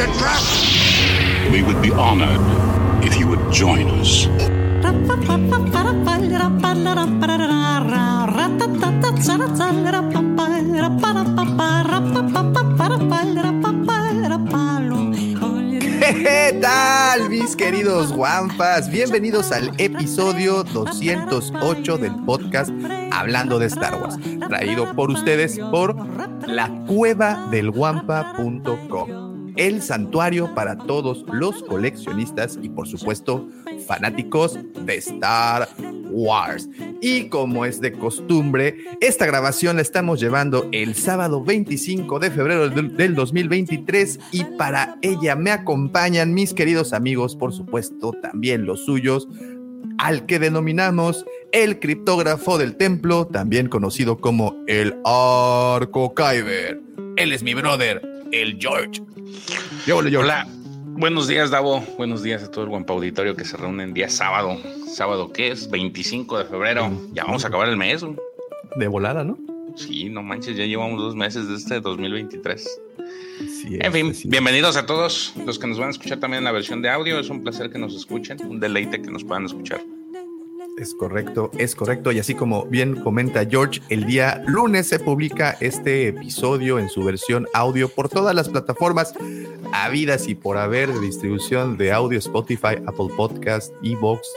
It's a trap! We would be honored if you would join us. ¿Qué tal, mis queridos guampas? Bienvenidos al episodio 208 del podcast Hablando de Star Wars, traído por ustedes por la cueva del guampa.com, el santuario para todos los coleccionistas y, por supuesto, fanáticos de Star Wars. Y como es de costumbre, esta grabación la estamos llevando el sábado 25 de febrero del, del 2023 y para ella me acompañan mis queridos amigos, por supuesto, también los suyos, al que denominamos el criptógrafo del templo, también conocido como el Arco Kyber. Él es mi brother, el George. Yo, yo. Hola, buenos días, Davo. Buenos días a todo el guampa auditorio que se reúne en día sábado. ¿Sábado qué es? 25 de febrero. Ya vamos a acabar el mes. De volada, ¿no? Sí, no manches, ya llevamos dos meses de este 2023. Sí, En fin, sí. bienvenidos a todos los que nos van a escuchar también en la versión de audio. Es un placer que nos escuchen, un deleite que nos puedan escuchar. Es correcto, es correcto. Y así como bien comenta George, el día lunes se publica este episodio en su versión audio por todas las plataformas habidas y por haber de distribución de audio Spotify, Apple Podcast, Evox,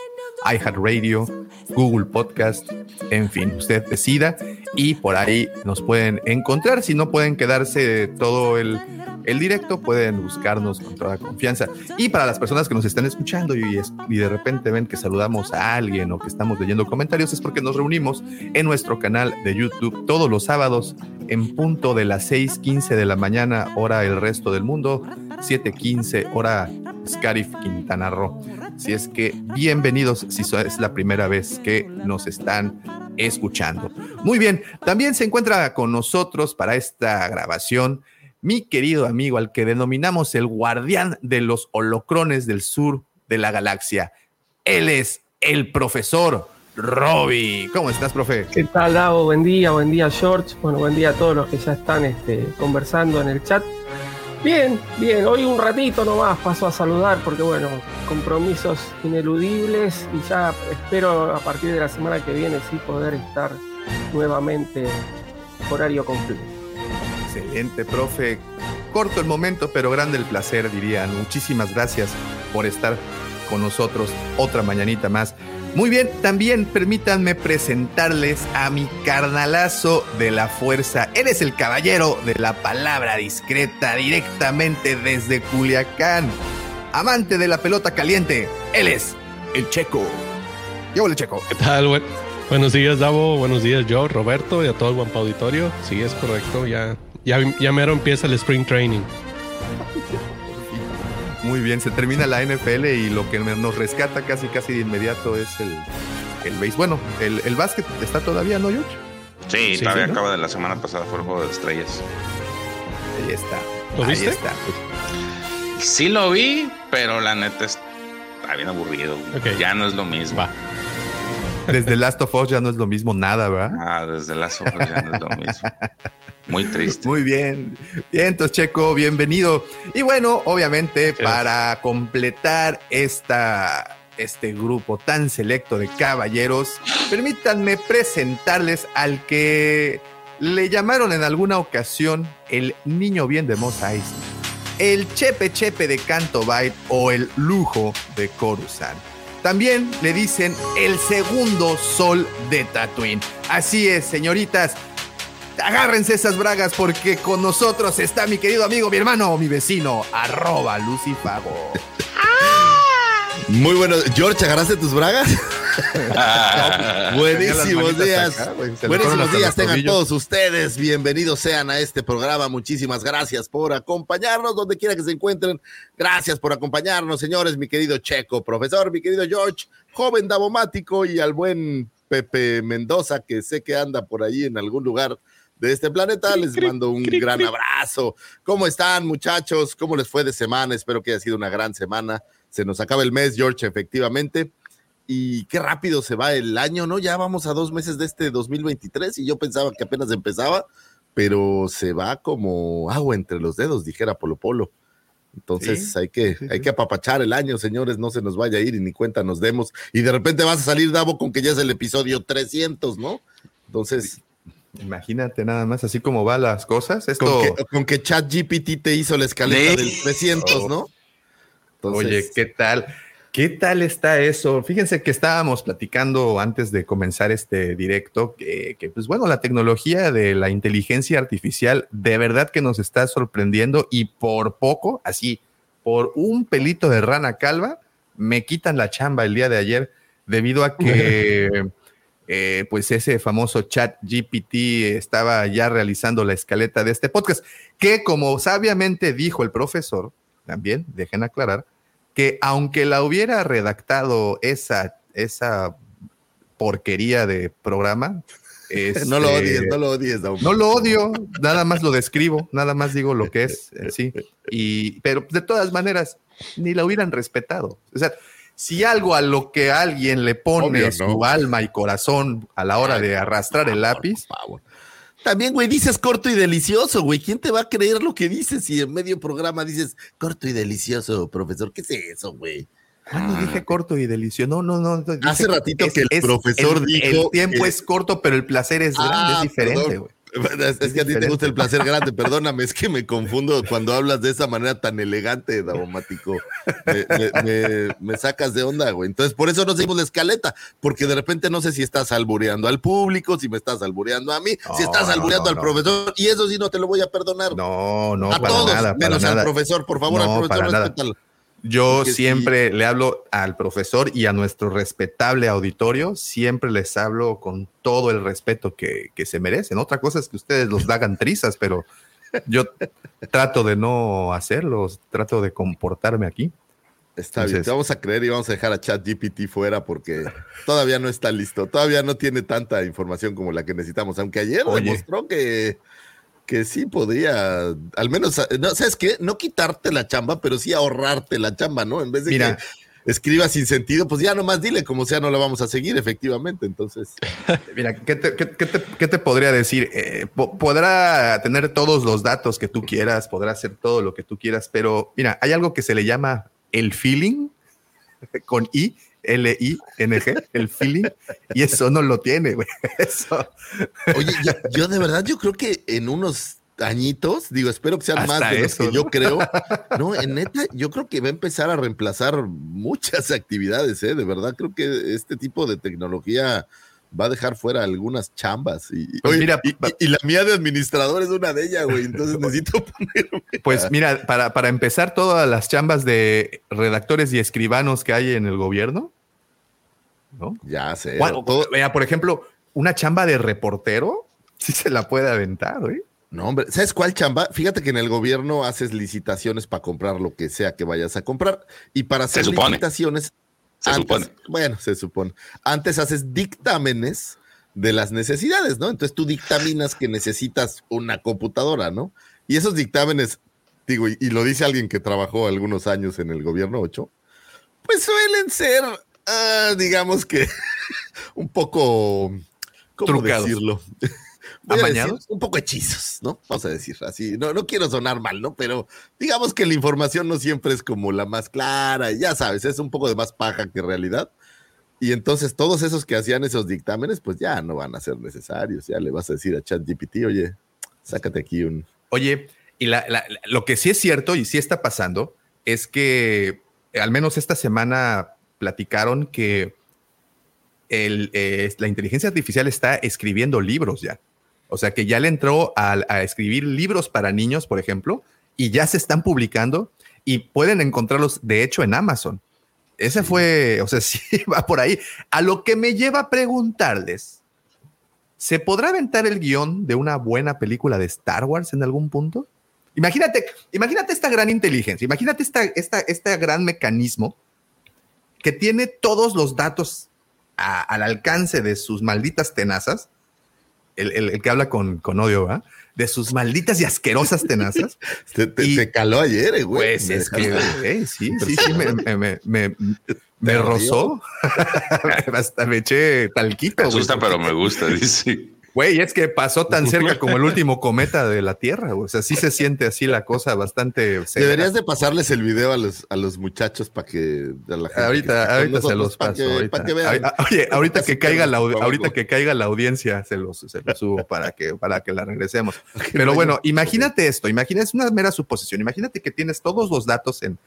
iHeartRadio, Google Podcast, en fin, usted decida y por ahí nos pueden encontrar. Si no pueden quedarse todo el, el directo, pueden buscarnos con toda confianza. Y para las personas que nos están escuchando y, y de repente ven que saludamos a alguien o que estamos leyendo comentarios, es porque nos reunimos en nuestro canal de YouTube todos los sábados en punto de las 6:15 de la mañana, hora el resto del mundo, 7:15 hora Scarif Quintana Roo. Si es que bienvenidos si es la primera vez que nos están escuchando. Muy bien, también se encuentra con nosotros para esta grabación mi querido amigo al que denominamos el guardián de los holocrones del sur de la galaxia. Él es el profesor Robbie. ¿Cómo estás, profe? ¿Qué tal, Davo? Buen día, buen día, George. Bueno, buen día a todos los que ya están este, conversando en el chat. Bien, bien, hoy un ratito nomás paso a saludar porque, bueno, compromisos ineludibles y ya espero a partir de la semana que viene sí poder estar nuevamente horario completo. Excelente, profe. Corto el momento, pero grande el placer, dirían. Muchísimas gracias por estar con nosotros otra mañanita más. Muy bien, también permítanme presentarles a mi carnalazo de la fuerza. Él es el caballero de la palabra discreta directamente desde Culiacán. Amante de la pelota caliente, él es el Checo. Yo el Checo. ¿Qué tal? Buen- buenos días, Davo. Buenos días, yo, Roberto, y a todo el Guampa Auditorio. Sí, es correcto. Ya, ya, ya mero empieza el Spring Training. Muy bien, se termina la NFL y lo que nos rescata casi casi de inmediato es el, el base. Bueno, el, el básquet está todavía, ¿no, George? Sí, Sí, todavía ¿no? acaba de la semana pasada, fue el juego de estrellas. Ahí está. ¿Lo Ahí viste? está. Sí lo vi, pero la neta está bien aburrido. Ya no es lo mismo. Va. Desde Last of Us ya no es lo mismo nada, ¿verdad? Ah, desde las ojos ya no es lo mismo. Muy triste. Muy bien. Bien, entonces, Checo, bienvenido. Y bueno, obviamente, para completar esta, este grupo tan selecto de caballeros, permítanme presentarles al que le llamaron en alguna ocasión el niño bien de Mos el Chepe Chepe de Canto Bight o el lujo de Coruscant. También le dicen el segundo sol de Tatooine. Así es, señoritas. Agárrense esas bragas porque con nosotros está mi querido amigo, mi hermano, mi vecino, arroba Lucifago. Muy bueno. George, ¿agarraste tus bragas? Buenísimos días. Buenísimos días tengan todos ustedes. Bienvenidos sean a este programa. Muchísimas gracias por acompañarnos donde quiera que se encuentren. Gracias por acompañarnos, señores. Mi querido Checo, profesor, mi querido George, joven davomático y al buen Pepe Mendoza, que sé que anda por ahí en algún lugar de este planeta. Les mando un gran abrazo. ¿Cómo están, muchachos? ¿Cómo les fue de semana? Espero que haya sido una gran semana. Se nos acaba el mes, George, efectivamente. Y qué rápido se va el año, ¿no? Ya vamos a dos meses de este 2023 y yo pensaba que apenas empezaba, pero se va como agua entre los dedos, dijera Polo Polo. Entonces hay, que, hay que apapachar el año, señores, no se nos vaya a ir y ni cuenta nos demos. Y de repente vas a salir, Davo, con que ya es el episodio 300, ¿no? Entonces, Imagínate nada más, así como van las cosas. Esto... Con, que, ChatGPT te hizo la escaleta del 300, ¿no? Oye, ¿qué tal? ¿Qué tal está eso? Fíjense que estábamos platicando antes de comenzar este directo que, que, pues bueno, la tecnología de la inteligencia artificial de verdad que nos está sorprendiendo y por poco, así, por un pelito de rana calva, me quitan la chamba el día de ayer debido a que... Eh, pues ese famoso chat GPT estaba ya realizando la escaleta de este podcast, que como sabiamente dijo el profesor, también dejen aclarar, que aunque la hubiera redactado esa, esa porquería de programa, no lo este, odies, no lo odies. No lo odio, nada más lo describo, nada más digo lo que es, sí. Y, pero de todas maneras, ni la hubieran respetado. O sea, si algo a lo que alguien le pone su alma y corazón a la hora de arrastrar el lápiz. También, güey, dices corto y delicioso, güey. ¿Quién te va a creer lo que dices si en medio programa dices corto y delicioso, profesor? ¿Qué es eso, güey? no dije corto y delicioso. No, no, no. Hace ratito que el profesor dijo. El tiempo es corto, pero el placer es grande, es ah, diferente, güey. Es que a ti te gusta el placer grande, perdóname, es que me confundo cuando hablas de esa manera tan elegante, Davomático. Me, sacas de onda, güey. Entonces, por eso no seguimos la escaleta, porque de repente no sé si estás albureando al público, si me estás albureando a mí, si estás albureando al profesor, y eso sí no te lo voy a perdonar. No, no, a todos, menos al profesor, por favor, al profesor, respétalo. Yo siempre le hablo al profesor y a nuestro respetable auditorio, siempre les hablo con todo el respeto que, se merecen. Otra cosa es que ustedes los hagan trizas, pero yo trato de no hacerlos, trato de comportarme aquí. Está bien, vamos a creer y vamos a dejar a ChatGPT fuera porque todavía no está listo, todavía no tiene tanta información como la que necesitamos, aunque ayer demostró que que sí podría, al menos, no, ¿sabes qué? No quitarte la chamba, pero sí ahorrarte la chamba, ¿no? En vez de que escriba sin sentido, pues ya nomás dile, como sea, no la vamos a seguir, efectivamente. Entonces. Mira, ¿qué te, qué, te, podría decir? Eh, podrá tener todos los datos que tú quieras, podrá hacer todo lo que tú quieras, pero mira, hay algo que se le llama el feeling con I L-I-N-G, el feeling, y eso no lo tiene, güey. Eso. Oye, yo, de verdad, yo creo que en unos añitos, digo, espero que sean más de los que yo creo. No, en neta, yo creo que va a empezar a reemplazar muchas actividades, ¿eh? De verdad, creo que este tipo de tecnología va a dejar fuera algunas chambas. Y, pues mira, y, la mía de administrador es una de ellas, güey. Entonces necesito ponerme. Pues mira, para, para empezar, todas las chambas de redactores y escribanos que hay en el gobierno. ¿no? Ya sé. por ejemplo, una chamba de reportero, sí se la puede aventar, güey. No, hombre, ¿sabes cuál chamba? Fíjate que en el gobierno haces licitaciones para comprar lo que sea que vayas a comprar. Y para hacer licitaciones se supone. Bueno, se supone. Antes haces dictámenes de las necesidades, ¿no? Entonces tú dictaminas que necesitas una computadora, ¿no? Y esos dictámenes, digo, y, lo dice alguien que trabajó algunos años en el gobierno 8, pues suelen ser, ah, digamos que un poco, ¿cómo decirlo? Un poco hechizos, ¿no? Vamos a decir así. No, no quiero sonar mal, ¿no? Pero digamos que la información no siempre es como la más clara, ya sabes, es un poco de más paja que realidad. Y entonces todos esos que hacían esos dictámenes, pues ya no van a ser necesarios. Ya le vas a decir a ChatGPT, oye, sácate aquí un. Oye, y lo que sí es cierto y sí está pasando es que al menos esta semana platicaron que el, eh, la inteligencia artificial está escribiendo libros ya. O sea que ya le entró a, escribir libros para niños, por ejemplo, y ya se están publicando y pueden encontrarlos, de hecho, en Amazon. Ese fue, o sea, sí va por ahí. A lo que me lleva a preguntarles, ¿se podrá aventar el guion de una buena película de Star Wars en algún punto? Imagínate, imagínate esta gran inteligencia, imagínate esta, esta, este gran mecanismo que tiene todos los datos al alcance de sus malditas tenazas, el, que habla con, con odio, ¿verdad? de sus malditas y asquerosas tenazas. te, caló ayer, eh, güey. Pues es que, sí, sí, sí, me, me, me, rozó. Hasta me eché talquito. Me asusta, pero me gusta, dice. Güey, es que pasó tan cerca como el último cometa de la Tierra, O sea, sí se siente así la cosa bastante. Deberías de pasarles el video a los, a los muchachos para que ahorita, ahorita se los paso. Oye, ahorita que caiga la ahorita que caiga la audiencia se los, se los subo para que para que la regresemos. Pero bueno, imagínate esto, imagínate es una mera suposición. Imagínate que tienes todos los datos en,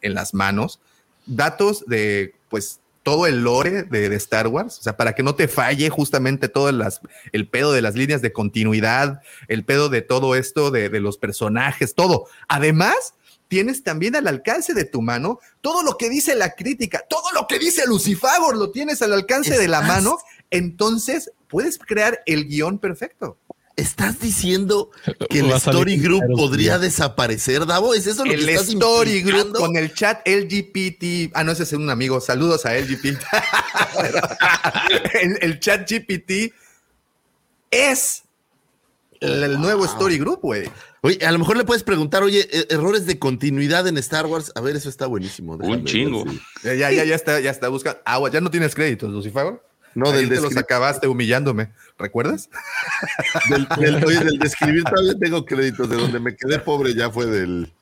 en las manos, datos de pues todo el lore de, Star Wars, o sea, para que no te falle justamente todo las, el pedo de las líneas de continuidad, el pedo de todo esto, de, los personajes, todo. Además, tienes también al alcance de tu mano todo lo que dice la crítica, todo lo que dice Lucifagor, lo tienes al alcance de la mano, entonces puedes crear el guion perfecto. ¿Estás diciendo que el Story Group podría desaparecer, Davo? ¿Es eso lo el que estás Story Group con el chat LGBT. Ah, no, ese es un amigo. Saludos a LGBT. el, chat GPT es el, nuevo Story Group, güey. Oye, a lo mejor le puedes preguntar, oye, e, errores de continuidad en Star Wars. A ver, eso está buenísimo. un chingo. Ya, ya, ya, está, ya está buscando. Ah, ya no tienes créditos, Lucifer. No, del te los acabaste humillándome, ¿recuerdas? Del, del, del describir todavía tengo créditos, de donde me quedé pobre ya fue del,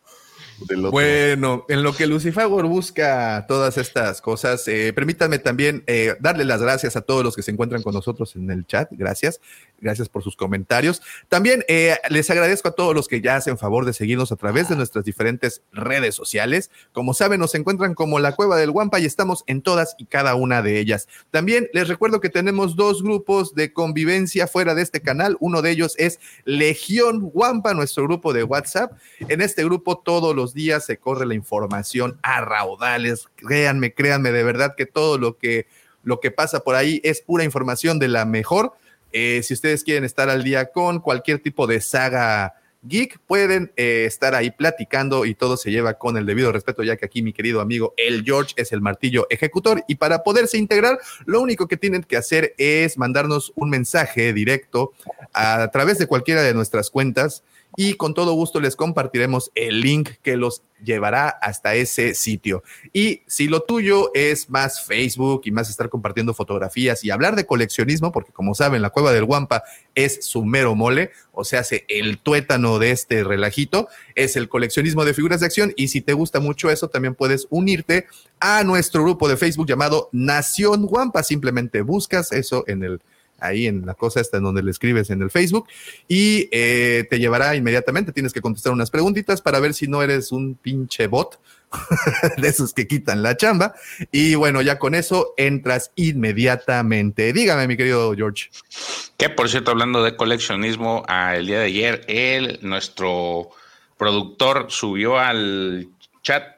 bueno, en lo que Lucifer busca todas estas cosas, eh, permítanme también eh, darle las gracias a todos los que se encuentran con nosotros en el chat. Gracias. Gracias por sus comentarios. También eh, les agradezco a todos los que ya hacen favor de seguirnos a través de nuestras diferentes redes sociales. Como saben, nos encuentran como la Cueva del Guampa y estamos en todas y cada una de ellas. También les recuerdo que tenemos dos grupos de convivencia fuera de este canal. Uno de ellos es Legión Guampa, nuestro grupo de WhatsApp. En este grupo todos los días se corre la información a raudales. Créanme, créanme de verdad que todo lo que, lo que pasa por ahí es pura información de la mejor. Eh, si ustedes quieren estar al día con cualquier tipo de saga geek, pueden eh, estar ahí platicando y todo se lleva con el debido respeto, ya que aquí mi querido amigo el George es el martillo ejecutor y para poderse integrar, lo único que tienen que hacer es mandarnos un mensaje directo a través de cualquiera de nuestras cuentas y con todo gusto les compartiremos el link que los llevará hasta ese sitio. Y si lo tuyo es más Facebook y más estar compartiendo fotografías y hablar de coleccionismo, porque como saben, la cueva del Guampa es su mero mole, o sea, hace el tuétano de este relajito, es el coleccionismo de figuras de acción. Y si te gusta mucho eso, también puedes unirte a nuestro grupo de Facebook llamado Nación Guampa. Simplemente buscas eso en el ahí en la cosa esta en donde le escribes en el Facebook y eh, te llevará inmediatamente. Tienes que contestar unas preguntitas para ver si no eres un pinche bot de esos que quitan la chamba. Y bueno, ya con eso entras inmediatamente. Dígame, mi querido George. Que por cierto, hablando de coleccionismo, el día de ayer, él, nuestro productor, subió al chat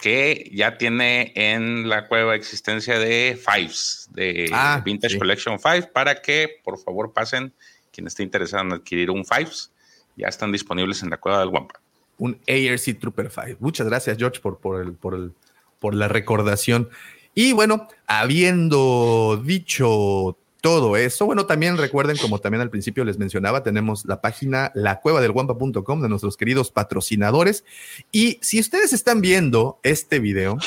que ya tiene en la cueva existencia de Fives, de ah, Vintage Collection Five, para que por favor pasen, quien esté interesado en adquirir un Fives, ya están disponibles en la cueva del Wampa. Un ARC Trooper Five. Muchas gracias, George, por, por, el, por, el, por la recordación. Y bueno, habiendo dicho todo eso. Bueno, también recuerden, como también al principio les mencionaba, tenemos la página lacuevadelguampa.com de nuestros queridos patrocinadores. Y si ustedes están viendo este video,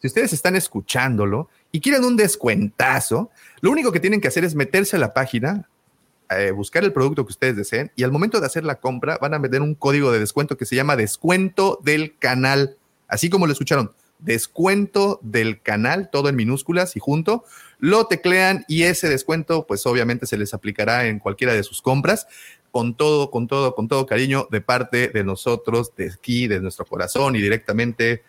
si ustedes están escuchándolo y quieren un descuentazo, lo único que tienen que hacer es meterse a la página, eh, buscar el producto que ustedes deseen y al momento de hacer la compra van a meter un código de descuento que se llama descuento del canal, así como lo escucharon, descuento del canal, todo en minúsculas y junto, lo teclean y ese descuento pues obviamente se les aplicará en cualquiera de sus compras con todo, con todo, con todo cariño de parte de nosotros, de aquí, de nuestro corazón y directamente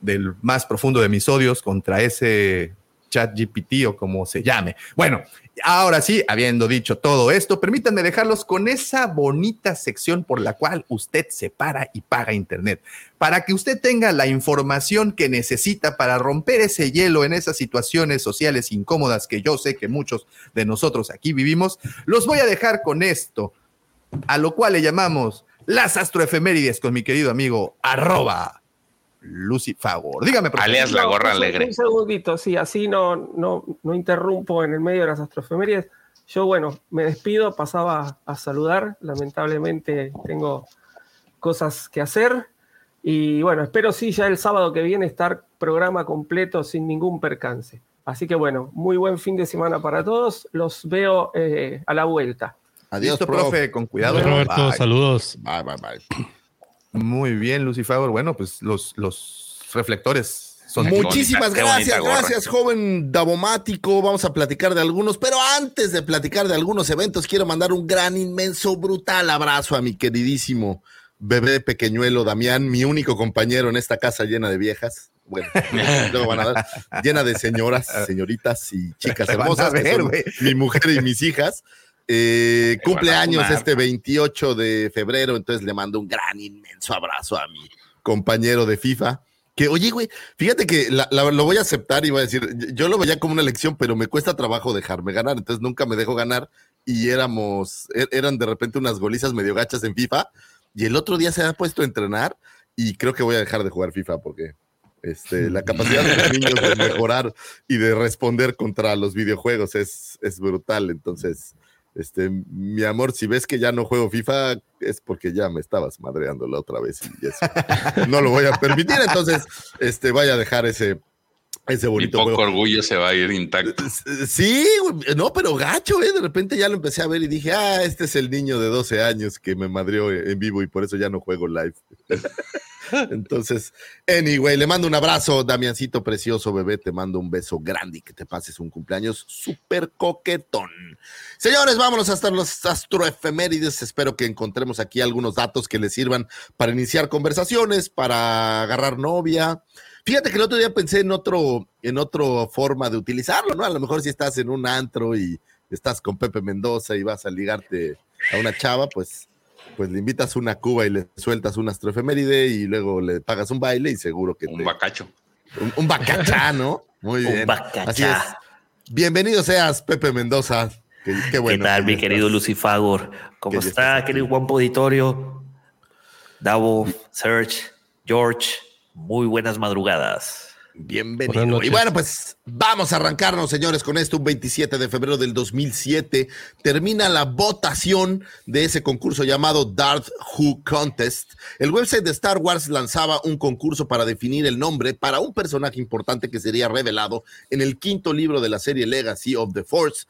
del más profundo de mis odios contra ese ChatGPT o como se llame. Bueno, ahora sí, habiendo dicho todo esto, permítanme dejarlos con esa bonita sección por la cual usted se para y paga Internet, para que usted tenga la información que necesita para romper ese hielo en esas situaciones sociales incómodas que yo sé que muchos de nosotros aquí vivimos. Los voy a dejar con esto, a lo cual le llamamos las astroefemérides con mi querido amigo arroba Lucy Favor. Dígame, profesor. Alias la gorra alegre. Un segundito, sí, así no, no, no interrumpo en el medio de las astrofemérides. Yo, bueno, me despido, pasaba a saludar. Lamentablemente tengo cosas que hacer. Y bueno, espero sí ya el sábado que viene estar programa completo sin ningún percance. Así que bueno, muy buen fin de semana para todos. Los veo eh, a la vuelta. Adiós, profe. Con cuidado. Roberto, saludos. Bye, bye, bye. Muy bien, Lucy Favor. Bueno, pues los, los reflectores son Muchísimas gracias, gracias, joven Davomático. Vamos a platicar de algunos, pero antes de platicar de algunos eventos, quiero mandar un gran, inmenso, brutal abrazo a mi queridísimo bebé pequeñuelo Damián, mi único compañero en esta casa llena de viejas. Bueno, luego van a dar, llena de señoras, señoritas y chicas hermosas, mi mujer y mis hijas. Eh, cumpleaños este 28 de febrero, entonces le mando un gran, inmenso abrazo a mi compañero de FIFA. Que, oye, güey, fíjate que lo voy a aceptar y voy a decir, yo lo veía como una elección, pero me cuesta trabajo dejarme ganar, entonces nunca me dejo ganar y éramos, er, eran de repente unas golizas medio gachas en FIFA y el otro día se ha puesto a entrenar y creo que voy a dejar de jugar FIFA porque este, la capacidad de los niños de mejorar y de responder contra los videojuegos es, es brutal, entonces este, mi amor, si ves que ya no juego FIFA, es porque ya me estabas madreando la otra vez y eso no lo voy a permitir. Entonces, este, voy a dejar ese, ese bonito. Mi poco orgullo se va a ir intacto. Sí, no, pero gacho, ¿eh? De repente ya lo empecé a ver y dije, ah, este es el niño de 12 años que me madreó en vivo y por eso ya no juego live. Entonces, anyway, le mando un abrazo, Damiancito precioso, bebé. Te mando un beso grande y que te pases un cumpleaños súper coquetón. Señores, vámonos hasta los astroefemérides. Espero que encontremos aquí algunos datos que les sirvan para iniciar conversaciones, para agarrar novia. Fíjate que el otro día pensé en otro, en otra forma de utilizarlo, ¿no? A lo mejor si estás en un antro y estás con Pepe Mendoza y vas a ligarte a una chava, pues pues le invitas una cuba y le sueltas una astrofeméride y luego le pagas un baile y seguro que un bacacho. Un, un bacachá, ¿no? Muy bien. Un Así es. Bienvenido seas, Pepe Mendoza. Qué, bueno. ¿Qué tal, mi querido Lucifagor? ¿Cómo está, querido Juan Auditorio? Davo, Serge, George, muy buenas madrugadas. Bienvenido. Y bueno, pues vamos a arrancarnos, señores, con esto. Un 27 de febrero del 2007 termina la votación de ese concurso llamado Darth Who Contest. El website de Star Wars lanzaba un concurso para definir el nombre para un personaje importante que sería revelado en el quinto libro de la serie Legacy of the Force,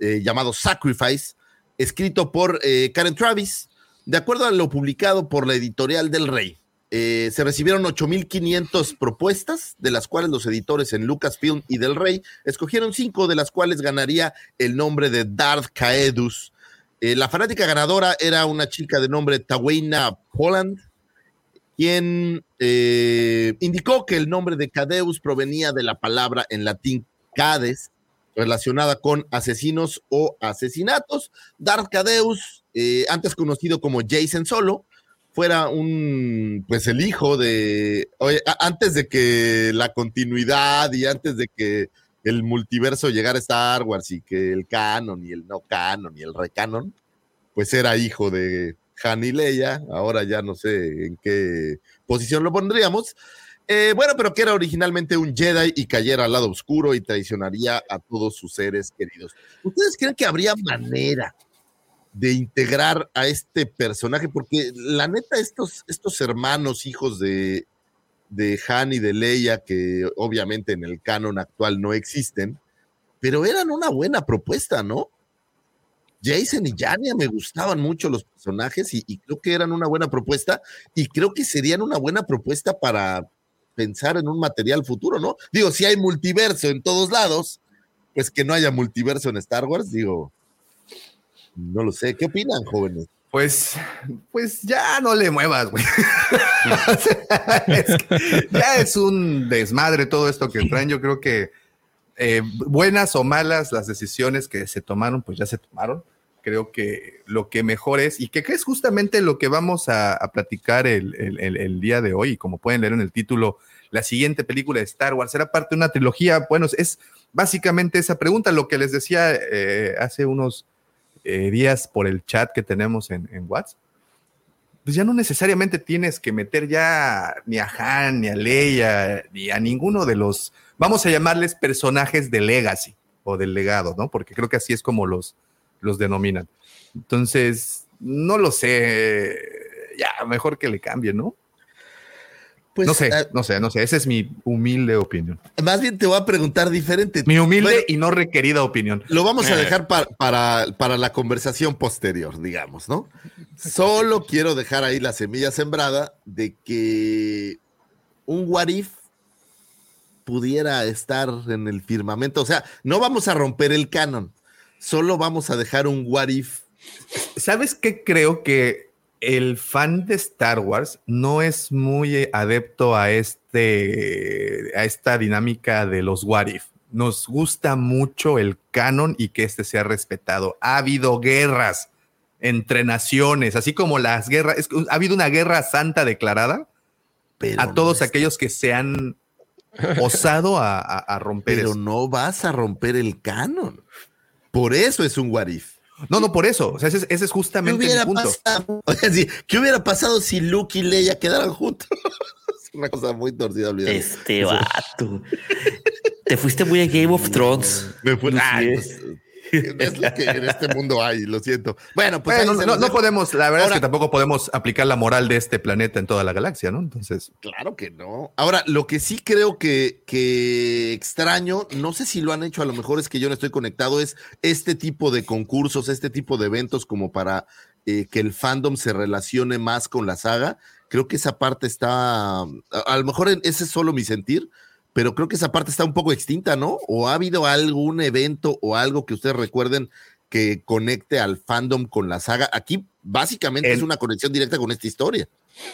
eh, llamado Sacrifice, escrito por eh, Karen Travis, de acuerdo a lo publicado por la editorial del Rey. Eh, se recibieron 8.500 propuestas, de las cuales los editores en Lucasfilm y Del Rey escogieron cinco, de las cuales ganaría el nombre de Darth Caedus. Eh, la fanática ganadora era una chica de nombre Taweina Poland, quien eh, indicó que el nombre de Cadeus provenía de la palabra en latín Cades, relacionada con asesinos o asesinatos. Darth Cadeus, antes conocido como Jason Solo, fuera un, pues el hijo de, antes de que la continuidad y antes de que el multiverso llegara a Star Wars y que el canon y el no canon y el recanon, pues era hijo de Han y Leia, ahora ya no sé en qué posición lo pondríamos. Eh, bueno, pero que era originalmente un Jedi y cayera al lado oscuro y traicionaría a todos sus seres queridos. ¿Ustedes creen que habría manera de integrar a este personaje, porque la neta, estos, estos hermanos, hijos de, de Han y de Leia, que obviamente en el canon actual no existen, pero eran una buena propuesta, ¿no? Jason y Jania me gustaban mucho los personajes y, y, creo que eran una buena propuesta y creo que serían una buena propuesta para pensar en un material futuro, ¿no? Digo, si hay multiverso en todos lados, pues que no haya multiverso en Star Wars, digo, no lo sé. ¿Qué opinan, jóvenes? Pues, pues ya no le muevas, güey. ya es un desmadre todo esto que traen. Yo creo que eh, buenas o malas las decisiones que se tomaron, pues ya se tomaron. Creo que lo que mejor es, y que es justamente lo que vamos a, platicar el, día de hoy, como pueden leer en el título, la siguiente película de Star Wars será parte de una trilogía. Bueno, es básicamente esa pregunta, lo que les decía eh, hace unos eh, días por el chat que tenemos en, en WhatsApp pues ya no necesariamente tienes que meter ya ni a Han, ni a Leia, ni a ninguno de los, vamos a llamarles personajes de Legacy o del legado, ¿no? Porque creo que así es como los, los denominan. Entonces, no lo sé, ya, mejor que le cambien, ¿no? Pues, no sé, ah, no sé, no sé. Esa es mi humilde opinión. Más bien te voy a preguntar diferente. Mi humilde y no requerida opinión. Lo vamos a eh. dejar para, para, la conversación posterior, digamos, ¿no? Solo quiero dejar ahí la semilla sembrada de que un what pudiera estar en el firmamento. O sea, no vamos a romper el canon, solo vamos a dejar un what ¿Sabes qué creo que el fan de Star Wars no es muy adepto a, este, a esta dinámica de los what if. Nos gusta mucho el canon y que este sea respetado. Ha habido guerras entre naciones, así como las guerras. ha habido una guerra santa declarada a todos aquellos que se han osado a, romper. Pero no vas a romper el canon. Por eso es un what if. No, no, por eso. O sea, ese, es justamente el punto. ¿Qué hubiera pasado si Luke y Leia quedaran juntos? es una cosa muy torcida. Olvidar. Este vato. Te fuiste muy a Game of Thrones. Me fui. es lo que en este mundo hay, lo siento. Bueno, pues no, podemos, la verdad es que tampoco podemos aplicar la moral de este planeta en toda la galaxia, ¿no? Entonces. Claro que no. Ahora, lo que sí creo que, que extraño, no sé si lo han hecho, a lo mejor es que yo no estoy conectado, es este tipo de concursos, este tipo de eventos como para eh, que el fandom se relacione más con la saga. Creo que esa parte está, a lo mejor ese es solo mi sentir, pero creo que esa parte está un poco extinta, ¿no? ¿O ha habido algún evento o algo que ustedes recuerden que conecte al fandom con la saga? Aquí básicamente es una conexión directa con esta historia.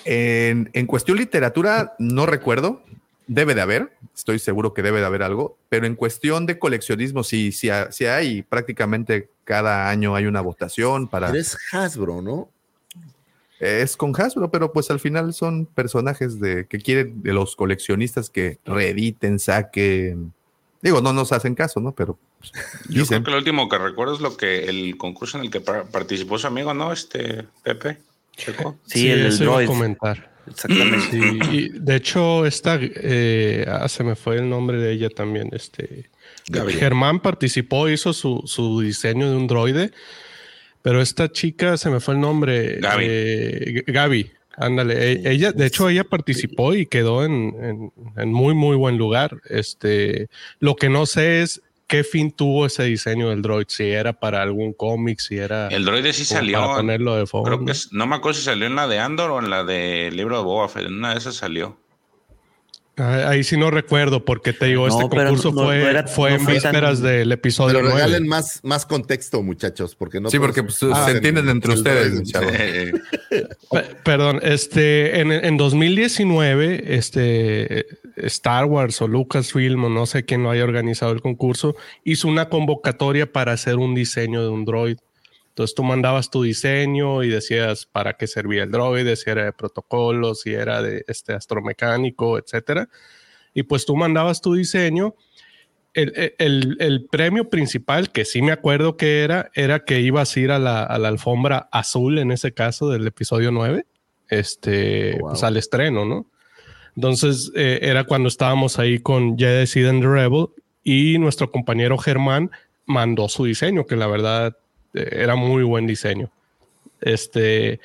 En, cuestión literatura, no recuerdo. Debe de haber, estoy seguro que debe de haber algo, pero en cuestión de coleccionismo, sí, sí, sí hay. Prácticamente cada año hay una votación para. Pero es Hasbro, ¿no? Es con Hasbro, pero pues al final son personajes de que quieren de los coleccionistas que reediten, saquen. Digo, no nos hacen caso, ¿no? Pero pues, yo creo que lo último que recuerdo es lo que el concurso en el que participó su amigo, ¿no? Este Pepe. Sí, el, el comentar. Exactamente. y de hecho, esta eh, ah, se me fue el nombre de ella también. Este Germán participó, hizo su, su diseño de un droide pero esta chica, se me fue el nombre. Gaby. Eh, Gaby, ándale. E, ella, de hecho, ella participó y quedó en, muy, muy buen lugar. Este, lo que no sé es qué fin tuvo ese diseño del droid, si era para algún cómic, si era. El droid sí salió. Para ponerlo de fondo. Creo que no me acuerdo si salió en la de Andor o en la de libro de Boba Fett. En una de esas salió. Ahí sí no recuerdo porque te digo, este concurso fue, fue en vísperas del episodio. Pero regalen más, más contexto, muchachos, porque no. Sí, porque pues, se entienden entre ustedes, Perdón, este, en, en 2019, este, Star Wars o Lucasfilm o no sé quién lo haya organizado el concurso, hizo una convocatoria para hacer un diseño de un droid. Entonces tú mandabas tu diseño y decías para qué servía el droide, si era de protocolo, si era de este astromecánico, etcétera. Y pues tú mandabas tu diseño. El, premio principal, que sí me acuerdo que era, era que ibas a ir a la, alfombra azul, en ese caso del episodio 9, este, oh, pues al estreno, ¿no? Entonces eh, era cuando estábamos ahí con Jedi Seed and the Rebel y nuestro compañero Germán mandó su diseño, que la verdad era muy buen diseño. Este,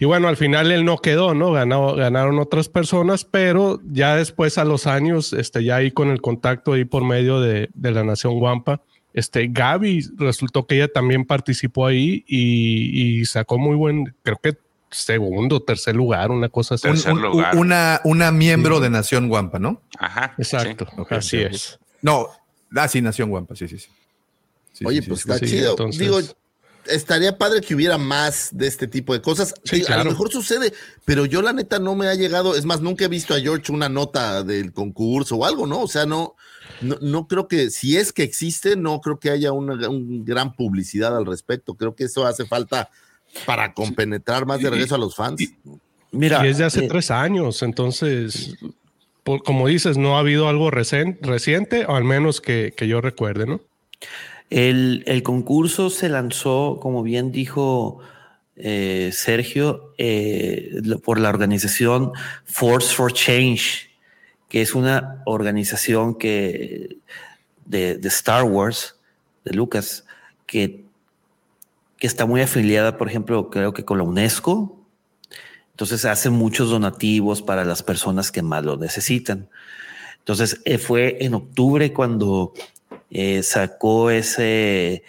y bueno, al final él no quedó, ¿no? Ganó, ganaron otras personas, pero ya después a los años, este, ya ahí con el contacto ahí por medio de, la Nación Guampa, este, Gaby resultó que ella también participó ahí y, sacó muy buen, creo que segundo, tercer lugar, una cosa así. una, una miembro de Nación Guampa, ¿no? Ajá. Exacto, así es. No, ah, sí, Nación Guampa, sí, sí, sí. Oye, pues está chido. Digo, estaría padre que hubiera más de este tipo de cosas. A lo mejor sucede, pero yo la neta no me ha llegado, es más, nunca he visto a George una nota del concurso o algo, ¿no? O sea, no, no, creo que, si es que existe, no creo que haya una, gran publicidad al respecto. Creo que eso hace falta para compenetrar más de regreso a los fans. Mira, y es de hace eh, tres años, entonces, como dices, no ha habido algo reciente, o al menos que, que yo recuerde, ¿no? El, concurso se lanzó, como bien dijo eh, Sergio, eh, por la organización Force for Change, que es una organización que, de, Star Wars, de Lucas, que, que está muy afiliada, por ejemplo, creo que con la UNESCO. Entonces hace muchos donativos para las personas que más lo necesitan. Entonces eh, fue en octubre cuando eh, sacó ese,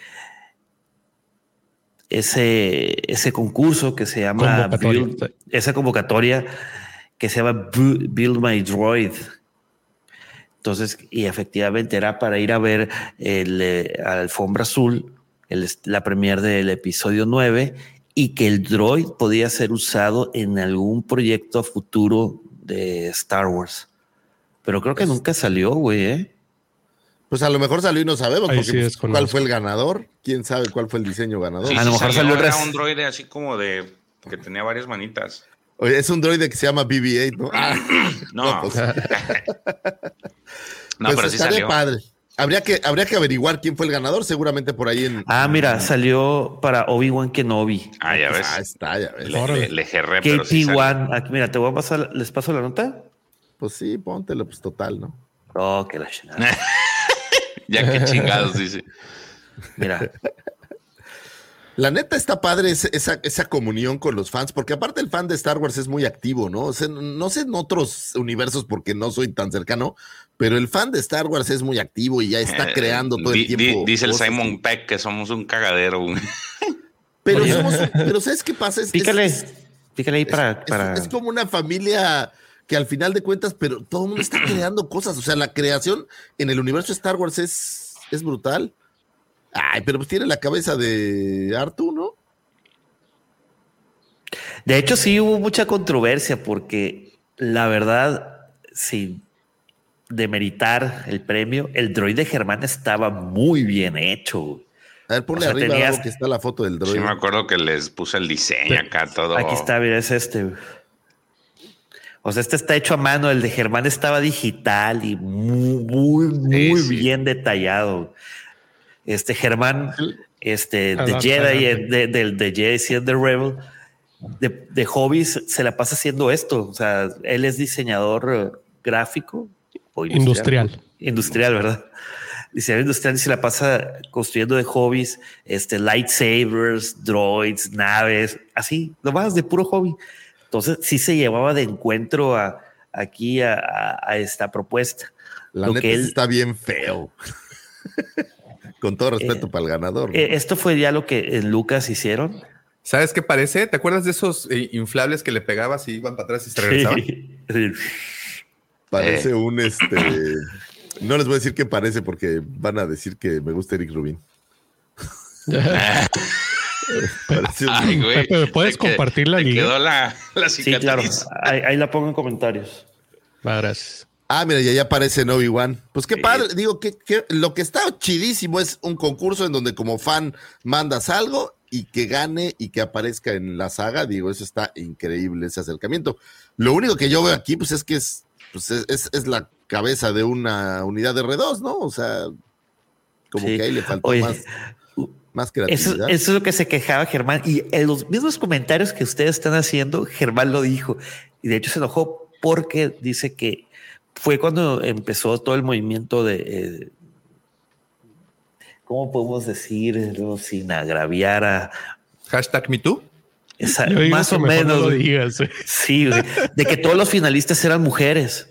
ese, ese concurso que se llama esa convocatoria que se llama Build My Droid. Entonces, y efectivamente era para ir a ver el, eh, Alfombra Azul, la premier del episodio 9, y que el droid podía ser usado en algún proyecto futuro de Star Wars. Pero creo que nunca salió, güey, ¿eh? Pues a lo mejor salió y no sabemos pues, cuál fue el ganador. ¿Quién sabe cuál fue el diseño ganador? a lo mejor salió, era un droide así como de que tenía varias manitas. Oye, es un droide que se llama BB-8, ¿no? Ah, no. Pues, no, pero sí salió. padre. Habría que, habría que averiguar quién fue el ganador, seguramente por ahí en. Ah, mira, salió para Obi-Wan Kenobi. Ah, ya ves. Ah, está, ya ves. Le, le, gerré, KP-1. Aquí, mira, te voy a pasar, ¿les paso la nota? Pues sí, póntelo, pues total, ¿no? Oh, que la chingada. ya que chingados, dice. Mira. La neta está padre esa, esa, comunión con los fans, porque aparte el fan de Star Wars es muy activo, ¿no? O sea, no sé en otros universos porque no soy tan cercano, pero el fan de Star Wars es muy activo y ya está eh, creando todo el tiempo. dice el Simon Peck que somos un cagadero. Pero, somos, pero ¿sabes qué pasa? Es, pícale, pícale ahí para, para... Es, como una familia que al final de cuentas, pero todo el mundo está creando cosas. O sea, la creación en el universo de Star Wars es, es brutal. Ay, pero pues tiene la cabeza de Artu, ¿no? De hecho, sí hubo mucha controversia porque la verdad, sin demeritar el premio, el droide Germán estaba muy bien hecho. A ver, ponle arriba que está la foto del droide. Sí, me acuerdo que les puse el diseño acá, todo. Aquí está, mira, es este. O sea, este está hecho a mano, el de Germán estaba digital y muy, muy, muy bien detallado. Este Germán, este, de Jedi, de, de, Jedi and the Rebel, de, de, hobbies se la pasa haciendo esto. O sea, él es diseñador eh, gráfico o industrial. Industrial, ¿verdad? Diseñador industrial y se la pasa construyendo de hobbies, este, lightsabers, droids, naves, así, nomás de puro hobby. Entonces sí se llevaba de encuentro a, aquí a, esta propuesta. La Lo que él, está bien feo. Con todo respeto eh, para el ganador. Eh, esto fue ya lo que en Lucas hicieron. ¿Sabes qué parece? ¿Te acuerdas de esos eh, inflables que le pegabas y iban para atrás y se regresaban? parece un este. No les voy a decir qué parece porque van a decir que me gusta Eric Rubin. ¿puedes compartir la Quedó la, Sí, claro. Ahí, la pongo en comentarios. gracias. Ah, mira, ya, ya aparece Obi-Wan. Pues qué padre. Digo, que, lo que está chidísimo es un concurso en donde como fan mandas algo y que gane y que aparezca en la saga. Digo, eso está increíble, ese acercamiento. Lo único que yo veo aquí, pues es que es, pues es, es, la cabeza de una unidad de R2, ¿no? O sea, como que ahí le faltó más más creatividad. Eso, es lo que se quejaba Germán. Y en los mismos comentarios que ustedes están haciendo, Germán lo dijo. Y de hecho se enojó porque dice que fue cuando empezó todo el movimiento de. Eh, ¿Cómo podemos decir sin agraviar a. Hashtag MeToo? más o menos. Sí, de que todos los finalistas eran mujeres.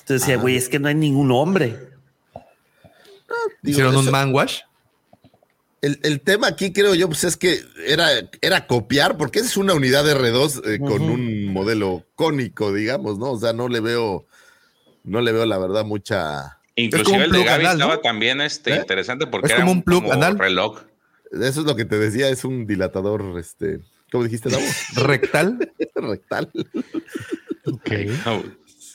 Entonces decía, güey, es que no hay ningún hombre. ¿Hicieron un man wash? El, tema aquí creo yo pues es que era, era copiar, porque es una unidad de R2 eh, con un modelo cónico, digamos, ¿no? O sea, no le veo, no le veo la verdad mucha. Inclusive el de Gaby estaba también este, ¿Eh? interesante porque era como un, plug reloj. Eso es lo que te decía, es un dilatador, este, ¿cómo dijiste, Davo? ¿Rectal? Rectal. Ok.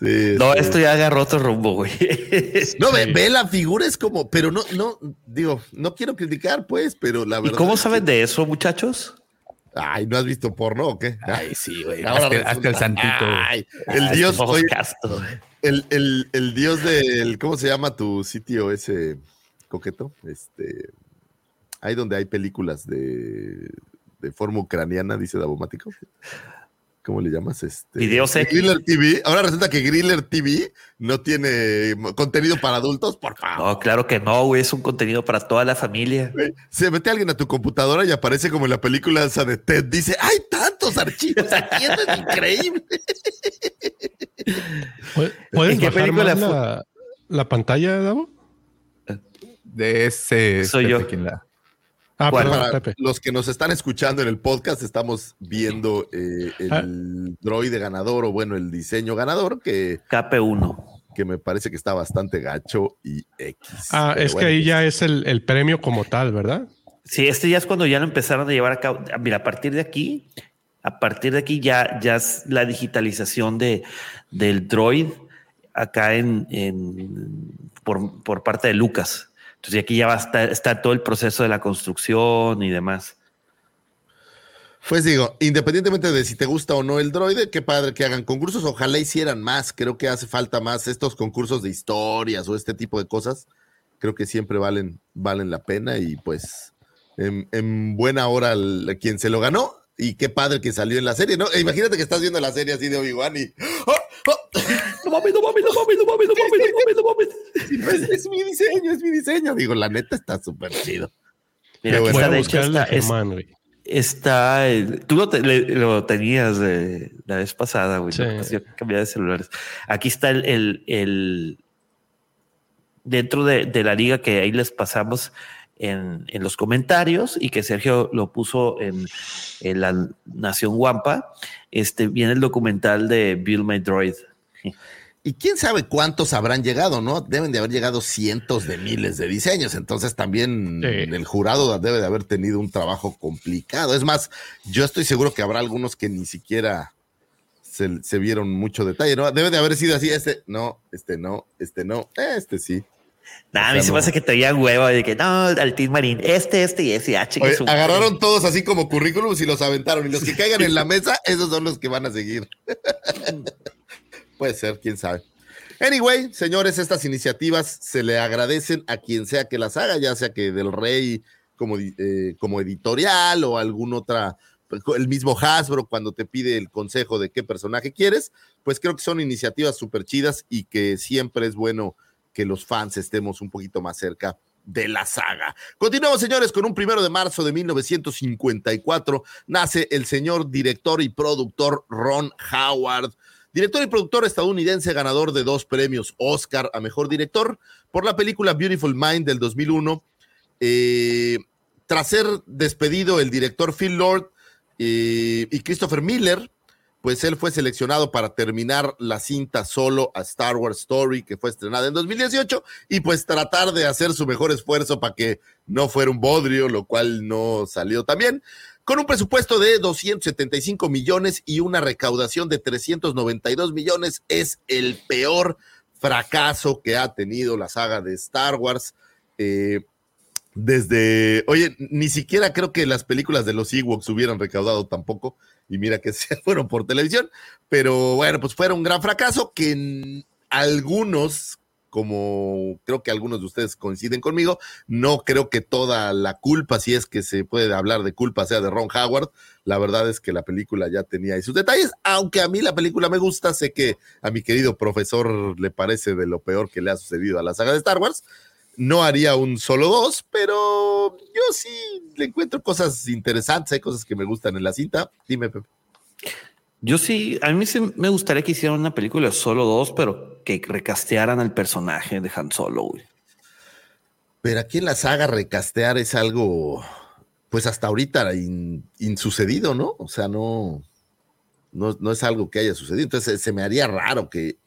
No, esto ya agarró otro rumbo, güey. No, ve, la figura, es como, pero no, no, digo, no quiero criticar, pues, pero la verdad. ¿Y cómo saben de eso, muchachos? Ay, ¿no has visto porno o qué? Ay, sí, güey. Hasta, el santito. Ay, el dios, oye, castos. el, el, el dios del, ¿cómo se llama tu sitio ese coqueto? Este, ahí donde hay películas de, de forma ucraniana, dice Davomático. ¿Cómo le llamas? Este, Videos X. Griller TV. Ahora resulta que Griller TV no tiene contenido para adultos, por favor. No, claro que no, güey. Es un contenido para toda la familia. Se mete alguien a tu computadora y aparece como en la película esa de Ted. Dice, hay tantos archivos aquí, esto es increíble. ¿Puedes- ¿Puedes ¿En qué bajar película más la, la pantalla, Davo? De ese. Soy Pepe yo. quien la- Ah, ¿Cuál? perdón, Para Pepe. los que nos están escuchando en el podcast, estamos viendo eh, el Ah. droide ganador, o bueno, el diseño ganador, que, KP1. que me parece que está bastante gacho y X. Ah, Pero es que bueno, ahí pues, ya es el, el premio como tal, ¿verdad? Sí, este ya es cuando ya lo empezaron a llevar a cabo. Mira, a partir de aquí, a partir de aquí ya, ya es la digitalización de, del droid acá en, en- por, por parte de Lucas. Entonces aquí ya va está todo el proceso de la construcción y demás. Pues digo, independientemente de si te gusta o no el droide, qué padre que hagan concursos. Ojalá hicieran más. Creo que hace falta más estos concursos de historias o este tipo de cosas. Creo que siempre valen, valen la pena y pues en, en buena hora quien se lo ganó. Y qué padre que salió en la serie, ¿no? E imagínate que estás viendo la serie así de Obi-Wan y. ¡Oh! ¡Oh! No mames, no mames, no mames, no mames, no mames, no mames, no mames. Es, mi diseño, es mi diseño. Digo, la neta está súper chido. Mira, aquí está, Voy a de hecho, buscar el de está, es- Germán, güey. está el- tú lo, te- le- lo tenías de, la vez pasada, güey. Sí. Pues yo cambié de celulares. Aquí está el, el, el- dentro de, de la liga que ahí les pasamos en, en los comentarios y que Sergio lo puso en, en la Nación Guampa. Este viene el documental de Bill My Droid. Y quién sabe cuántos habrán llegado, ¿no? Deben de haber llegado cientos de miles de diseños. Entonces también Sí. el jurado debe de haber tenido un trabajo complicado. Es más, yo estoy seguro que habrá algunos que ni siquiera se, se vieron mucho detalle, ¿no? Debe de haber sido así, este no, este no, este no, este sí. Nah, a O mí se me no. hace que traían huevo de que no, al Team Marín, este, este y ese. Ah, Oye, su- agarraron todos así como currículums y los aventaron. Y los que caigan en la mesa, esos son los que van a seguir. Puede ser, quién sabe. Anyway, señores, estas iniciativas se le agradecen a quien sea que las haga, ya sea que del Rey como, eh, como editorial o algún otra, el mismo Hasbro cuando te pide el consejo de qué personaje quieres, pues creo que son iniciativas súper chidas y que siempre es bueno que los fans estemos un poquito más cerca de la saga. Continuamos, señores, con un primero de marzo de 1954 nace el señor director y productor Ron Howard, director y productor estadounidense ganador de dos premios Oscar a mejor director por la película Beautiful Mind del 2001. Eh, tras ser despedido el director Phil Lord eh, y Christopher Miller, pues él fue seleccionado para terminar la cinta solo a Star Wars Story, que fue estrenada en 2018, y pues tratar de hacer su mejor esfuerzo para que no fuera un bodrio, lo cual no salió tan bien. Con un presupuesto de 275 millones y una recaudación de 392 millones, es el peor fracaso que ha tenido la saga de Star Wars. Eh, desde, oye, ni siquiera creo que las películas de los Ewoks hubieran recaudado tampoco, y mira que se fueron por televisión, pero bueno, pues fue un gran fracaso que algunos, como creo que algunos de ustedes coinciden conmigo, no creo que toda la culpa, si es que se puede hablar de culpa, sea de Ron Howard. La verdad es que la película ya tenía ahí sus detalles, aunque a mí la película me gusta, sé que a mi querido profesor le parece de lo peor que le ha sucedido a la saga de Star Wars. No haría un solo dos, pero yo sí le encuentro cosas interesantes, hay cosas que me gustan en la cinta. Dime, Pepe. Yo sí, a mí me gustaría que hicieran una película de solo dos, pero que recastearan al personaje de Han Solo. Pero aquí en la saga recastear es algo, pues hasta ahorita in- insucedido, ¿no? O sea, no, no, es algo que haya sucedido. Entonces se me haría raro que,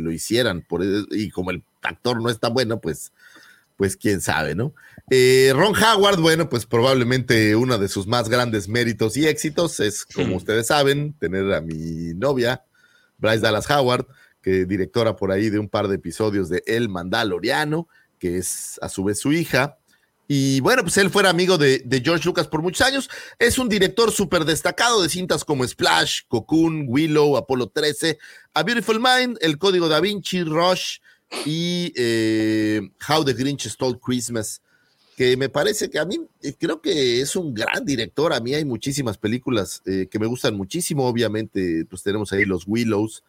lo hicieran. Por, eso- y como el actor no es tan bueno, pues, pues quién sabe, ¿no? Eh, Ron Howard, bueno, pues probablemente uno de sus más grandes méritos y éxitos es, como ustedes saben, tener a mi novia, Bryce Dallas Howard, que directora por ahí de un par de episodios de El Mandaloriano, que es a su vez su hija. Y bueno, pues él fuera amigo de, George Lucas por muchos años. Es un director súper destacado de cintas como Splash, Cocoon, Willow, Apolo 13, A Beautiful Mind, El Código da Vinci, Rush y eh, How the Grinch Stole Christmas que me parece que a mí eh, creo que es un gran director. A mí hay muchísimas películas eh, que me gustan muchísimo. Obviamente, pues tenemos ahí los Willows,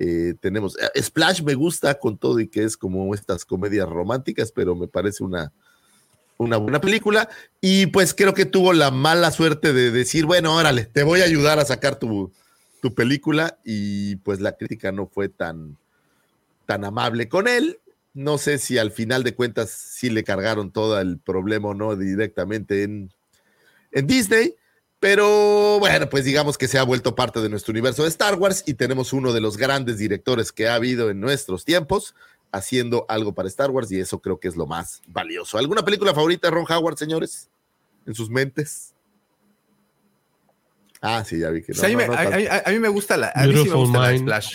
eh, tenemos Splash me gusta con todo y que es como estas comedias románticas, pero me parece una, una buena película. Y pues creo que tuvo la mala suerte de decir, bueno, órale, te voy a ayudar a sacar tu, tu película. Y pues la crítica no fue tan, tan amable con él. No sé si al final de cuentas sí le cargaron todo el problema o no directamente en, en Disney. Pero bueno, pues digamos que se ha vuelto parte de nuestro universo de Star Wars y tenemos uno de los grandes directores que ha habido en nuestros tiempos haciendo algo para Star Wars y eso creo que es lo más valioso. ¿Alguna película favorita de Ron Howard, señores? En sus mentes. Ah, sí, ya vi que no. a, mí me, gusta la, a mí sí me gusta la Splash.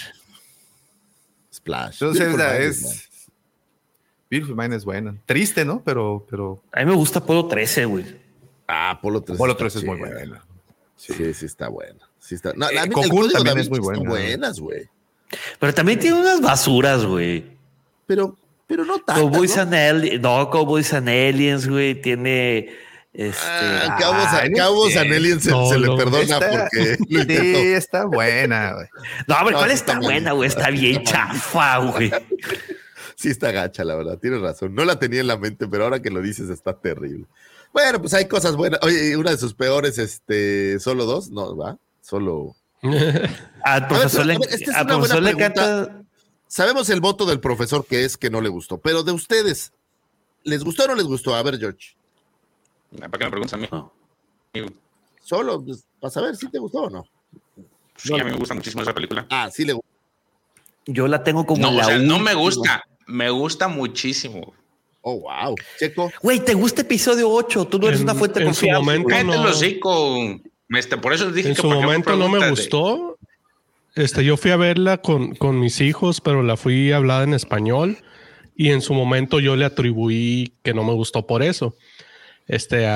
Splash. Entonces, es, Beautiful Mind es buena. Triste, ¿no? Pero, pero. A mí me gusta Apolo 13, güey. Ah, Apolo 13. Apolo 13 es muy buena. Sí, sí, está buena. Sí está. No, eh, la, también es muy buena. buenas, güey. Pero también tiene unas basuras, güey. Pero, pero no tanto. Cowboys ¿no? and Aliens, no, Cowboys and Aliens, güey, tiene. Este, ah, Cabos, ah, Cabos and Aliens se, se, le perdona porque. Sí, está buena, güey. No, pero ¿cuál está, está buena, güey? Está bien chafa, güey sí está gacha, la verdad, tienes razón. No la tenía en la mente, pero ahora que lo dices está terrible. Bueno, pues hay cosas buenas. Oye, una de sus peores, este, solo dos, no, va, solo. al profesor, le, encanta. Sabemos el voto del profesor que es que no le gustó, pero de ustedes, ¿les gustó o no les gustó? A ver, George. ¿Para qué me preguntas a mí? Solo, pues, para saber si te gustó o no. Sí, a mí me gusta muchísimo esa película. Ah, sí le gusta. Yo la tengo como no, la o sea, no me gusta, me gusta muchísimo. Oh, wow. Checo. Güey, ¿te gusta episodio 8? Tú no eres una fuente en Su momento no. Este, por eso dije en su momento no me gustó. Este, yo fui a verla con, con mis hijos, pero la fui hablada en español y en su momento yo le atribuí que no me gustó por eso. Este,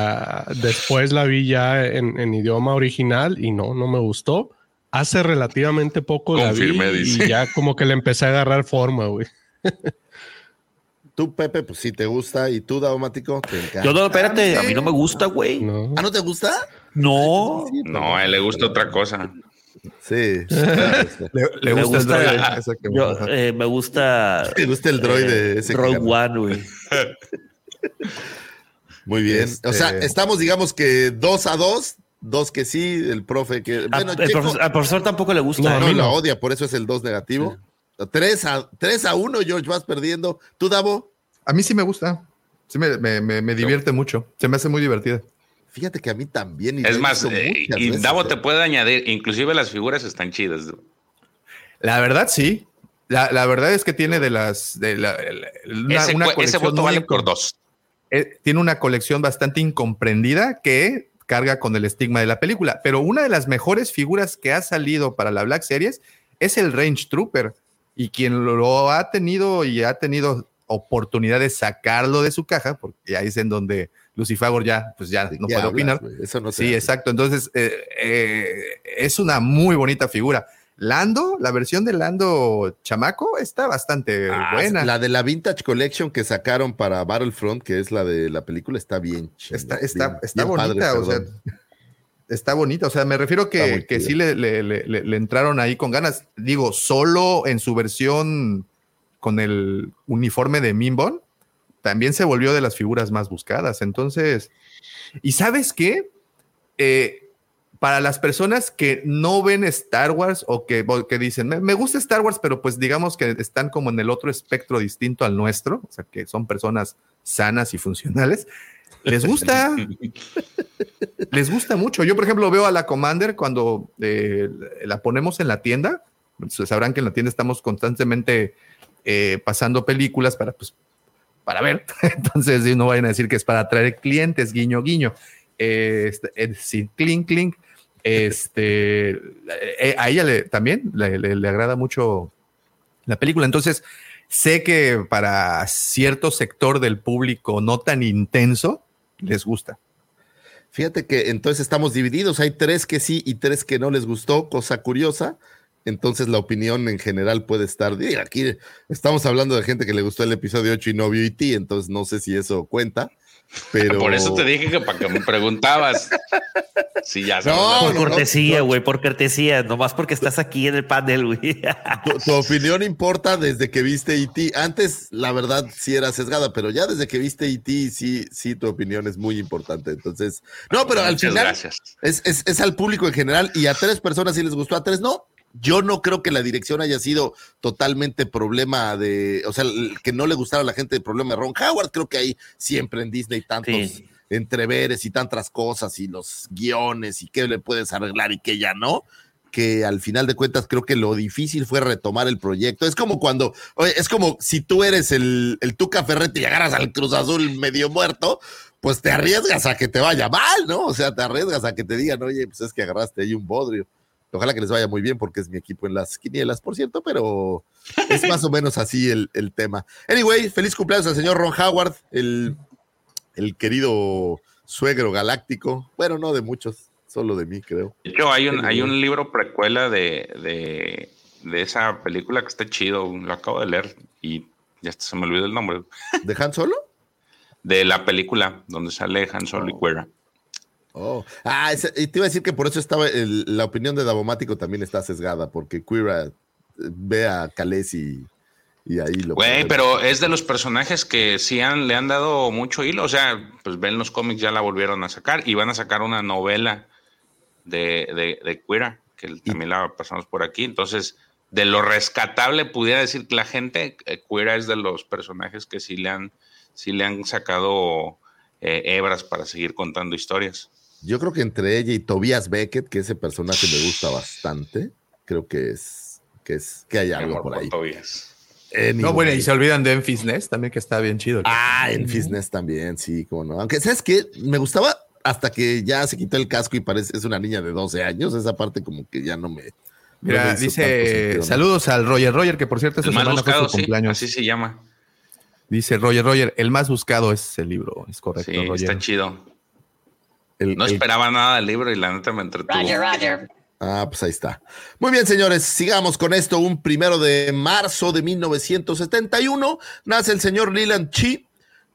después la vi ya en, en, idioma original y no, no me gustó. Hace relativamente poco la vi y ya como que le empecé a agarrar forma, güey. Tú, Pepe, pues si te gusta. ¿Y tú, Daumático? Te encanta. Yo no, espérate, a mí no me gusta, güey. ¿Ah, no te gusta? No. no, a él le gusta otra cosa. Sí. le, gusta, el droid. eh, me gusta. Me gusta el droide eh, ese. Rogue One, güey. Muy bien. O sea, este estamos, digamos que dos a dos. Dos que sí, el profe que. Bueno, al, profesor, al, profesor, tampoco le gusta. No, no, lo odia, por eso es el dos negativo. 3 a, 3 a 1, George, vas perdiendo. ¿Tú, Davo? A mí sí me gusta. Sí me, me, me, divierte mucho. Se me hace muy divertida. Fíjate que a mí también. es más, eh, y Davo te ¿eh? puede añadir, inclusive las figuras están chidas. La verdad, sí. La, la verdad es que tiene de las. De la, una, ese, una colección ese voto vale por dos. Eh, tiene una colección bastante incomprendida que carga con el estigma de la película. Pero una de las mejores figuras que ha salido para la Black Series es el Range Trooper y quien lo ha tenido y ha tenido oportunidad de sacarlo de su caja, porque ahí es en donde Lucifagor ya, pues ya no puede opinar. Eso no sí, exacto. Entonces, eh, eh, es una muy bonita figura. Lando, la versión de Lando Chamaco está bastante ah, buena. La de la Vintage Collection que sacaron para Battlefront, que es la de la película, está bien. está, está, está bonita, o sea, está bonita. O sea, me refiero que, que sí le, le, le, entraron ahí con ganas. Digo, solo en su versión con el uniforme de Mimbon, también se volvió de las figuras más buscadas. Entonces, ¿y sabes qué? Eh, para las personas que no ven Star Wars o que, que dicen, me, me, gusta Star Wars, pero pues digamos que están como en el otro espectro distinto al nuestro, o sea, que son personas sanas y funcionales, les gusta. les gusta mucho. Yo, por ejemplo, veo a la Commander cuando eh, la ponemos en la tienda. Sabrán que en la tienda estamos constantemente eh, pasando películas para pues, para ver. Entonces, no vayan a decir que es para atraer clientes, guiño, guiño. Este, sí, clink, clink. Este, eh, a ella le, también le, agrada mucho la película. Entonces, sé que para cierto sector del público no tan intenso, les gusta. Fíjate que entonces estamos divididos. Hay tres que sí y tres que no les gustó, cosa curiosa. Entonces la opinión en general puede estar. Aquí estamos hablando de gente que le gustó el episodio 8 y no vio IT, entonces no sé si eso cuenta. Pero... Por eso te dije que para que me preguntabas. Sí, ya no, por cortesía, güey, por cortesía, nomás porque estás aquí en el panel, güey. Tu, opinión importa desde que viste E.T. Antes, la verdad, sí era sesgada, pero ya desde que viste E.T., sí, sí, tu opinión es muy importante. Entonces, no, pero al final es, es, es, al público en general y a tres personas sí les gustó, a tres no. Yo no creo que la dirección haya sido totalmente problema de, o sea, que no le gustara a la gente el problema de Ron Howard. Creo que hay siempre en Disney tantos entreveres y tantas cosas y los guiones y qué le puedes arreglar y qué ya no que al final de cuentas creo que lo difícil fue retomar el proyecto. Es como cuando, es como si tú eres el, el Tuca Ferretti y agarras al Cruz Azul medio muerto, pues te arriesgas a que te vaya mal, ¿no? O sea, te arriesgas a que te digan, oye, pues es que agarraste ahí un bodrio. Ojalá que les vaya muy bien porque es mi equipo en las quinielas, por cierto, pero es más o menos así el, tema. Anyway, feliz cumpleaños al señor Ron Howard, el, el querido suegro galáctico. Bueno, no de muchos, solo de mí, creo. De hecho, hay un, hay un libro precuela de, de, de, esa película que está chido, lo acabo de leer y ya se me olvidó el nombre. ¿De Han Solo? De la película donde sale Han Solo y Cuera. Oh, ah, y te iba a decir que por eso estaba la opinión de Davomático también está sesgada, porque Queera eh, ve a Khaleesi y, ahí lo. Güey, pero es de los personajes que sí han, le han dado mucho hilo. O sea, pues ven los cómics, ya la volvieron a sacar y van a sacar una novela de, de, Queera, que también la pasamos por aquí. Entonces, de lo rescatable, pudiera decir que la gente, eh, Queera es de los personajes que sí le han, sí le han sacado eh, hebras para seguir contando historias. Yo creo que entre ella y Tobias Beckett, que ese personaje me gusta bastante, creo que es que es que hay algo por ahí. no, bueno, y se olvidan de Enfis Nest también, que está bien chido. Ah, Enfis Nest también, sí, como no. Aunque, ¿sabes qué? Me gustaba hasta que ya se quitó el casco y parece es una niña de 12 años. Esa parte como que ya no me. Mira, dice saludos al Roger Roger, que por cierto esta semana fue su cumpleaños. Así se llama. Dice Roger Roger, el más buscado es el libro, es correcto. Sí, está chido no esperaba nada del libro y la neta me entretuvo. Roger, Roger. Ah, pues ahí está. Muy bien, señores, sigamos con esto. Un primero de marzo de 1971 nace el señor Leland Chi.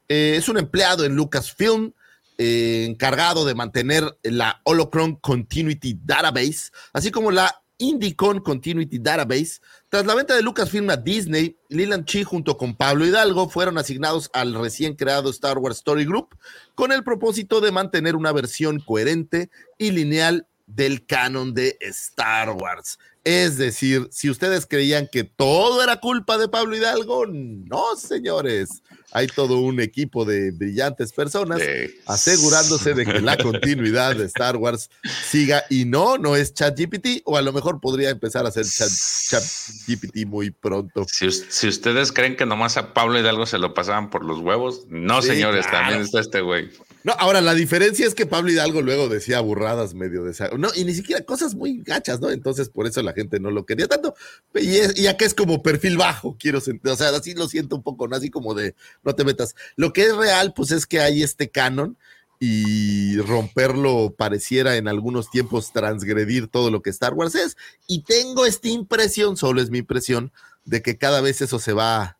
Eh, es un empleado en Lucasfilm, eh, encargado de mantener la Holocron Continuity Database, así como la Indicon Continuity Database. Tras la venta de Lucasfilm a Disney, Leland Chi junto con Pablo Hidalgo fueron asignados al recién creado Star Wars Story Group con el propósito de mantener una versión coherente y lineal del canon de Star Wars. Es decir, si ustedes creían que todo era culpa de Pablo Hidalgo, no, señores hay todo un equipo de brillantes personas asegurándose de que la continuidad de Star Wars siga y no, no es ChatGPT o a lo mejor podría empezar a ser ChatGPT muy pronto. Si, ustedes creen que nomás a Pablo Hidalgo se lo pasaban por los huevos, no señores, también está este güey. No, ahora la diferencia es que Pablo Hidalgo luego decía burradas medio de no, y ni siquiera cosas muy gachas, ¿no? Entonces por eso la gente no lo quería tanto. Y, es, y acá es como perfil bajo, quiero sentir, o sea, así lo siento un poco, ¿no? Así como de no te metas. Lo que es real, pues es que hay este canon y romperlo pareciera en algunos tiempos transgredir todo lo que Star Wars es. Y tengo esta impresión, solo es mi impresión, de que cada vez eso se va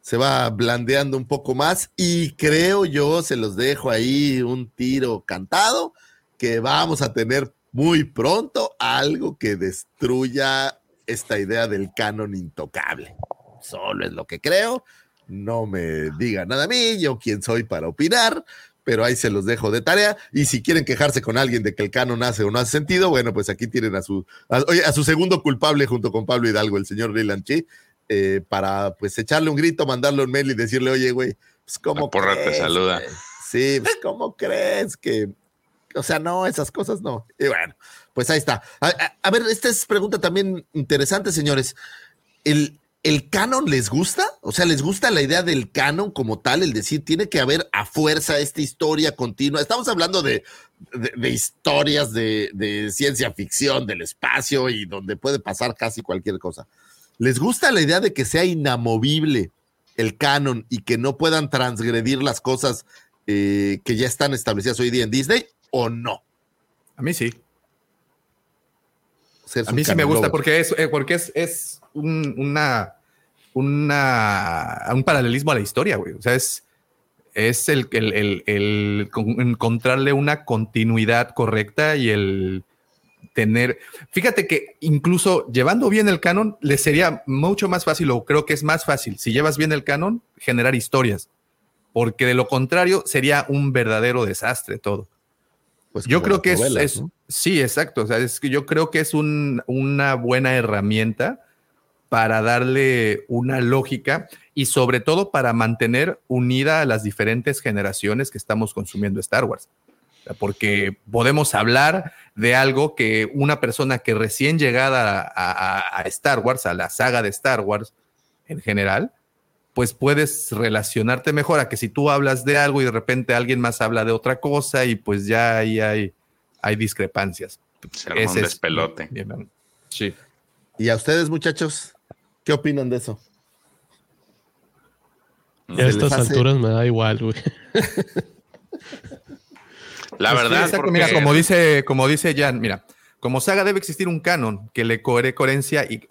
se va blandeando un poco más y creo yo, se los dejo ahí un tiro cantado, que vamos a tener muy pronto algo que destruya esta idea del canon intocable. Solo es lo que creo. No me diga nada a mí, yo quién soy para opinar, pero ahí se los dejo de tarea. Y si quieren quejarse con alguien de que el canon hace o no hace sentido, bueno, pues aquí tienen a su, a, su segundo culpable junto con Pablo Hidalgo, el señor Leland eh, para pues echarle un grito, mandarle un mail y decirle, oye, güey, pues cómo... porra te saluda. Sí, pues cómo crees que... O sea, no, esas cosas no. Y bueno, pues ahí está. A, ver, esta es pregunta también interesante, señores. ¿El, ¿El canon les gusta? O sea, ¿les gusta la idea del canon como tal? El decir, tiene que haber a fuerza esta historia continua. Estamos hablando de, historias de, ciencia ficción, del espacio y donde puede pasar casi cualquier cosa. ¿Les gusta la idea de que sea inamovible el canon y que no puedan transgredir las cosas eh, que ya están establecidas hoy día en Disney o no? A mí sí. a mí sí me gusta porque es, eh, porque es, una una, un paralelismo a la historia, güey. O sea, es, es el, el, encontrarle una continuidad correcta y el tener. Fíjate que incluso llevando bien el canon, le sería mucho más fácil, o creo que es más fácil, si llevas bien el canon, generar historias. Porque de lo contrario sería un verdadero desastre todo. Pues yo creo que es, sí, exacto. O sea, es que yo creo que es una buena herramienta para darle una lógica y sobre todo para mantener unida a las diferentes generaciones que estamos consumiendo Star Wars. Porque podemos hablar de algo que una persona que recién llegada a, Star Wars, a la saga de Star Wars en general, pues puedes relacionarte mejor a que si tú hablas de algo y de repente alguien más habla de otra cosa y pues ya ahí hay, hay discrepancias. Ese es despelote. Sí. ¿Y a ustedes, muchachos? ¿Qué opinan de eso? a estas alturas me da igual, güey. La verdad, mira, como dice, como dice Jan, mira, como saga debe existir un canon que le cohere coherencia y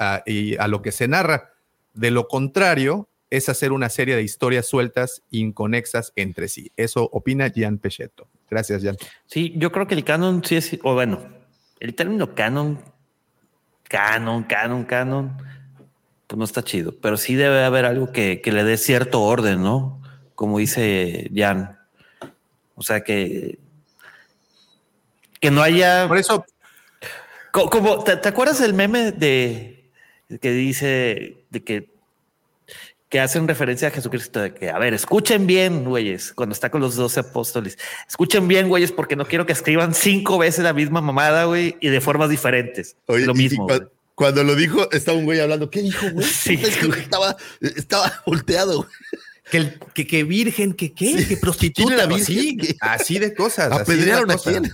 a, lo que se narra. De lo contrario, es hacer una serie de historias sueltas, inconexas entre sí. Eso opina Jan Pechetto. Gracias, Jan. Sí, yo creo que el canon sí es, o bueno, el término canon, canon, canon, canon, pues no está chido, pero sí debe haber algo que, le dé cierto orden, ¿no? Como dice Jan. O sea, que, que no haya... Por eso... Como, ¿te, acuerdas del meme de que dice de que que hacen referencia a Jesucristo de que, a ver, escuchen bien, güeyes, cuando está con los doce apóstoles, escuchen bien, güeyes, porque no quiero que escriban cinco veces la misma mamada, güey, y de formas diferentes. lo mismo. Cuando lo dijo, estaba un güey hablando. ¿Qué dijo, güey? Sí, estaba, estaba volteado, Que, que, que, virgen, que qué, que prostituta, así, así de cosas. Apedrearon a quién.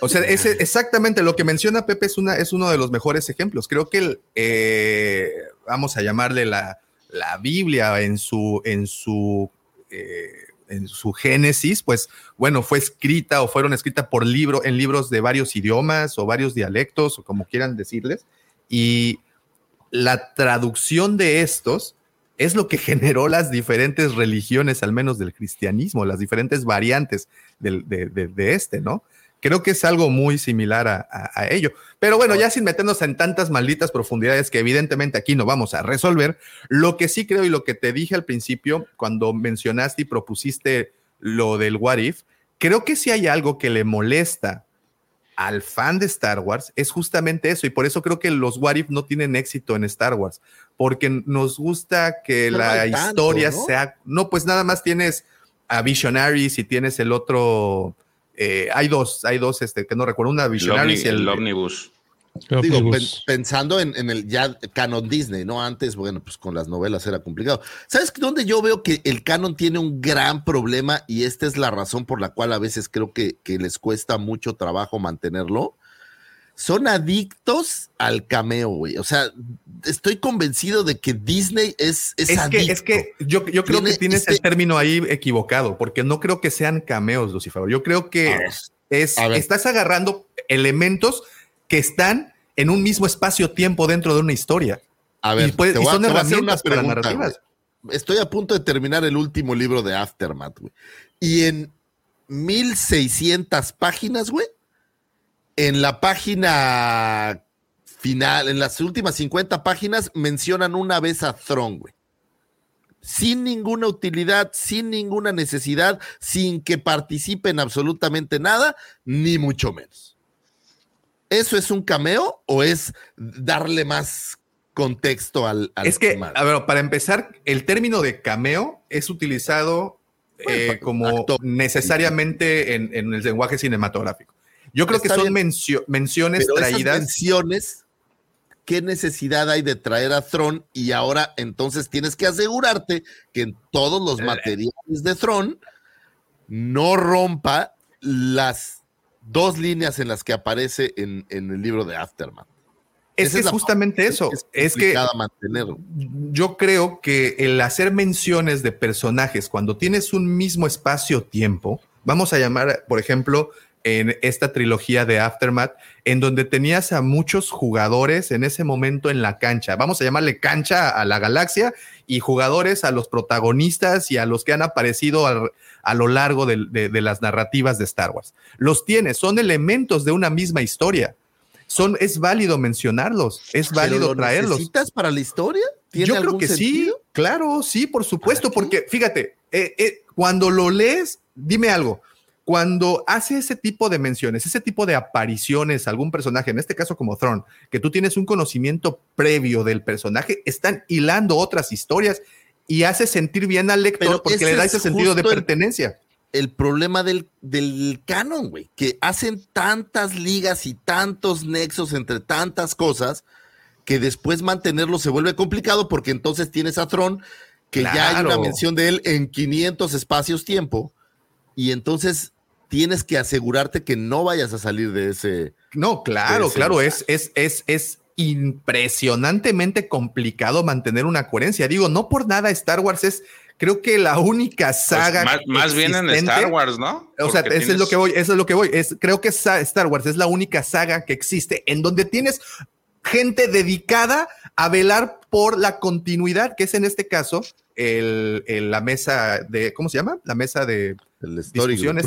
O sea, es exactamente lo que menciona Pepe es, una, es uno de los mejores ejemplos. Creo que el, eh, vamos a llamarle la, la, Biblia en su, en su, eh, en su génesis, pues bueno, fue escrita o fueron escritas por libro, en libros de varios idiomas o varios dialectos o como quieran decirles. Y la traducción de estos es lo que generó las diferentes religiones, al menos del cristianismo, las diferentes variantes de, este, ¿no? Creo que es algo muy similar a, ello. Pero bueno, ya sin meternos en tantas malditas profundidades que evidentemente aquí no vamos a resolver, lo que sí creo y lo que te dije al principio cuando mencionaste y propusiste lo del what if, creo que sí hay algo que le molesta al fan de Star Wars es justamente eso. Y por eso creo que los What If no tienen éxito en Star Wars. Porque nos gusta que la historia sea. No, pues nada más tienes a Visionaries y tienes el otro. Eh, hay dos, hay dos, este, que no recuerdo, una Visionaries y el, el Omnibus. Digo, pensando en, el ya canon Disney, ¿no? Antes, bueno, pues con las novelas era complicado. ¿Sabes dónde yo veo que el canon tiene un gran problema y esta es la razón por la cual a veces creo que, les cuesta mucho trabajo mantenerlo? Son adictos al cameo, güey. O sea, estoy convencido de que Disney es, es, es Que, es que yo, yo creo que tienes el término ahí equivocado, porque no creo que sean cameos, Lucifer. Yo creo que es, estás agarrando elementos que están en un mismo espacio-tiempo dentro de una historia. A ver, y, son para narrativas. Estoy a punto de terminar el último libro de Aftermath, güey. Y en 1600 páginas, güey, en la página final, en las últimas 50 páginas, mencionan una vez a Throne, güey. Sin ninguna utilidad, sin ninguna necesidad, sin que participen absolutamente nada, ni mucho menos. ¿Eso es un cameo o es darle más contexto al... es que, a ver, para empezar, el término de cameo es utilizado eh, como necesariamente en, el lenguaje cinematográfico. Yo creo que son menciones traídas. Menciones ¿qué necesidad hay de traer a Throne? Y ahora entonces tienes que asegurarte que en todos los materiales de Throne no rompa las dos líneas en las que aparece en, el libro de Aftermath. Es que es justamente eso. Es, que yo creo que el hacer menciones de personajes cuando tienes un mismo espacio-tiempo, vamos a llamar, por ejemplo, en esta trilogía de Aftermath, en donde tenías a muchos jugadores en ese momento en la cancha. Vamos a llamarle cancha a la galaxia y jugadores a los protagonistas y a los que han aparecido a, lo largo de, las narrativas de Star Wars. Los tienes, son elementos de una misma historia. Son, es válido mencionarlos, es válido traerlos. ¿Necesitas para la historia? Yo creo que sí, claro, sí, por supuesto, porque fíjate, eh, eh, cuando lo lees, dime algo cuando hace ese tipo de menciones, ese tipo de apariciones, algún personaje, en este caso como Thrawn, que tú tienes un conocimiento previo del personaje, están hilando otras historias y hace sentir bien al lector porque le da ese sentido de pertenencia. El, problema del, del canon, güey, que hacen tantas ligas y tantos nexos entre tantas cosas que después mantenerlo se vuelve complicado porque entonces tienes a Thrawn que ya hay una mención de él en 500 espacios tiempo y entonces tienes que asegurarte que no vayas a salir de ese. No, claro, claro, es, es, es, es impresionantemente complicado mantener una coherencia. Digo, no por nada Star Wars es, creo que la única pues saga. más, bien en Star Wars, ¿no? O sea, eso es lo que voy, eso es lo que voy. Es, creo que Star Wars es la única saga que existe en donde tienes gente dedicada a velar por la continuidad, que es en este caso el, la mesa de, ¿cómo se llama? La mesa de el Story Group.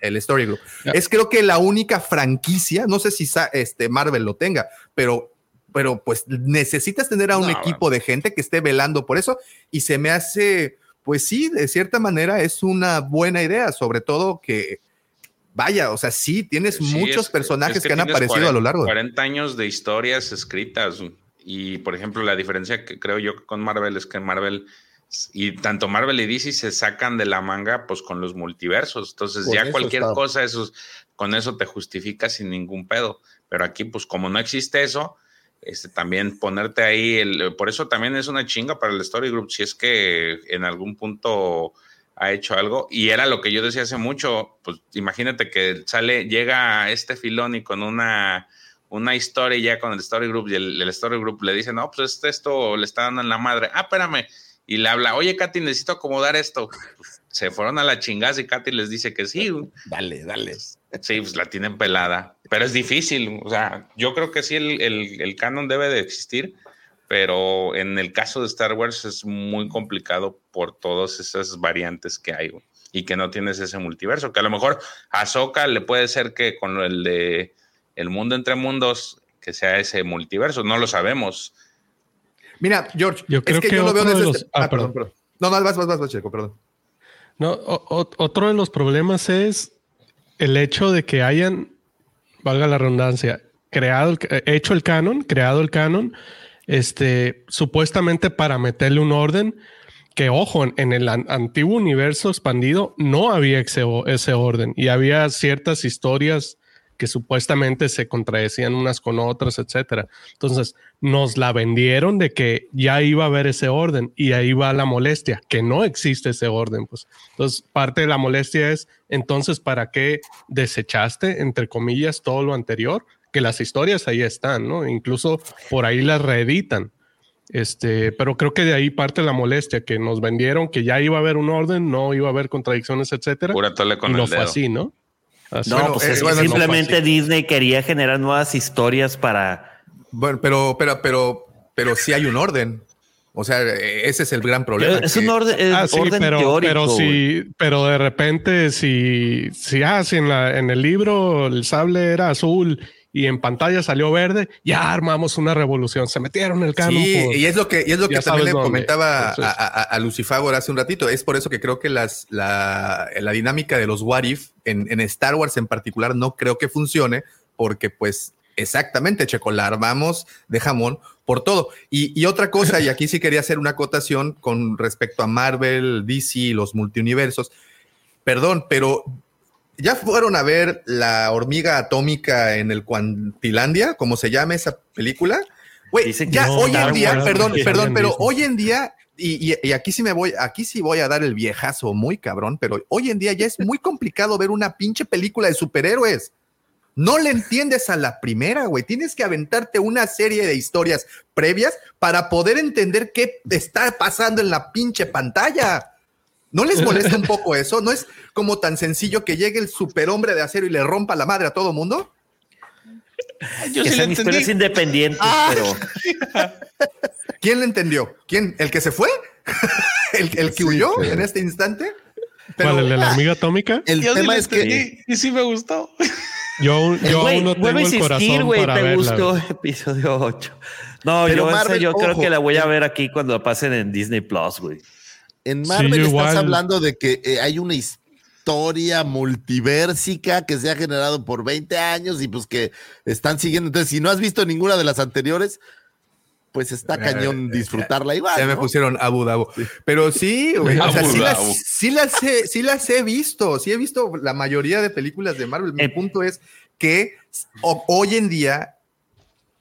el Story Group. Es creo que la única franquicia, no sé si este Marvel lo tenga, pero, pero pues necesitas tener a un equipo de gente que esté velando por eso y se me hace, pues sí, de cierta manera es una buena idea, sobre todo que vaya, o sea, sí, tienes muchos personajes que, han aparecido a lo largo. 40 años de historias escritas y, por ejemplo, la diferencia que creo yo con Marvel es que Marvel y tanto Marvel y DC se sacan de la manga pues con los multiversos. Entonces ya cualquier cosa, eso, con eso te justifica sin ningún pedo. Pero aquí pues como no existe eso, este, también ponerte ahí, el, por eso también es una chinga para el Story Group, si es que en algún punto ha hecho algo. Y era lo que yo decía hace mucho, pues imagínate que sale, llega este filón y con una una historia ya con el Story Group y el, Story Group le dice, no, pues esto le está dando en la madre. Ah, espérame, y le habla, oye, Katy, necesito acomodar esto. se fueron a la chingada y Katy les dice que sí. Dale, dale. Sí, pues la tienen pelada. Pero es difícil. O sea, yo creo que sí, el, el, canon debe de existir, pero en el caso de Star Wars es muy complicado por todas esas variantes que hay y que no tienes ese multiverso. Que a lo mejor a Ahsoka le puede ser que con el de El Mundo entre Mundos, que sea ese multiverso, no lo sabemos Mira, George, yo creo es que, yo lo veo desde... Ah, ah, perdón, perdón. No, no, vas, vas, vas, Checo, perdón. No, otro de los problemas es el hecho de que hayan, valga la redundancia, creado, hecho el canon, creado el canon, este, supuestamente para meterle un orden que, ojo, en, el antiguo universo expandido no había ese, ese, orden y había ciertas historias que supuestamente se contradecían unas con otras, etcétera. Entonces, nos la vendieron de que ya iba a haber ese orden y ahí va la molestia, que no existe ese orden. Pues. Entonces, parte de la molestia es, entonces, ¿para qué desechaste, entre comillas, todo lo anterior? Que las historias ahí están, ¿no? Incluso por ahí las reeditan. Este, pero creo que de ahí parte la molestia, que nos vendieron que ya iba a haber un orden, no iba a haber contradicciones, etcétera. con y no fue así, ¿no? No, pues es, simplemente Disney quería generar nuevas historias para. Bueno, pero, pero, pero, pero sí hay un orden. O sea, ese es el gran problema. Es un orden, ah, pero, Pero, si, pero de repente, si, si, ah, en, la, en el libro el sable era azul y en pantalla salió verde, ya armamos una revolución. Se metieron el canon. Sí, y es lo que, es lo que también le comentaba a, a, a, Lucifagor hace un ratito. Es por eso que creo que las, la, la dinámica de los What If en, en, Star Wars en particular no creo que funcione, porque pues exactamente, Checo, la armamos de jamón por todo. Y, y otra cosa, y aquí sí quería hacer una acotación con respecto a Marvel, DC, los multiuniversos. Perdón, pero ¿Ya fueron a ver La hormiga atómica en el Cuantilandia? ¿Cómo se llama esa película? Güey, ya hoy en día, perdón, perdón, pero hoy en día, y, y, aquí sí me voy, aquí sí voy a dar el viejazo muy cabrón, pero hoy en día ya es muy complicado ver una pinche película de superhéroes. No le entiendes a la primera, güey. Tienes que aventarte una serie de historias previas para poder entender qué está pasando en la pinche pantalla. ¿No les molesta un poco eso? ¿No es como tan sencillo que llegue el superhombre de acero y le rompa la madre a todo mundo? Yo sí son historias independientes, ah. pero. ¿Quién le entendió? ¿Quién? ¿El que se fue? ¿El, que huyó en este instante? ¿Cuál, el de la hormiga atómica? El tema es que. Y sí me gustó. Yo, yo aún no tengo el corazón wey, para me gustó episodio 8. No, yo, yo creo que la voy a ver aquí cuando la pasen en Disney Plus, güey. En Marvel estás hablando de que eh, hay una historia multiversica que se ha generado por 20 años y pues que están siguiendo. Entonces, si no has visto ninguna de las anteriores, pues está eh, cañón eh, disfrutarla igual. Ya me pusieron Abu Dhabi. Pero sí, o sea, sí, las, sí, las he, sí las he visto. Sí he visto la mayoría de películas de Marvel. Mi punto es que hoy en día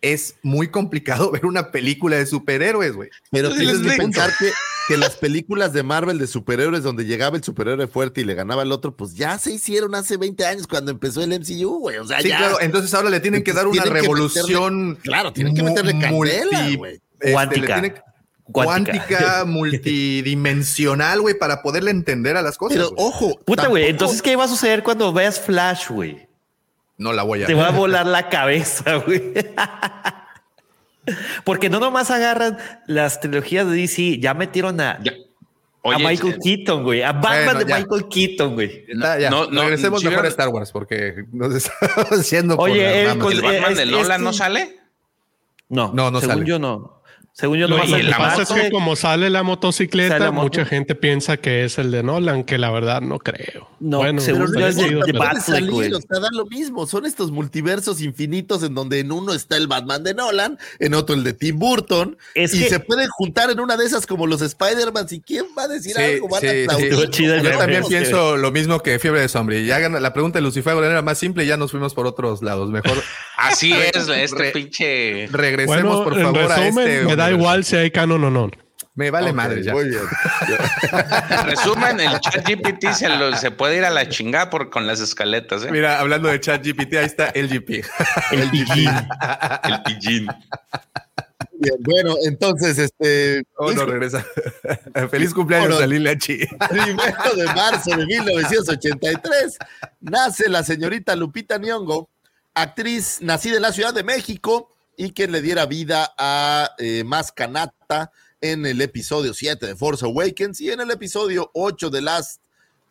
es muy complicado ver una película de superhéroes, güey. Pero tienes que pensar que, que, las películas de Marvel de superhéroes donde llegaba el superhéroe fuerte y le ganaba al otro, pues ya se hicieron hace 20 años cuando empezó el MCU, güey. O sea, sí, ya. claro. Entonces ahora le tienen que dar una revolución. claro, tienen que meterle candela, güey. Este, cuántica. cuántica, multidimensional, güey, para poderle entender a las cosas. Pero ojo. Puta, güey, entonces, ¿qué va a suceder cuando veas Flash, güey? No la voy a Te va a volar la cabeza, güey. Porque no nomás agarran las trilogías de DC, ya metieron a, a Michael Keaton, güey. A Batman de Michael Keaton, güey. No, no, regresemos mejor a Star Wars porque nos está haciendo. Oye, el, el, Batman de Nolan no sale? No, no, no según yo no. Según yo, no, lo que pasa es que como sale la motocicleta, mucha gente piensa que es el de Nolan, que la verdad no creo. No, bueno, según yo es de, Batman. O sea, dan lo mismo. Son estos multiversos infinitos en donde en uno está el Batman de Nolan, en otro el de Tim Burton, y se pueden juntar en una de esas como los Spider-Man. ¿Y quién va a decir algo? Van Yo también pienso lo mismo que Fiebre de Sombra. Ya la pregunta de Lucifer era más simple y ya nos fuimos por otros lados. Mejor. Así es, este pinche. Regresemos, por favor, a este igual si hay canon o no. Me vale madre ya. Resumen, el chat GPT se, se, puede ir a la chingada por, con las escaletas. ¿eh? Mira, hablando de chat GPT, ahí está el GP. El pillín. el pillín. Bien, bueno, entonces, este. Oh, no, regresa. Feliz cumpleaños bueno, a Lila Chi. Primero de marzo de 1983 nace la señorita Lupita Nyong'o, actriz nacida en la Ciudad de México y quien le diera vida a eh, Mascanata en el episodio 7 de Force Awakens y en el episodio 8 de Last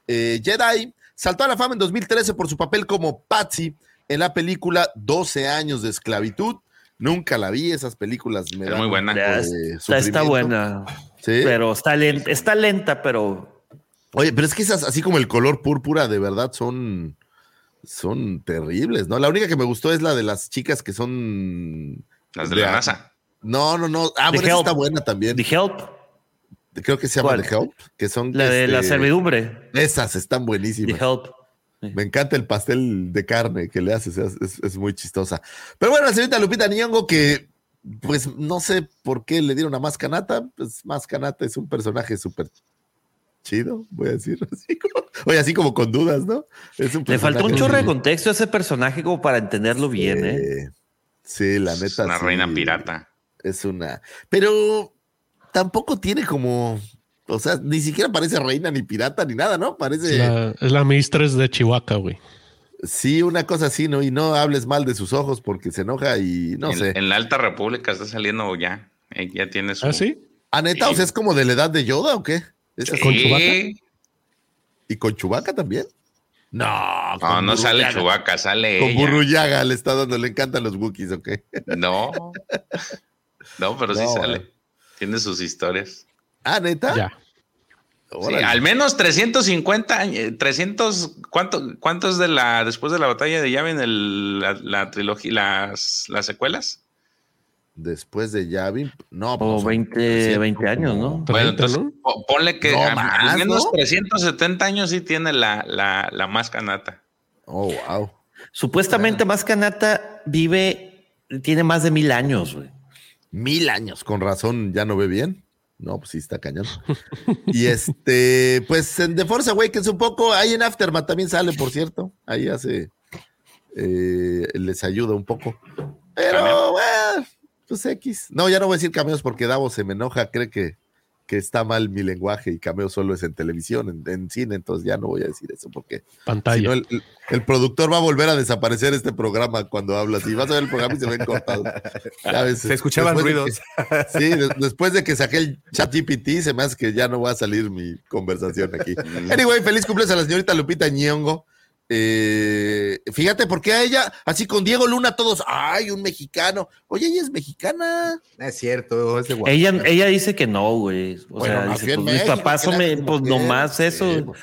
eh, Jedi. Saltó a la fama en 2013 por su papel como Patsy en la película 12 años de esclavitud. Nunca la vi, esas películas me muy buena. está, buena. ¿Sí? Pero está lenta, está lenta, pero. Oye, pero es que esas, así como el color púrpura, de verdad son son terribles, ¿no? La única que me gustó es la de las chicas que son. Las de, la NASA. No, no, no. Ah, bueno, está buena también. The Help. Creo que se llama The Help, que son. La de la este, servidumbre. Esas están buenísimas. The Help. Me encanta el pastel de carne que le haces, es, muy chistosa. Pero bueno, la señorita Lupita Nyong'o que, pues no sé por qué le dieron a Mascanata, pues Mascanata es un personaje súper chido, voy a decir así como, oye, así como con dudas, ¿no? Le faltó un chorro de contexto a ese personaje como para entenderlo bien, ¿eh? Sí, la neta. Es una reina pirata. Es una. Pero tampoco tiene como. O sea, ni siquiera parece reina ni pirata ni nada, ¿no? Parece. es la mistress de Chihuahua, güey. Sí, una cosa así, ¿no? Y no hables mal de sus ojos porque se enoja y no sé. En la Alta República está saliendo ya. Eh, ya tiene su. ¿Ah, sí? ¿A neta? O sea, es como de la edad de Yoda o qué? ¿Con Chubaca? ¿Y con Chubaca también? No, no, no sale Chubaca, sale. Con Burruyaga le está dando, le encantan los Wookiees, ¿ok? No. No, pero sí sale. Tiene sus historias. Ah, neta. Ya. Sí, al menos 350, 300, ¿cuánto, ¿cuántos de la, después de la batalla de llave en la, la, trilogía, las, las secuelas? Después de Yavin, no. Pues, 20, 20 años, ¿no? Bueno, entonces ponle que al menos 370 años sí tiene la, la, la más canata. Oh, wow. Supuestamente más Mascanata vive, tiene más de mil años, güey. Mil años, con razón, ya no ve bien. No, pues sí está cañón. y este, pues en The Force Awakens un poco, ahí en Aftermath también sale, por cierto. Ahí hace, eh, les ayuda un poco. Pero, bueno, pues X. No, ya no voy a decir cameos porque Davo se me enoja, cree que, que está mal mi lenguaje y cameo solo es en televisión, en, cine, entonces ya no voy a decir eso porque pantalla. el, productor va a volver a desaparecer este programa cuando hablas y vas a ver el programa y se ven cortados. se escuchaban ruidos. sí, después de que saqué el chat GPT, se me hace que ya no va a salir mi conversación aquí. anyway, feliz cumpleaños a la señorita Lupita Ñongo. Eh, fíjate, porque a ella, así con Diego Luna, todos, ay, un mexicano. Oye, ella es mexicana. Es cierto, es de ella, ella dice que no, güey. O sea, dice, pues, mis papás son, pues nomás eso.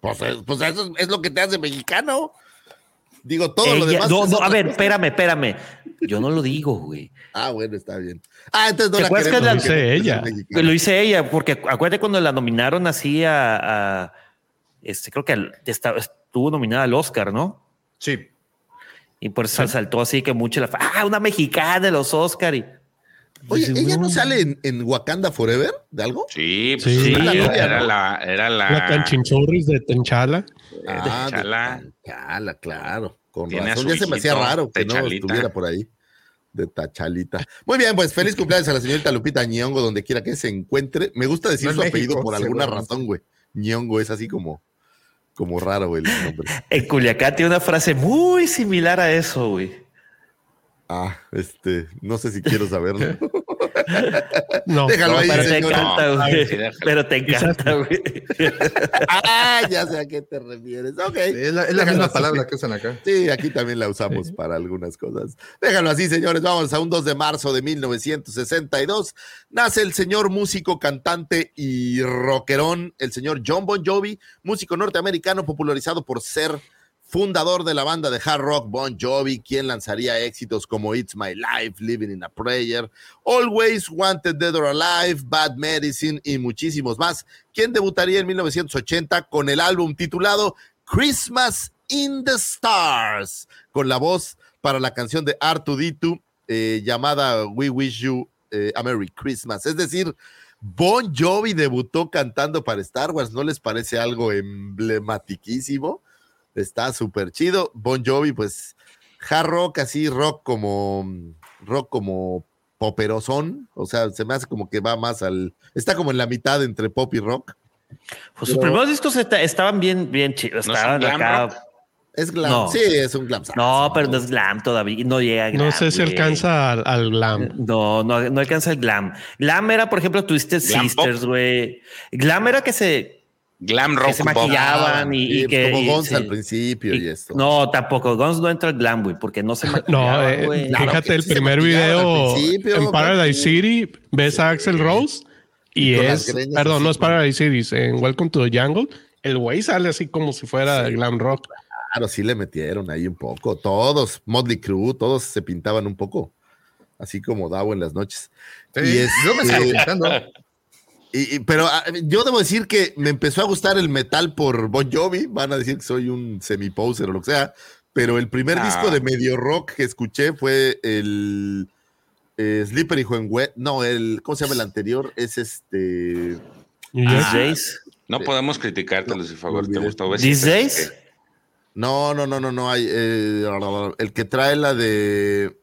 Pues, pues, eso es lo que te hace mexicano. Digo, todo lo demás. No, no, a ver, espérame, espérame. Yo no lo digo, güey. Ah, bueno, está bien. Ah, entonces no la queremos, que lo hice ella. Lo hice ella, porque acuérdate cuando la nominaron así a, a este, creo que estaba estuvo nominada al Oscar, ¿no? Sí. Y por eso saltó así que mucho la ah, una mexicana de los Oscar y Oye, ¿ella no sale en, Wakanda Forever de algo? Sí, pues sí, era, la, era la. La canchinchorris de Tenchala. Ah, de Tenchala, claro. Con razón, ya se me hacía raro que no estuviera por ahí. De Tachalita. Muy bien, pues feliz cumpleaños a la señorita Lupita Ñongo, donde quiera que se encuentre. Me gusta decir su apellido por alguna razón, güey. Ñongo es así como como raro, güey. En Culiacán tiene una frase muy similar a eso, güey. Ah, este, no sé si quiero saberlo. no, Déjalo ahí, pero te encanta, güey. pero te encanta, güey. ah, ya sé a qué te refieres. Ok. es la, misma palabra que usan acá. Sí, aquí también la usamos para algunas cosas. Déjalo así, señores. Vamos a un 2 de marzo de 1962. Nace el señor músico, cantante y rockerón, el señor John Bon Jovi, músico norteamericano popularizado por ser fundador de la banda de hard rock Bon Jovi, quien lanzaría éxitos como It's My Life, Living in a Prayer, Always Wanted Dead or Alive, Bad Medicine y muchísimos más, quien debutaría en 1980 con el álbum titulado Christmas in the Stars, con la voz para la canción de Artuditu eh, llamada We Wish You eh, a Merry Christmas. Es decir, Bon Jovi debutó cantando para Star Wars, ¿no les parece algo emblematiquísimo? Está súper chido. Bon Jovi, pues, hard rock, así, rock como, rock como poperosón. O sea, se me hace como que va más al. Está como en la mitad entre pop y rock. Pues sus primeros discos estaban bien, bien chidos. Estaban acá. Es glam. Sí, es un glam. No, pero no es glam todavía. No llega glam, No sé si alcanza al, glam. No, no, no alcanza el glam. Glam era, por ejemplo, Twisted Sisters, güey. Glam era que se Glam rock. Que se maquillaban y, que. Como Guns al principio y, esto. No, tampoco. Guns no entra al glam, güey, porque no se maquillaban. no, eh, fíjate el primer video en Paradise City, ves a Axel Rose y, es. Perdón, no es Paradise City, en Welcome to the Jungle. El güey sale así como si fuera glam rock. Claro, sí le metieron ahí un poco. Todos, Motley Crue, todos se pintaban un poco. Así como Dawo en las noches. y es, yo me estoy pintando pero ah, yo debo decir que me empezó a gustar el metal por Bon Jovi. Van a decir que soy un semi-poser o lo que sea. Pero el primer ah. disco de medio rock que escuché fue el eh, Slippery When Wet. No, el, ¿cómo se llama el anterior? Es este. Ah, no podemos criticarte, no, favor, ¿te gustó? ¿These Days? No, no, no, no, no. Hay, eh, el que trae la de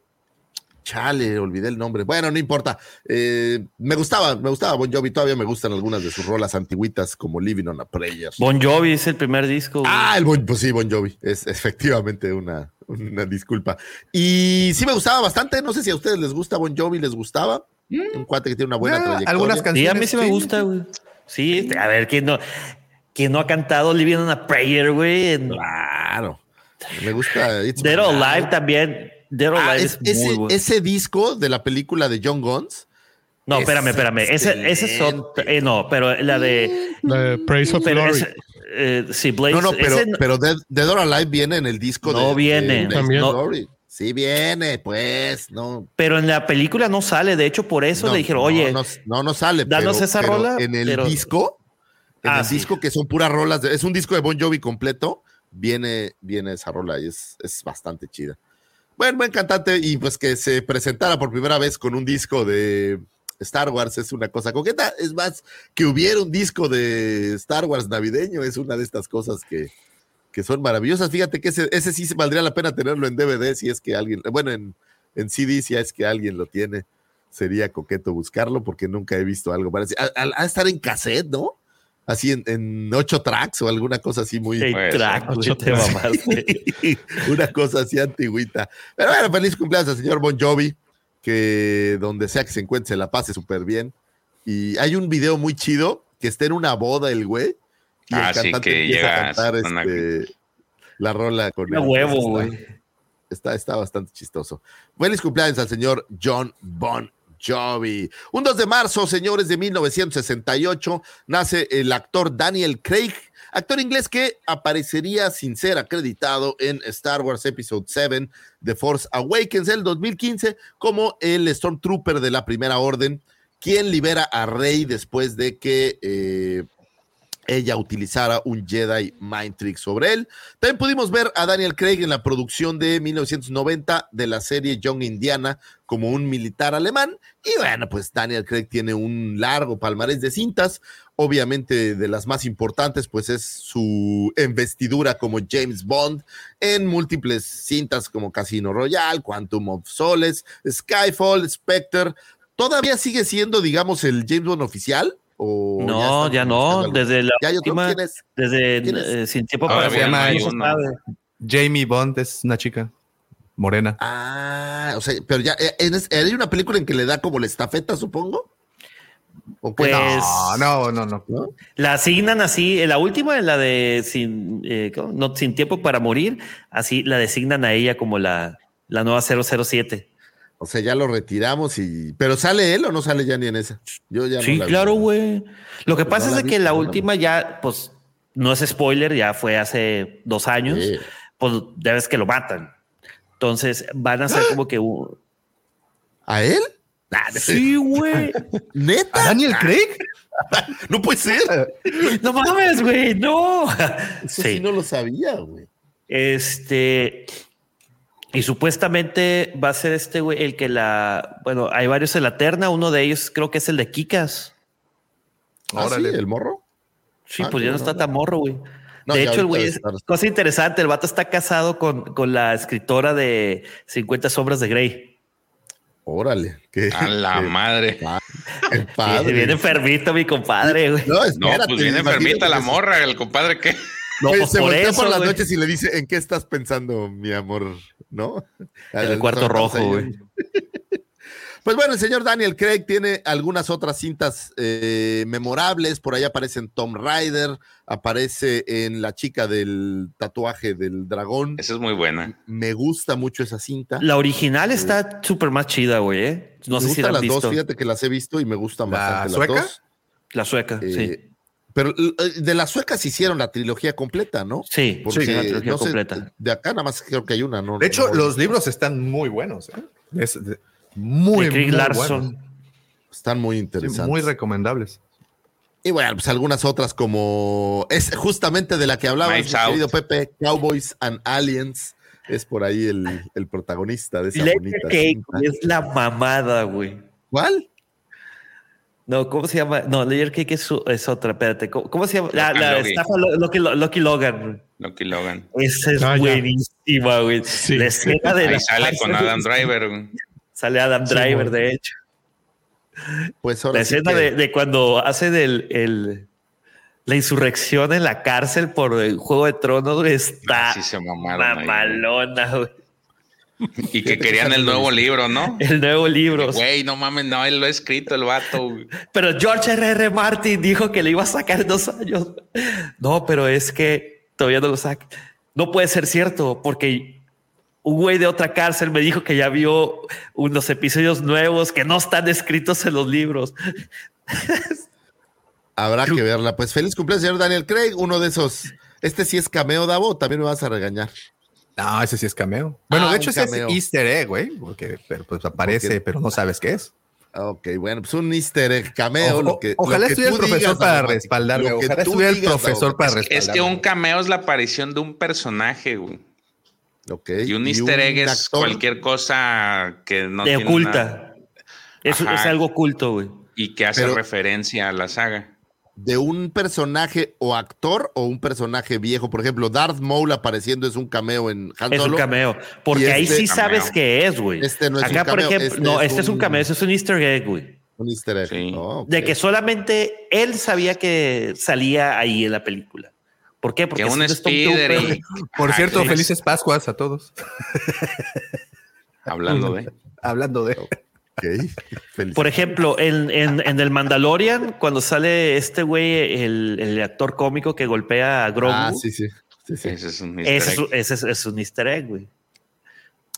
Chale, olvidé el nombre. Bueno, no importa. Eh, me gustaba, me gustaba Bon Jovi. Todavía me gustan algunas de sus rolas antiguitas como Living on a Prayer. Bon Jovi es el primer disco. Ah, el bon, pues sí, Bon Jovi. Es efectivamente una, una disculpa. Y sí me gustaba bastante. No sé si a ustedes les gusta Bon Jovi, les gustaba. Mm. Un cuate que tiene una buena ah, trayectoria. Algunas canciones. Sí, a mí sí me gusta, güey. Sí, a ver, ¿quién no, quién no ha cantado Living on a Prayer, güey? Claro. Me gusta. Dead or Alive también. Ah, ese, disco de la película de John Guns. No, espérame, espérame. Ese, ese es otro, eh, no, pero la de. Praise of Glory. Eh, sí, Blaze. No, no, pero, pero Dead, Dead, or Alive viene en el disco no de. Viene. no viene. Sí viene, pues, no. Pero en la película no sale. De hecho, por eso le dijeron, oye. No, no, sale. Danos esa rola. En el disco, en el ah, disco que son puras rolas. es un disco de Bon Jovi completo viene, viene esa rola y es, es bastante chida. Bueno, buen cantante y pues que se presentara por primera vez con un disco de Star Wars es una cosa coqueta. Es más, que hubiera un disco de Star Wars navideño es una de estas cosas que, que son maravillosas. Fíjate que ese, ese sí valdría la pena tenerlo en DVD si es que alguien, bueno, en, en CD si es que alguien lo tiene. Sería coqueto buscarlo porque nunca he visto algo parecido. A, estar en cassette, ¿no? Así en, ocho tracks o alguna cosa así muy. Una cosa así antigüita. Pero bueno, feliz cumpleaños al señor Bon Jovi, que donde sea que se encuentre se la pase súper bien. Y hay un video muy chido que está en una boda el güey y ah, sí, que llega a cantar este, la rola con el huevo, güey. Está, está, bastante chistoso. Feliz cumpleaños al señor John Bon Jovi. Un 2 de marzo, señores, de 1968, nace el actor Daniel Craig, actor inglés que aparecería sin ser acreditado en Star Wars Episode 7 The Force Awakens el 2015 como el Stormtrooper de la Primera Orden, quien libera a Rey después de que eh, ella utilizara un Jedi Mind Trick sobre él. También pudimos ver a Daniel Craig en la producción de 1990 de la serie Young Indiana como un militar alemán. Y bueno, pues Daniel Craig tiene un largo palmarés de cintas. Obviamente de las más importantes, pues es su investidura como James Bond en múltiples cintas como Casino Royale, Quantum of Solace, Skyfall, Spectre. Todavía sigue siendo, digamos, el James Bond oficial no, ya, no. Desde la última, desde eh, Sin Tiempo para se llama Jamie Bond es una chica morena. Ah, o sea, pero ya eh, hay una película en que le da como la estafeta, supongo. pues no, no, no, La asignan así, la última, la de sin, eh, no, sin tiempo para morir, así la designan a ella como la, la nueva 007. O sea, ya lo retiramos y. Pero sale él o no sale ya ni en esa. Yo ya sí, claro, güey. Lo que pues pasa es que la última ya, pues, no es spoiler, ya fue hace dos años. Pues ya ves que lo matan. Entonces van a ser como que. ¿A él? sí, güey. ¿Neta? ¿A Daniel Craig? no puede ser. no mames, güey, no. Eso sí no lo sabía, güey. Este. Y supuestamente va a ser este güey el que la. Bueno, hay varios en la terna. Uno de ellos creo que es el de Kikas. ¿Ah, sí? ¿El morro? Sí, pues ya no está tan morro, güey. de hecho, el güey es cosa interesante. El vato está casado con, con la escritora de 50 Sombras de Grey. Órale. a la madre. El padre. viene enfermito, mi compadre, güey. No, no, pues viene enfermita la morra, el compadre que. No, pues se voltea por las noches y le dice, ¿en qué estás pensando, mi amor? ¿No? En el cuarto rojo, güey. Pues bueno, el señor Daniel Craig tiene algunas otras cintas eh, memorables. Por ahí aparece en Tom Rider, aparece en La chica del tatuaje del dragón. Esa es muy buena. Me gusta mucho esa cinta. La original está súper más chida, güey. ¿eh? No sé si la las visto. dos, fíjate que las he visto y me gustan ¿La bastante sueca? las dos. La sueca, sí. Eh, pero eh, de las suecas hicieron la trilogía completa, ¿no? Sí, Porque, sí, la trilogía completa. De acá nada más creo que hay una, ¿no? De hecho, no, los libros están muy buenos. ¿eh? Es de, muy, de muy Larson. buenos. Están muy interesantes. Sí, muy recomendables. Y bueno, pues algunas otras como es justamente de la que hablaba mi querido Pepe, Cowboys and Aliens. Es por ahí el, el protagonista de esa bonita Cake es la mamada, güey. ¿Cuál? No, ¿cómo se llama? No, Layer Cake es, su- es otra, espérate. ¿Cómo, cómo se llama? La, Logan la Logan. estafa Lo- Loki, Loki Logan. Lucky Logan. Esa es Ah, buenísima, güey. Sí. La escena de Ahí la sale con Adam Driver. güey. Sale Adam Sí, Driver, güey. de hecho. Pues ahora La sí escena que- de, de cuando hace del, el, la insurrección en la cárcel por el Juego de Tronos güey, está Sí se mamaron ahí, güey. mamalona, güey. Y que querían el nuevo libro, ¿no? El nuevo libro. Güey, no mames, no, él lo ha escrito el vato. Pero George R. R. Martin dijo que le iba a sacar en dos años. No, pero es que todavía no lo saca. No puede ser cierto, porque un güey de otra cárcel me dijo que ya vio unos episodios nuevos que no están escritos en los libros. Habrá que verla. Pues feliz cumpleaños, señor Daniel Craig, uno de esos. Este sí es cameo, Davo, también me vas a regañar. No, ese sí es cameo. Bueno, Ah, de hecho, ese cameo. es Easter egg, güey, porque pero, pues, aparece, Porque- pero no sabes qué es. Ok, bueno, pues un easter egg cameo. lo que, ojalá estuviera el profesor para respaldarlo. Ojalá estuviera el profesor para respaldarlo. Es que un cameo es la aparición de un personaje, güey. Okay. Y un easter egg es cualquier cosa que no de oculta. Es, es, algo oculto, güey. Y que hace referencia a la saga. De un personaje o actor o un personaje viejo. Por ejemplo, Darth Maul apareciendo es un cameo en Han Solo. Es un cameo. Porque ahí este sí sabes que es, güey. Este no es Acá, un cameo, por ejemplo, este no, este es un, cameo, este es un easter egg, güey. Un easter egg. Sí. Oh, de que solamente él sabía que salía ahí en la película. ¿Por qué? Porque es un speeder. Por cierto, felices Pascuas a todos. Hablando de. Hablando de. Por ejemplo, en, en, el Mandalorian, cuando sale este güey, el, actor cómico que golpea a Grogu. Ah, sí, sí. Ese es un easter egg. Ese es, un easter egg, güey.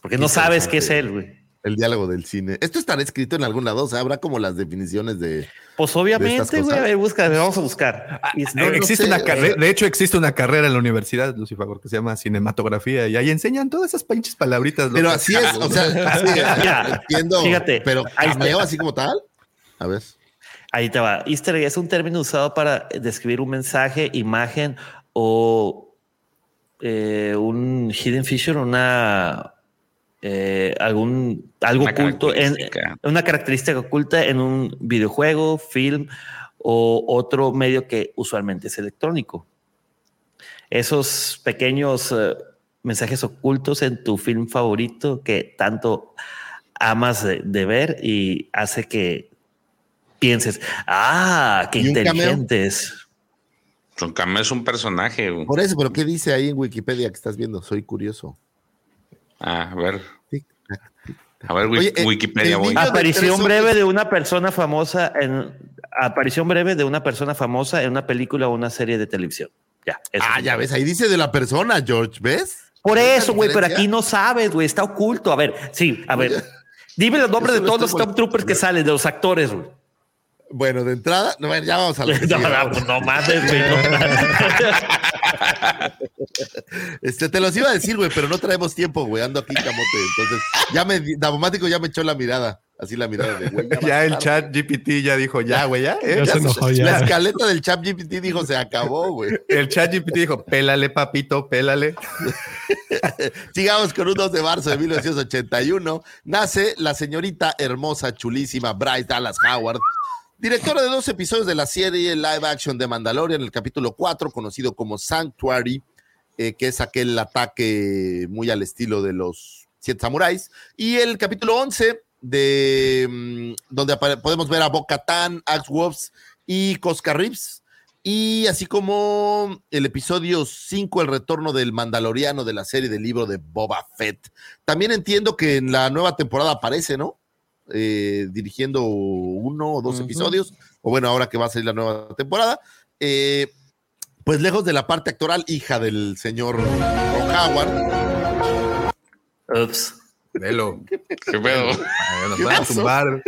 Porque no sabes qué es él, güey. El diálogo del cine. Esto estará escrito en algún lado, o sea, habrá como las definiciones de. Pues obviamente, güey, a ver, busca, vamos a buscar. Ah, existe una carrera, de hecho, existe una carrera en la universidad, Lucifer, que se llama cinematografía, y ahí enseñan todas esas pinches palabritas. Pero así es, o sea, así es, entiendo. Fíjate, pero cameo así como tal. A ver. Ahí te va. Easter egg es un término usado para describir un mensaje, imagen o eh, un hidden feature, una eh, algún algo oculto, en, una característica oculta en un videojuego, film o otro medio que usualmente es electrónico. Esos pequeños eh, mensajes ocultos en tu film favorito que tanto amas de, ver y hace que pienses, ah, qué inteligentes. Son es un personaje. Por eso, pero ¿qué dice ahí en Wikipedia que estás viendo? Soy curioso. A ver. A ver, Wikipedia. Aparición breve de una persona famosa en aparición breve de una persona famosa en una película o una serie de televisión. Ya. Ah, ya ves, ahí dice de la persona, George, ¿ves? Por eso, güey, pero aquí no sabes, güey, está oculto. A ver, sí, a ver. Dime los nombres de todos los top troopers que salen, de los actores, güey. Bueno, de entrada, no, ya vamos a la. no, no, no mames, güey. este, te los iba a decir, güey, pero no traemos tiempo, güey. Ando aquí camote. Entonces, ya me, Davomático ya me echó la mirada. Así la mirada de güey. Ya, el chat GPT ya dijo, ya, güey, ya. ¿eh? La escaleta del chat GPT dijo, se acabó, güey. El chat GPT dijo, pélale, papito, pélale. Sigamos con un 2 de marzo de 1981. Nace la señorita hermosa, chulísima Bryce Dallas Howard Directora de dos episodios de la serie live action de Mandalorian, el capítulo 4, conocido como Sanctuary, eh, que es aquel ataque muy al estilo de los Siete Samuráis, y el capítulo 11, de, mm, donde podemos ver a Bo-Katan, Axe Wolves y Cosca Reeves, y así como el episodio 5, el retorno del Mandaloriano de la serie del libro de Boba Fett. También entiendo que en la nueva temporada aparece, ¿no? Eh, dirigiendo uno o dos episodios, o bueno, ahora que va a salir la nueva temporada. Eh, pues lejos de la parte actoral, hija del señor Ron Howard. Ups. Velo. ¿Qué pedo? Nos van a tumbar.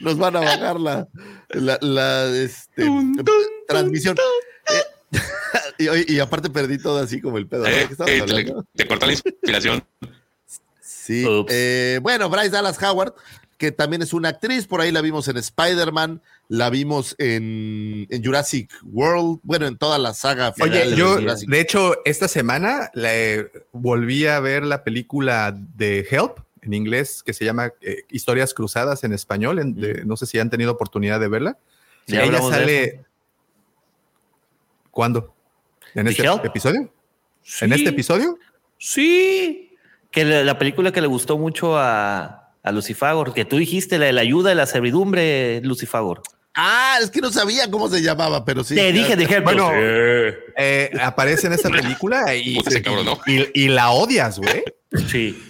Nos van a bajar la, la, este, transmisión. Eh, y, aparte perdí todo así como el pedo. te, corta la inspiración. Sí. bueno, Bryce Dallas Howard que también es una actriz, por ahí la vimos en Spider-Man, la vimos en, Jurassic World, bueno, en toda la saga. Oye, yo, de, hecho, esta semana volví a ver la película de Help en inglés, que se llama eh, Historias Cruzadas en español, no sé si han tenido oportunidad de verla. Y ella sale... ¿Cuándo? ¿En este episodio? ¿En este episodio? Sí. Que la película que le gustó mucho a, a Lucifagor, que tú dijiste la, la ayuda de la servidumbre, Lucifagor. Ah, es que no sabía cómo se llamaba, pero sí. Te dije, dije, bueno, eh, aparece en esa película y, y, la odias, güey. Sí.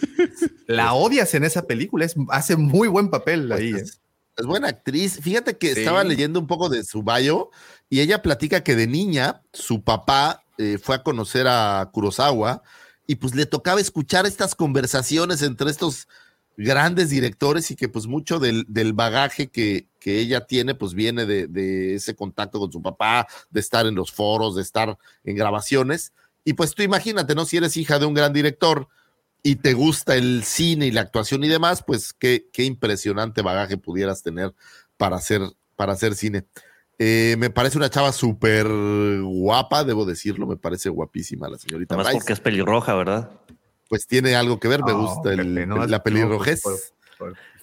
La odias en esa película, es, hace muy buen papel pues ahí. ¿eh? Es, buena actriz. Fíjate que estaba leyendo un poco de su bio y ella platica que de niña su papá eh, fue a conocer a Kurosawa y pues le tocaba escuchar estas conversaciones entre estos grandes directores y que pues mucho del, bagaje que, ella tiene pues viene de, ese contacto con su papá, de estar en los foros, de estar en grabaciones. Y pues tú imagínate, ¿no? Si eres hija de un gran director y te gusta el cine y la actuación y demás, pues qué, qué impresionante bagaje pudieras tener para hacer, para hacer cine. Eh, me parece una chava súper guapa, debo decirlo, me parece guapísima la señorita. Además porque es pelirroja, ¿verdad? Pues tiene algo que ver, me gusta la pelirrojez.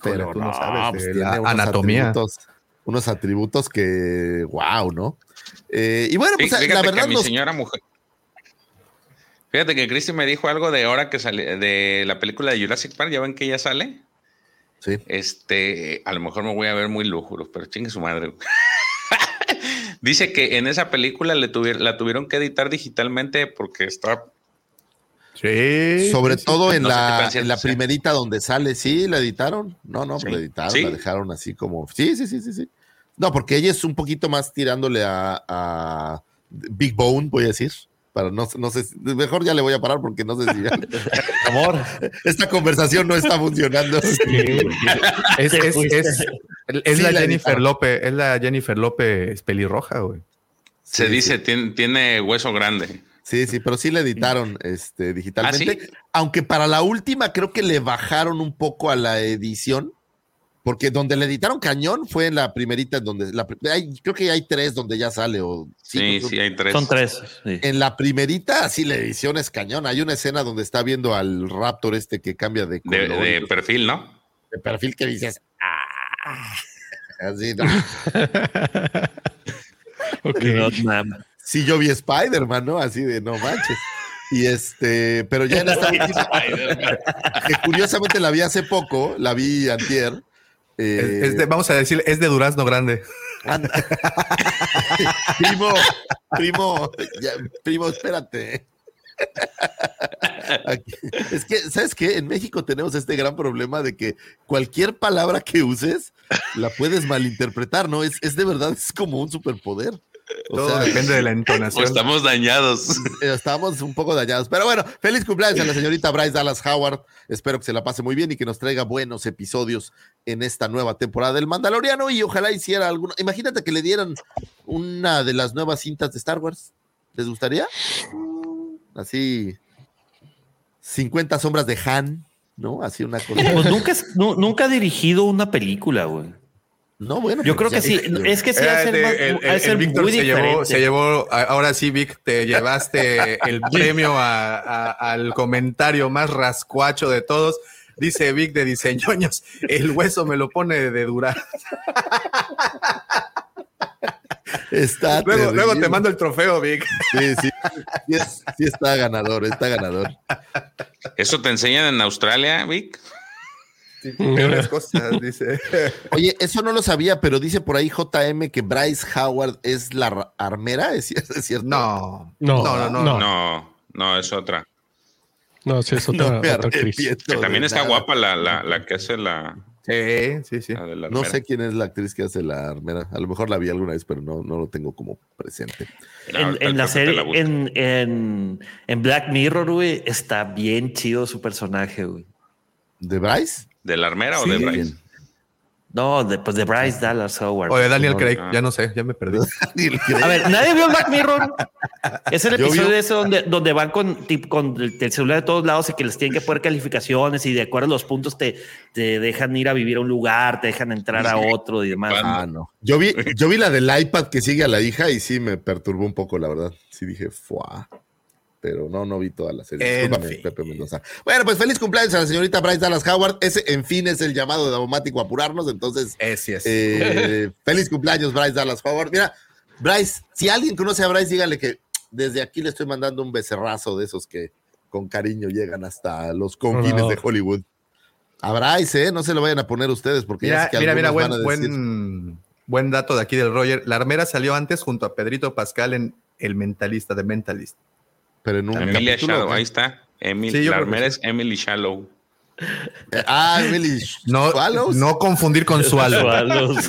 pero tú no sabes pues la anatomía. unos atributos que, wow, ¿no? Eh, y bueno, pues la verdad. mi señora mujer. Fíjate que Cristi me dijo algo de ahora que sale de la película de Jurassic Park, ya ven que ya sale. Sí. Este, a lo mejor me voy a ver muy lújuro, pero chingue su madre. Dice que en esa película le la tuvieron que editar digitalmente porque está. Sí. Sobre todo en, la, en la primerita donde sale, sí, la editaron. No, no, la editaron, la dejaron así como. Sí, sí, sí, sí, sí. No, porque ella es un poquito más tirándole a, a Big Bone, voy a decir no, no sé, mejor ya le voy a parar porque no sé si Amor. Esta conversación no está funcionando. Es, la, Jennifer López, es la Jennifer López pelirroja, güey. Se dice, tiene, hueso grande. Sí, sí, pero sí le editaron este, digitalmente. ¿Ah, Aunque para la última creo que le bajaron un poco a la edición porque donde le editaron cañón fue en la primerita, donde la, creo que hay tres donde ya sale. O, sí, sí, hay tres. Son tres. En la primerita, sí, la edición es cañón. Hay una escena donde está viendo al Raptor este que cambia de De, perfil, ¿no? De perfil que dices, ah". Así, ¿no? Sí, yo vi Spider-Man, ¿no? Así de no manches. Y este, pero ya en esta última, que curiosamente la vi hace poco, la vi antier, eh, vamos a decir, es de Durazno Grande. primo, primo, primo, espérate. es que, ¿sabes qué? En México tenemos este gran problema de que cualquier palabra que uses la puedes malinterpretar, ¿no? Es, es de verdad, es como un superpoder. Todo depende de la entonación. estamos dañados. Estamos un poco dañados. Pero bueno, feliz cumpleaños a la señorita Bryce Dallas Howard. Espero que se la pase muy bien y que nos traiga buenos episodios en esta nueva temporada del Mandaloriano. Y ojalá hiciera alguno. Imagínate que le dieran una de las nuevas cintas de Star Wars. ¿Les gustaría? Así. 50 sombras de Han, ¿no? Así una cosa. Pues nunca, nunca ha dirigido una película, güey. No, bueno. Yo creo que sí. Es que sí, hace el, Víctor se llevó, se llevó, ahora sí, Vic, te llevaste el premio al comentario más rascuacho de todos. Dice Vic de Diseñoños, el hueso me lo pone de durar. Está luego, luego, te mando el trofeo, Vic. Sí, sí, sí, está ganador, está ganador. ¿Eso te enseñan en Australia, Vic? Cosas, dice. Oye, eso no lo sabía, pero dice por ahí JM que Bryce Howard es la armera, ¿es cierto? No, no, no, no. No, no, es otra. No, sí, es otra, actriz. Que también está guapa la, la, la, que hace la. Sí, sí, sí. No sé quién es la actriz que hace la armera. A lo mejor la vi alguna vez, pero no, no lo tengo como presente. En, la serie, en, en, en Black Mirror, güey, está bien chido su personaje, güey. ¿De Bryce? ¿De la armera o de Bryce? No, de, pues de Bryce Dallas Howard. O de Daniel Craig, ya no sé, ya me perdí. a ver, nadie vio Black Mirror. Es el episodio ese donde, donde van con, con el celular de todos lados y que les tienen que poner calificaciones y de acuerdo a los puntos te, te dejan ir a vivir a un lugar, te dejan entrar a otro y demás. Ah, no. Yo vi, yo vi la del iPad que sigue a la hija y sí me perturbó un poco, la verdad. Sí dije, fuá pero no, no vi toda la serie. Pepe Mendoza. Bueno, pues feliz cumpleaños a la señorita Bryce Dallas Howard. Ese, en fin, es el llamado de Daumático a apurarnos. Entonces, es. Eh, feliz cumpleaños, Bryce Dallas Howard. Mira, Bryce, si alguien conoce a Bryce, dígale que desde aquí le estoy mandando un becerrazo de esos que con cariño llegan hasta los confines de Hollywood. A Bryce, ¿eh? No se lo vayan a poner ustedes porque mira, ya que mira, mira, buen, buen, buen dato de aquí del Roger. La armera salió antes junto a Pedrito Pascal en El Mentalista, de Mentalist. Pero en un Emilia Shallow, ahí está. La armera es Emily Shallow. Ah, Emily no, No confundir con Swallows.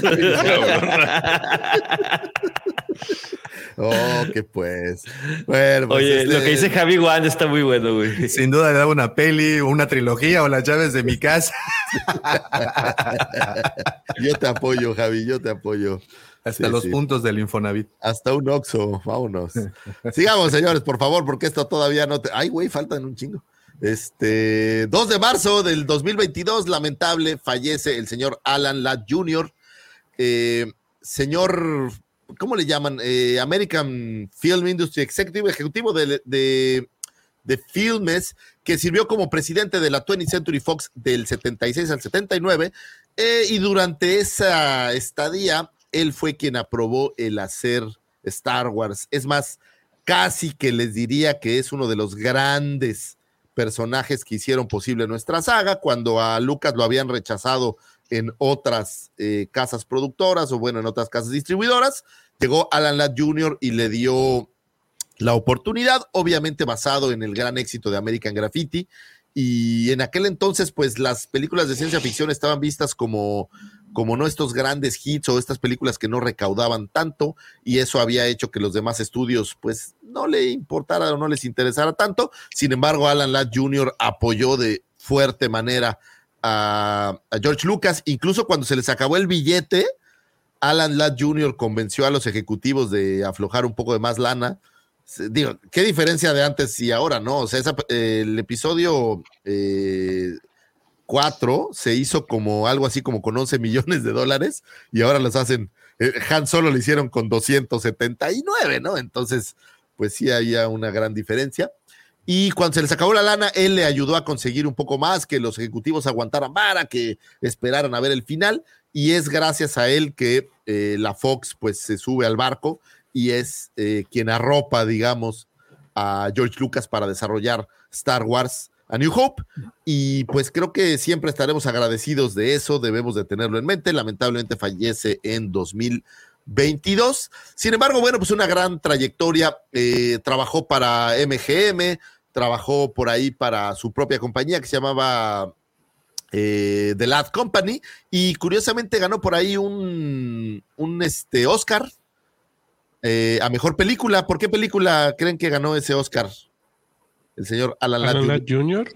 oh, que pues. Bueno, pues Oye, lo que este dice Javi Wan está muy bueno, güey. Sin duda le da una peli, una trilogía o las llaves de mi casa. yo te apoyo, Javi, yo te apoyo. Hasta los puntos del Infonavit. Hasta un Oxo, vámonos. Sigamos, señores, por favor, porque esto todavía no te. Ay, güey, faltan un chingo. Este 2 de marzo del 2022, lamentable, fallece el señor Alan Ladd Jr., eh, señor, ¿cómo le llaman? Eh, American Film Industry Executive, ejecutivo de, de, de, filmes, que sirvió como presidente de la 20th Century Fox del 76 al 79, eh, y durante esa estadía, él fue quien aprobó el hacer Star Wars. Es más, casi que les diría que es uno de los grandes personajes que hicieron posible nuestra saga, cuando a Lucas lo habían rechazado en otras eh, casas productoras o bueno, en otras casas distribuidoras. Llegó Alan Ladd Jr. y le dio la oportunidad, obviamente basado en el gran éxito de American Graffiti. Y en aquel entonces, pues las películas de ciencia ficción estaban vistas como, como no estos grandes hits o estas películas que no recaudaban tanto, y eso había hecho que los demás estudios, pues no le importara o no les interesara tanto. Sin embargo, Alan Ladd Jr. apoyó de fuerte manera a, George Lucas. Incluso cuando se les acabó el billete, Alan Ladd Jr. convenció a los ejecutivos de aflojar un poco de más lana. Digo, qué diferencia de antes y ahora, ¿no? O sea, el episodio 4 eh, se hizo como algo así como con 11 millones de dólares y ahora los hacen, eh, Han solo lo hicieron con 279, ¿no? Entonces, pues sí había una gran diferencia. Y cuando se les acabó la lana, él le ayudó a conseguir un poco más, que los ejecutivos aguantaran para que esperaran a ver el final. Y es gracias a él que eh, la Fox pues se sube al barco y es eh, quien arropa, digamos, a George Lucas para desarrollar Star Wars a New Hope. Y pues creo que siempre estaremos agradecidos de eso, debemos de tenerlo en mente. Lamentablemente fallece en 2022. Sin embargo, bueno, pues una gran trayectoria. Eh, trabajó para MGM, trabajó por ahí para su propia compañía que se llamaba eh, The Lad Company y curiosamente ganó por ahí un, un este, Oscar eh, a mejor película. ¿Por qué película creen que ganó ese Oscar? El señor Alan, Ladd Jr.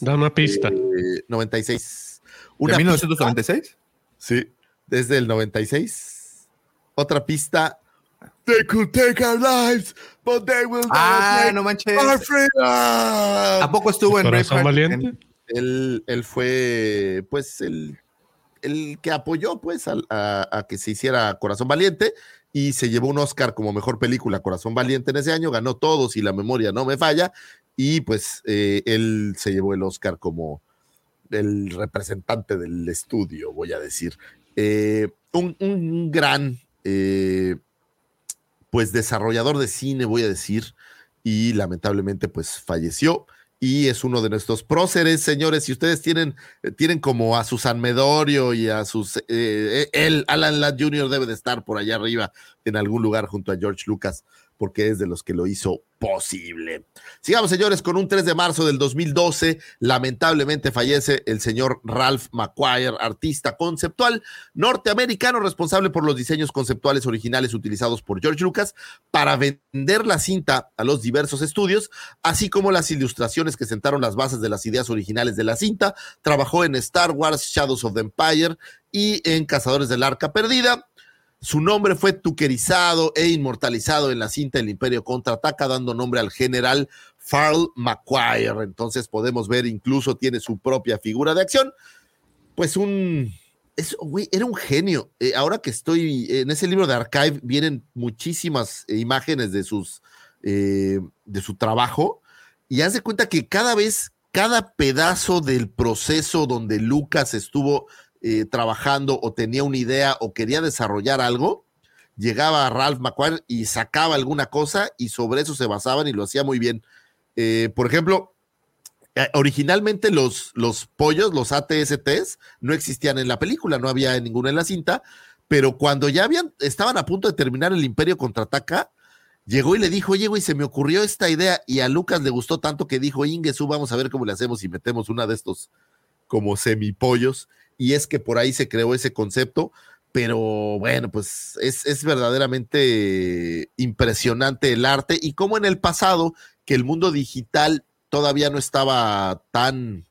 Da una pista. 96. ¿De 1996? Sí, desde el 96. Otra pista. They could take our lives, but they will ah, no manches. ¿A poco estuvo en Corazón Valiente? Él, él, fue, pues, el, el que apoyó, pues, a, a, que se hiciera Corazón Valiente y se llevó un Oscar como mejor película Corazón Valiente en ese año, ganó todos y la memoria no me falla, y pues eh, él se llevó el Oscar como el representante del estudio, voy a decir. Eh, un, un, gran, eh, pues, desarrollador de cine, voy a decir, y lamentablemente, pues, falleció y es uno de nuestros próceres, señores. Si ustedes tienen, eh, tienen como a Susan Medorio y a sus, eh, eh, él, Alan Ladd Jr. debe de estar por allá arriba en algún lugar junto a George Lucas, porque es de los que lo hizo posible. Sigamos, señores, con un 3 de marzo del 2012. Lamentablemente fallece el señor Ralph McQuire, artista conceptual norteamericano responsable por los diseños conceptuales originales utilizados por George Lucas para vender la cinta a los diversos estudios, así como las ilustraciones que sentaron las bases de las ideas originales de la cinta. Trabajó en Star Wars, Shadows of the Empire y en Cazadores del Arca Perdida su nombre fue tuquerizado e inmortalizado en la cinta El Imperio Contraataca, dando nombre al general Farl McQuire. Entonces podemos ver, incluso tiene su propia figura de acción. Pues un... Es, era un genio. Eh, ahora que estoy en ese libro de Archive, vienen muchísimas imágenes de, sus, eh, de su trabajo y haz de cuenta que cada vez, cada pedazo del proceso donde Lucas estuvo eh, trabajando o tenía una idea o quería desarrollar algo, llegaba a Ralph McQuarrie y sacaba alguna cosa y sobre eso se basaban y lo hacía muy bien. Eh, por ejemplo, eh, originalmente los, los pollos, los ATSTs, no existían en la película, no había ninguna en la cinta, pero cuando ya habían, estaban a punto de terminar el Imperio contraataca, llegó y le dijo, oye, güey, se me ocurrió esta idea y a Lucas le gustó tanto que dijo, Ingesu, vamos a ver cómo le hacemos y metemos una de estos como semipollos y es que por ahí se creó ese concepto, pero bueno, pues es, verdaderamente impresionante el arte y como en el pasado, que el mundo digital todavía no estaba tan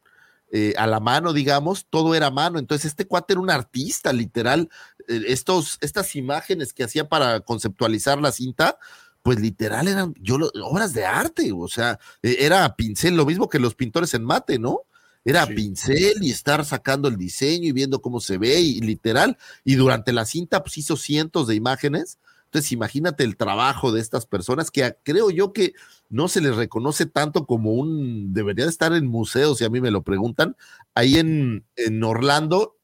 eh, a la mano, digamos, todo era a mano. Entonces, este cuate era un artista, literal. Eh, estos, estas imágenes que hacía para conceptualizar la cinta, pues literal eran yo obras de arte, o sea, e, era pincel, lo mismo que los pintores en mate, ¿no? Era pincel y estar sacando el diseño y viendo cómo se ve y literal, y durante la cinta pues hizo cientos de imágenes. Entonces, imagínate el trabajo de estas personas que creo yo que no se les reconoce tanto como un, debería de estar en museos, si a mí me lo preguntan. Ahí en, en Orlando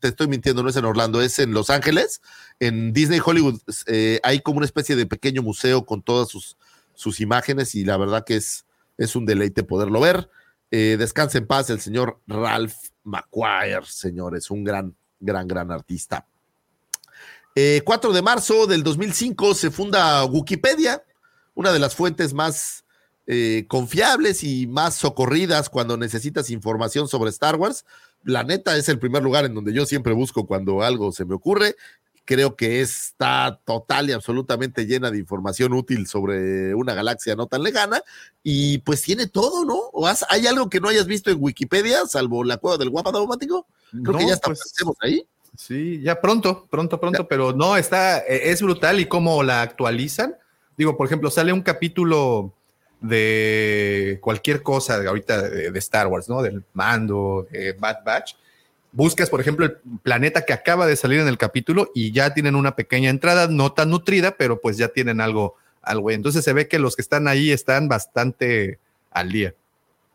te estoy mintiendo, no es en Orlando, es en Los Ángeles. En Disney Hollywood eh, hay como una especie de pequeño museo con todas sus, sus imágenes y la verdad que es, es un deleite poderlo ver. Eh, descanse en paz el señor Ralph McQuire, señores, un gran, gran, gran artista. 4 eh, de marzo del 2005 se funda Wikipedia, una de las fuentes más confiables y más socorridas cuando necesitas información sobre Star Wars la neta es el primer lugar en donde yo siempre busco cuando algo se me ocurre. Creo que está total y absolutamente llena de información útil sobre una galaxia no tan lejana y pues tiene todo, ¿no? ¿O ¿Hay algo que no hayas visto en Wikipedia, salvo la cueva del guapa automático? Creo que ya estamos pues, ahí. Sí, ya pronto, pronto, pronto, pero no, está, e, es brutal y cómo la actualizan. Digo, por ejemplo, sale un capítulo de cualquier cosa de ahorita de, Star Wars, ¿no? Del mando, de Bad Batch. Buscas, por ejemplo, el planeta que acaba de salir en el capítulo y ya tienen una pequeña entrada, no tan nutrida, pero pues ya tienen algo, algo. Entonces se ve que los que están ahí están bastante al día.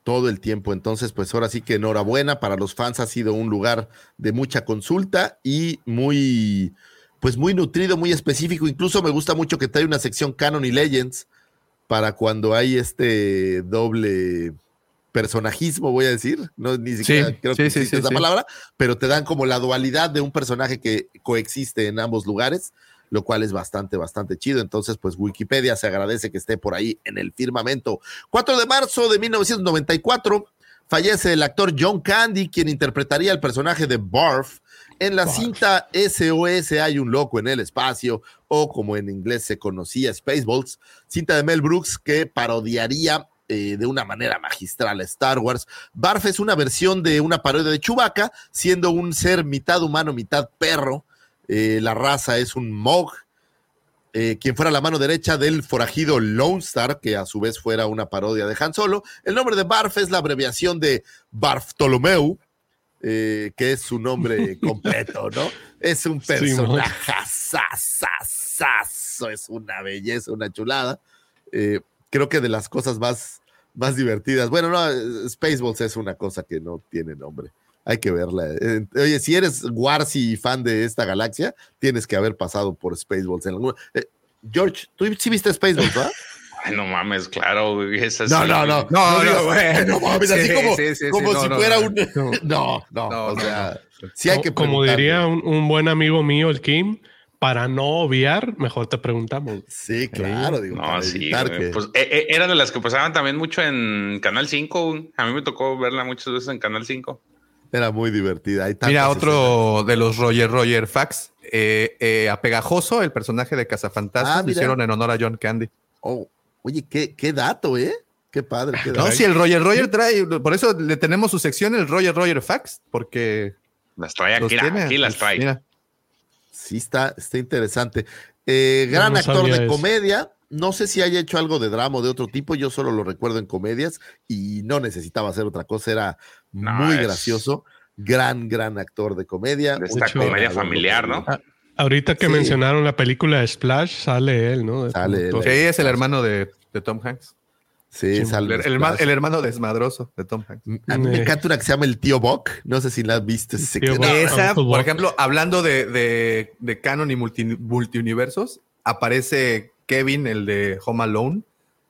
Todo el tiempo. Entonces, pues ahora sí que enhorabuena para los fans. Ha sido un lugar de mucha consulta y muy, pues muy nutrido, muy específico. Incluso me gusta mucho que trae una sección Canon y Legends para cuando hay este doble personajismo, voy a decir, no ni siquiera creo que existe esa palabra, pero te dan como la dualidad de un personaje que coexiste en ambos lugares, lo cual es bastante, bastante chido. Entonces, pues Wikipedia se agradece que esté por ahí en el firmamento. 4 de marzo de 1994 fallece el actor John Candy, quien interpretaría el personaje de Barf en la cinta SOS hay un loco en el espacio, o como en inglés se conocía, Spaceballs, cinta de Mel Brooks que parodiaría eh, de una manera magistral a Star Wars. Barf es una versión de una parodia de Chewbacca, siendo un ser mitad humano, mitad perro. Eh, la raza es un Mog, eh, quien fuera la mano derecha del forajido Lone Star, que a su vez fuera una parodia de Han Solo. El nombre de Barf es la abreviación de Barftolomeu, eh, que es su nombre completo, ¿no? Es un personaje es una belleza, una chulada. Eh, creo que de las cosas más, más divertidas. Bueno, no, Spaceballs es una cosa que no tiene nombre. Hay que verla. Eh, oye, si eres Warsi fan de esta galaxia, tienes que haber pasado por Spaceballs. En George, tú sí viste Spaceballs, ¿verdad? Ay, no mames, claro, güey. Es así. No, no, no. No, no, güey. No mames, así como, como si fuera un. No, no. o sea, sí hay que Como diría un, buen amigo mío, el Kim, para no obviar, mejor te preguntamos. Sí, claro. Digo, no, sí. Pues eh, eh, era de las que pasaban también mucho en Canal 5. A mí me tocó verla muchas veces en Canal 5. Era muy divertida. Mira, otro de los Roger Roger Facts. Eh, a Pegajoso, el personaje de Cazafantasmas, ah, lo hicieron en honor a John Candy. Oh, Oye, qué, qué dato, ¿eh? Qué padre. Qué no, si el Roger Roger trae, por eso le tenemos su sección, el Roger Roger Facts, porque. Las trae aquí, aquí las trae. Sí, está, está interesante. Eh, gran actor de comedia. No sé si haya hecho algo de drama o de otro tipo. Yo solo lo recuerdo en comedias y no necesitaba hacer otra cosa. Era muy gracioso. Gran, gran actor de comedia. De esta comedia familiar, ¿no? Ah, Ahorita que mencionaron la película Splash, sale él, ¿no? Sale él. Sí, es el hermano de, Tom Hanks. Sí. El, hermano desmadroso de Tom Hanks. A mí me encanta una que se llama el tío Buck. No sé si la viste. Esa, por ejemplo, hablando de, canon y multi, multiuniversos, aparece Kevin, el de Home Alone.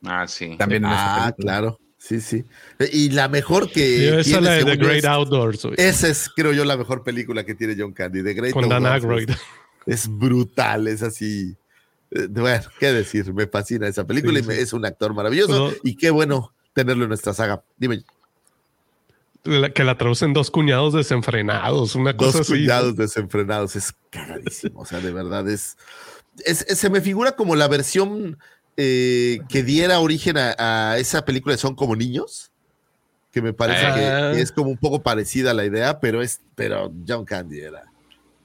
Ah, sí. También en esa Ah, claro. Sí, sí. Y la mejor que. esa es la de The Great Outdoors. Esa es, creo yo, la mejor película que tiene John Candy. The Great Con Dan Aykroyd es brutal, es así. Eh, bueno, qué decir, me fascina esa película y es un actor maravilloso y qué bueno tenerlo en nuestra saga. Dime. que la traducen dos cuñados desenfrenados, una cosa dos cuñados desenfrenados, es carísimo, o sea, de verdad es, se me figura como la versión eh, que diera origen a, esa película de Son como niños, que me parece que ah. es como un poco parecida a la idea, pero es, pero John Candy era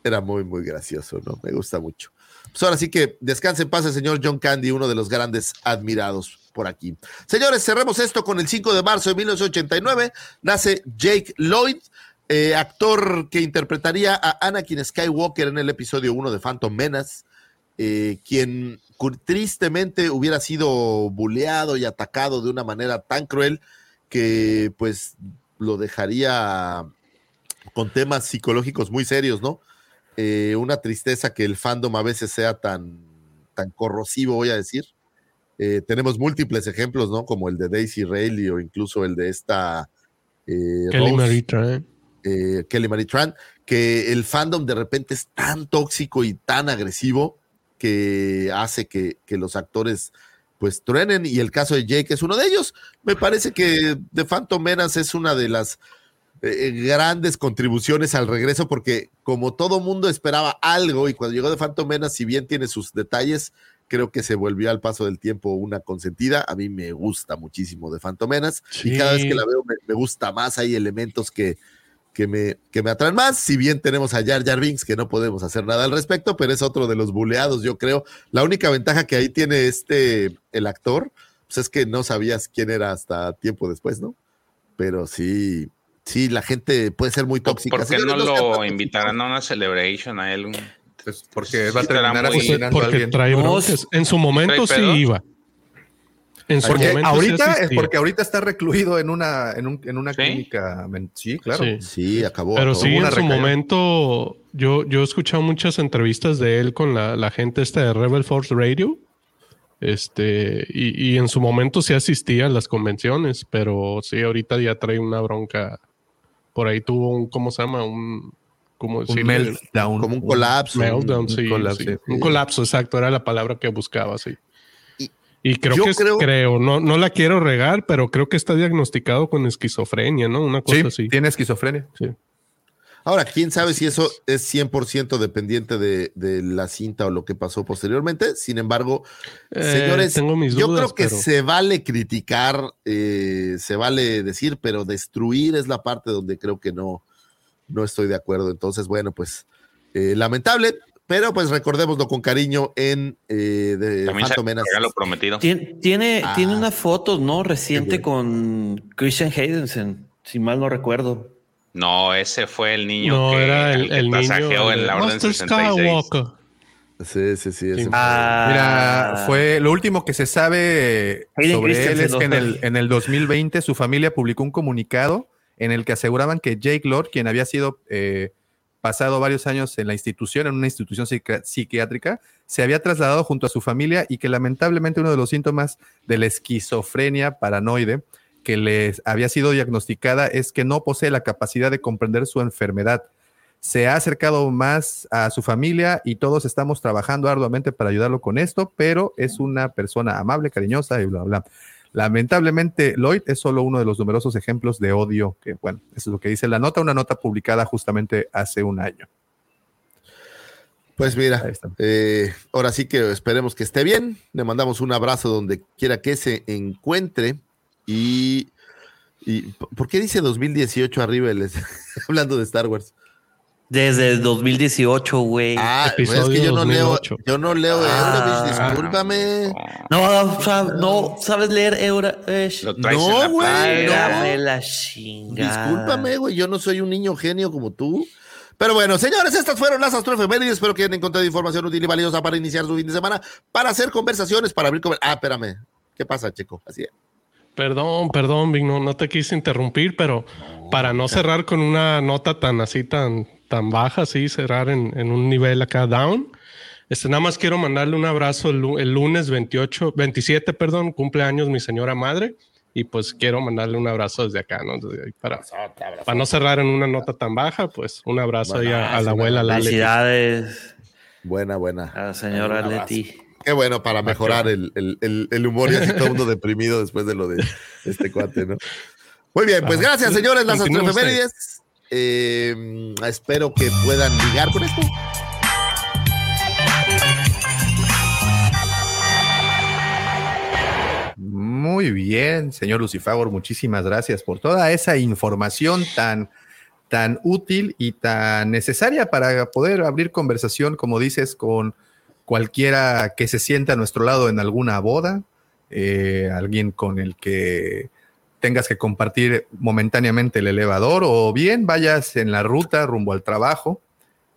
era muy, muy gracioso, ¿no? Me gusta mucho. Pues ahora sí que descanse en paz el señor John Candy, uno de los grandes admirados por aquí. Señores, cerremos esto con el 5 de marzo de 1989. Nace Jake Lloyd, eh, actor que interpretaría a Anakin Skywalker en el episodio 1 de Phantom Menace, eh, quien tristemente hubiera sido buleado y atacado de una manera tan cruel que pues lo dejaría con temas psicológicos muy serios, ¿no? Eh, una tristeza que el fandom a veces sea tan, tan corrosivo, voy a decir. Eh, tenemos múltiples ejemplos, ¿no? Como el de Daisy Rayleigh o incluso el de esta eh, Kelly Marie Tran. Kelly Marie Tran, que el fandom de repente es tan tóxico y tan agresivo que hace que, que los actores pues truenen y el caso de Jake es uno de ellos. Me parece que The Phantom Menace es una de las eh, grandes contribuciones al regreso porque como todo mundo esperaba algo y cuando llegó The Phantom Menace, si bien tiene sus detalles, creo que se volvió al paso del tiempo una consentida. A mí me gusta muchísimo The Phantom Menace y cada vez que la veo me gusta más. Hay elementos que, que me, que me atraen más. Si bien tenemos a Jar Jar Binks, que no podemos hacer nada al respecto, pero es otro de los buleados, yo creo. La única ventaja que ahí tiene este, el actor, pues es que no sabías quién era hasta tiempo después, ¿no? Pero sí, sí, la gente puede ser muy tóxica. ¿Por qué no lo invitarán a una celebration a él? Pues porque va a terminar muy... Porque trae En su momento sí iba. En porque ahorita es porque ahorita está recluido en una en, un, en una clínica. Sí, claro. Sí, acabó. Pero sí, en su momento yo, yo he escuchado muchas entrevistas de él con la, la gente esta de Rebel Force Radio. Este, y, y, en su momento sí asistía a las convenciones, pero sí, ahorita ya trae una bronca. Por ahí tuvo un, ¿cómo se llama? Un, como un meltdown. Como un colapso. Meltdown, sí, un colapso, exacto, era la palabra que buscaba, sí. Y creo que creo, no, no la quiero regar, pero creo que está diagnosticado con esquizofrenia, ¿no? Una cosa así. Tiene esquizofrenia. Sí. Ahora, quién sabe si eso es 100% dependiente de, de, la cinta o lo que pasó posteriormente. Sin embargo, eh, señores, yo creo que se vale criticar, eh, se vale decir, pero destruir es la parte donde creo que no, no estoy de acuerdo. Entonces, bueno, pues eh, lamentable. Pero pues recordémoslo con cariño en eh, de Lo prometido. Tiene, tiene, ah. tiene, una foto, ¿no? Reciente con Christian Haydensen, si mal no recuerdo. No, ese fue el niño que, era el, el, niño en la Orden 66. Sí, sí, sí. Ah. Mira, fue lo último que se sabe sobre él es que en el, en el 2020 su familia publicó un comunicado en el que aseguraban que Jake Lord, quien había sido eh, pasado varios años en la institución, en una institución psiquiátrica, se había trasladado junto a su familia y que lamentablemente uno de los síntomas de la esquizofrenia paranoide que les había sido diagnosticada es que no posee la capacidad de comprender su enfermedad. Se ha acercado más a su familia y todos estamos trabajando arduamente para ayudarlo con esto, pero es una persona amable, cariñosa y bla, bla. Lamentablemente, Lloyd es solo uno de los numerosos ejemplos de odio que, bueno, eso es lo que dice la nota, una nota publicada justamente hace un año. Pues mira, eh, ahora sí que esperemos que esté bien. Le mandamos un abrazo donde quiera que se encuentre. Y, y ¿por qué dice 2018 arriba? hablando de Star Wars. Desde 2018, güey. Ah, pues es que yo no leo, yo no leo ah, discúlpame. No, no, sabes leer Eurovish. No, güey. No. la chingada. Discúlpame, güey, yo no soy un niño genio como tú. Pero bueno, señores, estas fueron las astroefemérides. Espero que hayan encontrado información útil y valiosa para iniciar su fin de semana, para hacer conversaciones, para abrir Ah, espérame. ¿Qué pasa, Checo? Así es. Perdón, perdón, Vic, no, no te quise interrumpir, pero para no cerrar con una nota tan así, tan, tan baja, así, cerrar en, en, un nivel acá down. Este, nada más quiero mandarle un abrazo el, lunes 28, 27, perdón, cumpleaños mi señora madre. Y pues quiero mandarle un abrazo desde acá, ¿no? para, para no cerrar en una nota tan baja, pues un abrazo ahí a, la abuela Leti. Felicidades. Buena, buena. A la señora Leti. Qué bueno para mejorar el, el, el, humor y así todo el mundo deprimido después de lo de este cuate, ¿no? Muy bien, pues gracias, señores, las astroefemérides. Eh, espero que puedan ligar con esto. Muy bien, señor Lucifagor, muchísimas gracias por toda esa información tan, tan útil y tan necesaria para poder abrir conversación, como dices, con cualquiera que se sienta a nuestro lado en alguna boda, eh, alguien con el que tengas que compartir momentáneamente el elevador o bien vayas en la ruta rumbo al trabajo.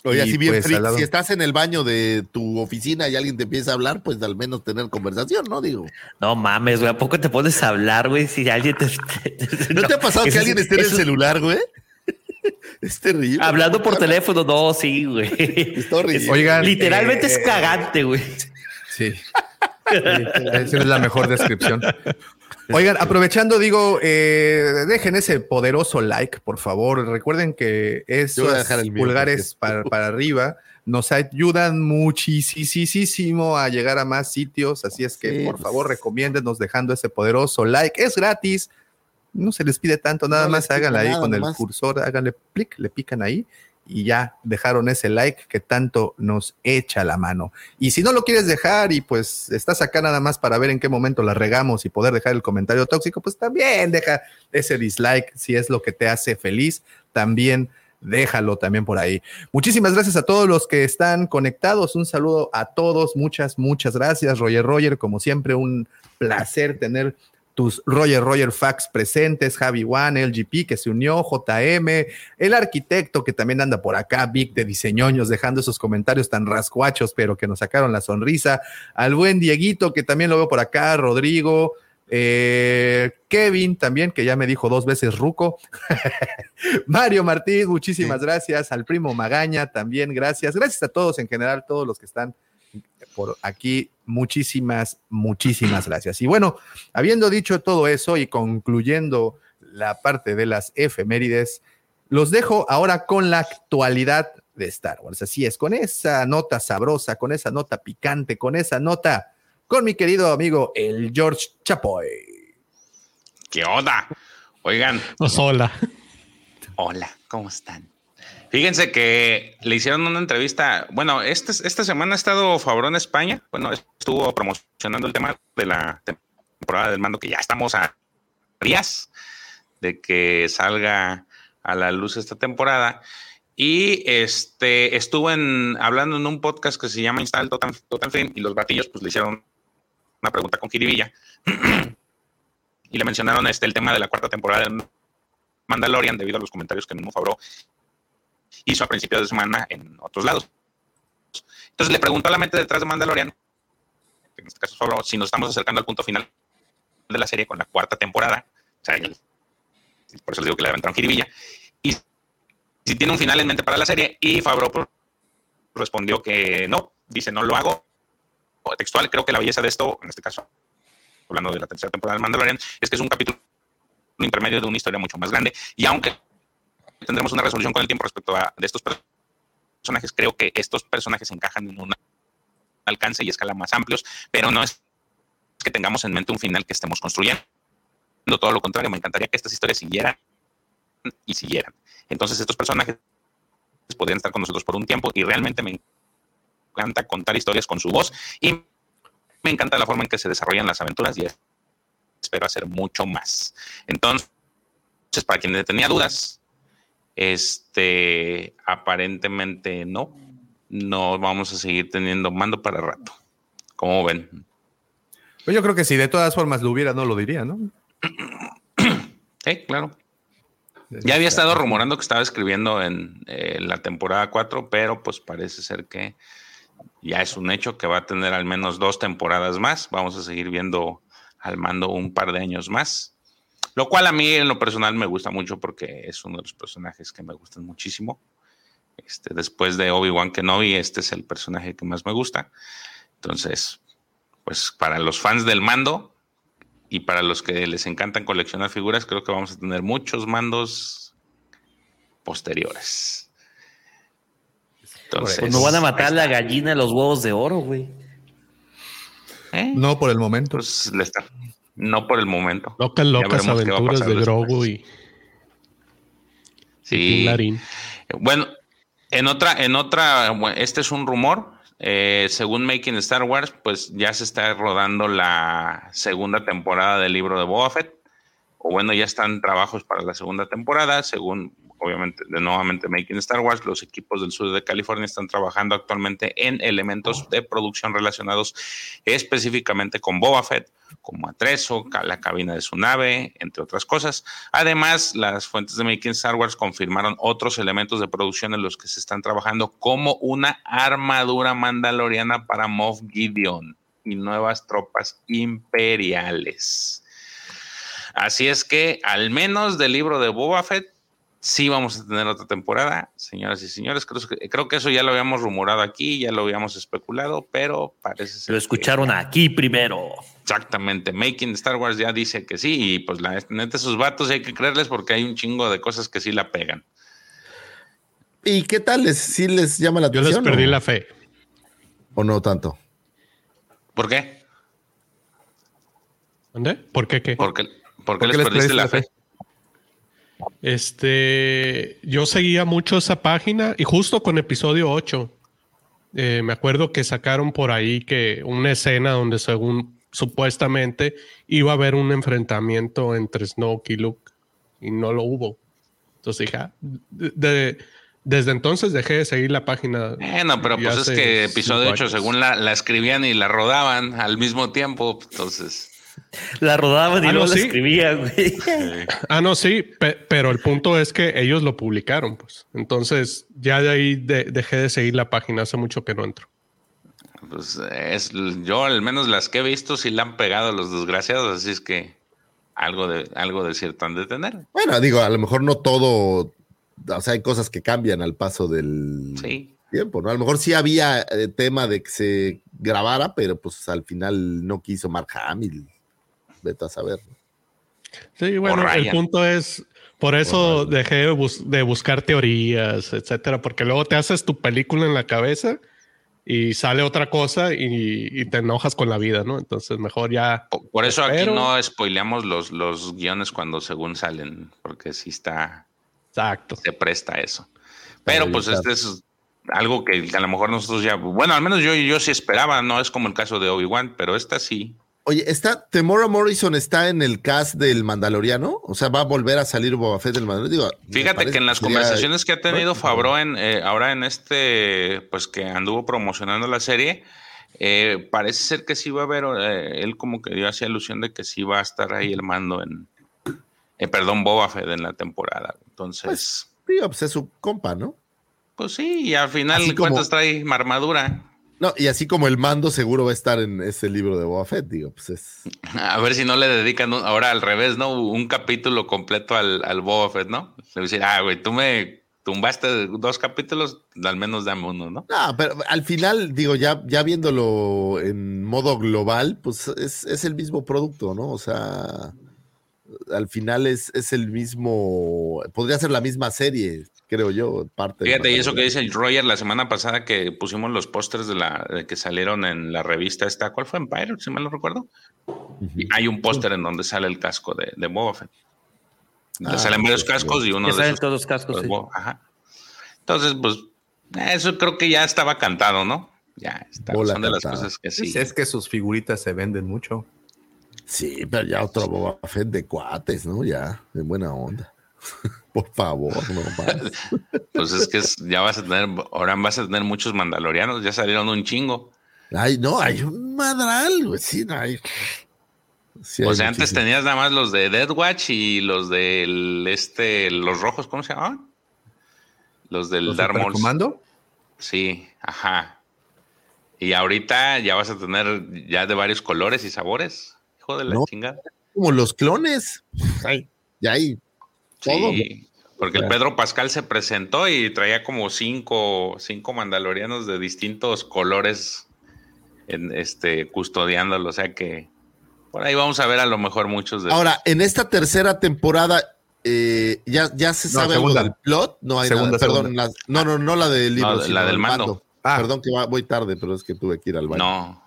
Oye, si bien pues, si estás en el baño de tu oficina y alguien te empieza a hablar, pues al menos tener conversación, ¿no? Digo. No mames, güey, ¿a poco te pones a hablar, güey? Si alguien te. ¿No, te ha pasado que alguien esté en el celular, güey? Es terrible. Hablando por teléfono, no, sí, güey. Es horrible. Oigan, literalmente es eh, cagante, güey. Sí. Esa es la mejor descripción. Oigan, aprovechando, digo, eh, dejen ese poderoso like, por favor. Recuerden que esos pulgares para, para, arriba nos ayudan muchísimo a llegar a más sitios. Así es que, por favor, recomiéndenos dejando ese poderoso like. Es gratis. No se les pide tanto, nada más háganle ahí con el cursor, háganle clic, le pican ahí y ya dejaron ese like que tanto nos echa la mano. Y si no lo quieres dejar y pues estás acá nada más para ver en qué momento la regamos y poder dejar el comentario tóxico, pues también deja ese dislike si es lo que te hace feliz, también déjalo también por ahí. Muchísimas gracias a todos los que están conectados. Un saludo a todos. Muchas, muchas gracias. Roger Roger, como siempre, un placer tener tus Roger Roger Fax presentes, Javi One, LGP que se unió, JM, el arquitecto que también anda por acá, Vic de Diseñoños, dejando esos comentarios tan rascuachos, pero que nos sacaron la sonrisa, al buen Dieguito que también lo veo por acá, Rodrigo, eh, Kevin también, que ya me dijo dos veces Ruco. Mario Martín, muchísimas gracias. Al primo Magaña también, gracias. Gracias a todos en general, todos los que están por aquí. Muchísimas, muchísimas gracias. Y bueno, habiendo dicho todo eso y concluyendo la parte de las efemérides, los dejo ahora con la actualidad de Star Wars. Así es, con esa nota sabrosa, con esa nota picante, con esa nota, con mi querido amigo el George Chapoy. ¿Qué onda? Oigan. hola. Hola, ¿cómo están? Fíjense que le hicieron una entrevista. Bueno, este, esta semana ha estado Favor en España. Bueno, estuvo promocionando el tema de la temporada del mando, que ya estamos a días de que salga a la luz esta temporada. Y este estuvo en, hablando en un podcast que se llama Install Total, Total Film y los batillos pues le hicieron una pregunta con Kiribilla y le mencionaron este el tema de la cuarta temporada de Mandalorian debido a los comentarios que mismo Favreau hizo a principios de semana en otros lados. Entonces le preguntó a la mente detrás de Mandalorian, en este caso solo si nos estamos acercando al punto final de la serie con la cuarta temporada, o sea, por eso les digo que le levantaron jiribilla, y si tiene un final en mente para la serie, y Favreau respondió que no, dice no lo hago, textual, creo que la belleza de esto, en este caso, hablando de la tercera temporada de Mandalorian, es que es un capítulo intermedio de una historia mucho más grande, y aunque tendremos una resolución con el tiempo respecto a de estos personajes. Creo que estos personajes encajan en un alcance y escala más amplios, pero no es que tengamos en mente un final que estemos construyendo. Todo lo contrario, me encantaría que estas historias siguieran y siguieran. Entonces estos personajes podrían estar con nosotros por un tiempo y realmente me encanta contar historias con su voz y me encanta la forma en que se desarrollan las aventuras y espero hacer mucho más. Entonces, para quien tenía dudas, este, aparentemente no. No vamos a seguir teniendo mando para rato. ¿Cómo ven? Pues yo creo que si de todas formas lo hubiera, no lo diría, ¿no? Sí, claro. Ya había estado rumorando que estaba escribiendo en eh, la temporada 4, pero pues parece ser que ya es un hecho que va a tener al menos dos temporadas más. Vamos a seguir viendo al mando un par de años más. Lo cual a mí en lo personal me gusta mucho porque es uno de los personajes que me gustan muchísimo. Este, después de Obi-Wan Kenobi, este es el personaje que más me gusta. Entonces, pues para los fans del mando y para los que les encantan coleccionar figuras, creo que vamos a tener muchos mandos posteriores. Entonces, pues no van a matar la gallina de los huevos de oro, güey. ¿Eh? No por el momento. Pues le está, no por el momento. Locas, locas aventuras de Grogu y. Sí. bueno, en otra, en otra, este es un rumor. Eh, según Making Star Wars, pues ya se está rodando la segunda temporada del libro de Boba Fett. O bueno, ya están trabajos para la segunda temporada. Según obviamente, de nuevamente Making Star Wars, los equipos del sur de California están trabajando actualmente en elementos de producción relacionados específicamente con Boba Fett, como Atrezo, la cabina de su nave, entre otras cosas. Además, las fuentes de Making Star Wars confirmaron otros elementos de producción en los que se están trabajando, como una armadura mandaloriana para Moff Gideon y nuevas tropas imperiales. Así es que, al menos del libro de Boba Fett, sí vamos a tener otra temporada, señoras y señores. Creo que, creo que eso ya lo habíamos rumorado aquí, ya lo habíamos especulado, pero parece ser. Lo escucharon aquí primero. Exactamente. Making Star Wars ya dice que sí, y pues la neta, esos vatos hay que creerles porque hay un chingo de cosas que sí la pegan. ¿Y qué tal? ¿Les, ¿Sí les llama la atención? Yo les perdí la fe. ¿O no tanto? ¿Por qué? ¿Dónde? ¿Por qué qué? Porque, porque, les, perdiste la fe? Este, yo seguía mucho esa página y justo con episodio 8, eh, me acuerdo que sacaron por ahí que una escena donde según supuestamente iba a haber un enfrentamiento entre Snoke y Luke y no lo hubo. Entonces dije, ah, desde entonces dejé de seguir la página. Bueno, pero pues es que episodio 8 según la, la escribían y la rodaban al mismo tiempo, entonces... La rodaban y ah, no, la escribían, güey. Ah, no, sí, pero el punto es que ellos lo publicaron, pues. Entonces, ya de ahí dejé de seguir la página, hace mucho que no entro. Pues es, yo al menos las que he visto sí la han pegado los desgraciados, así es que algo de, algo de cierto han de tener. Bueno, digo, a lo mejor no todo, o sea, hay cosas que cambian al paso del tiempo, ¿no? A lo mejor sí había eh, tema de que se grabara, pero pues al final no quiso Mark Hamill vete a saber. Sí, bueno, el punto es, por eso dejé de, buscar teorías, etcétera, porque luego te haces tu película en la cabeza y sale otra cosa y, te enojas con la vida, ¿no? Entonces mejor ya. Por, eso aquí no spoileamos los, los guiones cuando según salen, porque sí está. Exacto. Se presta eso. Pero pues este es algo que a lo mejor nosotros ya, bueno, al menos yo, yo sí esperaba, no es como el caso de Obi-Wan, pero esta sí, Oye, ¿está Temora Morrison está en el cast del Mandaloriano? O sea, ¿va a volver a salir Boba Fett del Mandaloriano? Fíjate que en las conversaciones que ha tenido Fabro en, eh, ahora en este, pues que anduvo promocionando la serie, eh, parece ser que sí va a haber, eh, él como que dio así alusión de que sí va a estar ahí el mando en, perdón, Boba Fett en la temporada. Entonces... Pues, pues es su compa, ¿no? Pues sí, y al final, ¿cuántos trae armadura? No, y así como el mando seguro va a estar en ese libro de Boba Fett, digo, pues es. A ver si no le dedican ahora al revés, ¿no? Un capítulo completo al, al Boba Fett, ¿no? Le decir, ah, güey, tú me tumbaste dos capítulos, al menos dame uno, ¿no? No, pero al final, digo, ya, ya viéndolo en modo global, pues es, es el mismo producto, ¿no? O sea, al final es, es el mismo, podría ser la misma serie, creo yo, parte. Fíjate, y eso que dice el Roger la semana pasada que pusimos los pósters de la que salieron en la revista esta, ¿cuál fue? Empire, si mal no recuerdo. Hay un póster en donde sale el casco de, de Boba Fett. Ah, salen varios cascos y uno de esos. todos los cascos, sí. Ajá. Entonces, pues, eso creo que ya estaba cantado, ¿no? Ya está. son de las cosas que sí. Es que sus figuritas se venden mucho. Sí, pero ya otro Boba Fett de cuates, ¿no? Ya, de buena onda. Por favor, no más. pues es que ya vas a tener, ahora vas a tener muchos mandalorianos, ya salieron un chingo. Ay, no, hay un madral, güey, sí, no hay. o sea, antes tenías nada más los de Dead Watch y los del este, los rojos, ¿cómo se llamaban? Los del Dark comando? Sí, ajá. Y ahorita ya vas a tener ya de varios colores y sabores. Hijo de la chingada. Como los clones. Ay, ya hay Sí, porque el Pedro Pascal se presentó y traía como cinco, cinco mandalorianos de distintos colores en este, custodiándolo. O sea que por ahí vamos a ver a lo mejor muchos de Ahora, en esta tercera temporada, eh, ya, ya se sabe algo del plot. No hay segunda, perdón, no, no, no la del libro, la del mando. Ah. Perdón que voy tarde, pero es que tuve que ir al baño. No.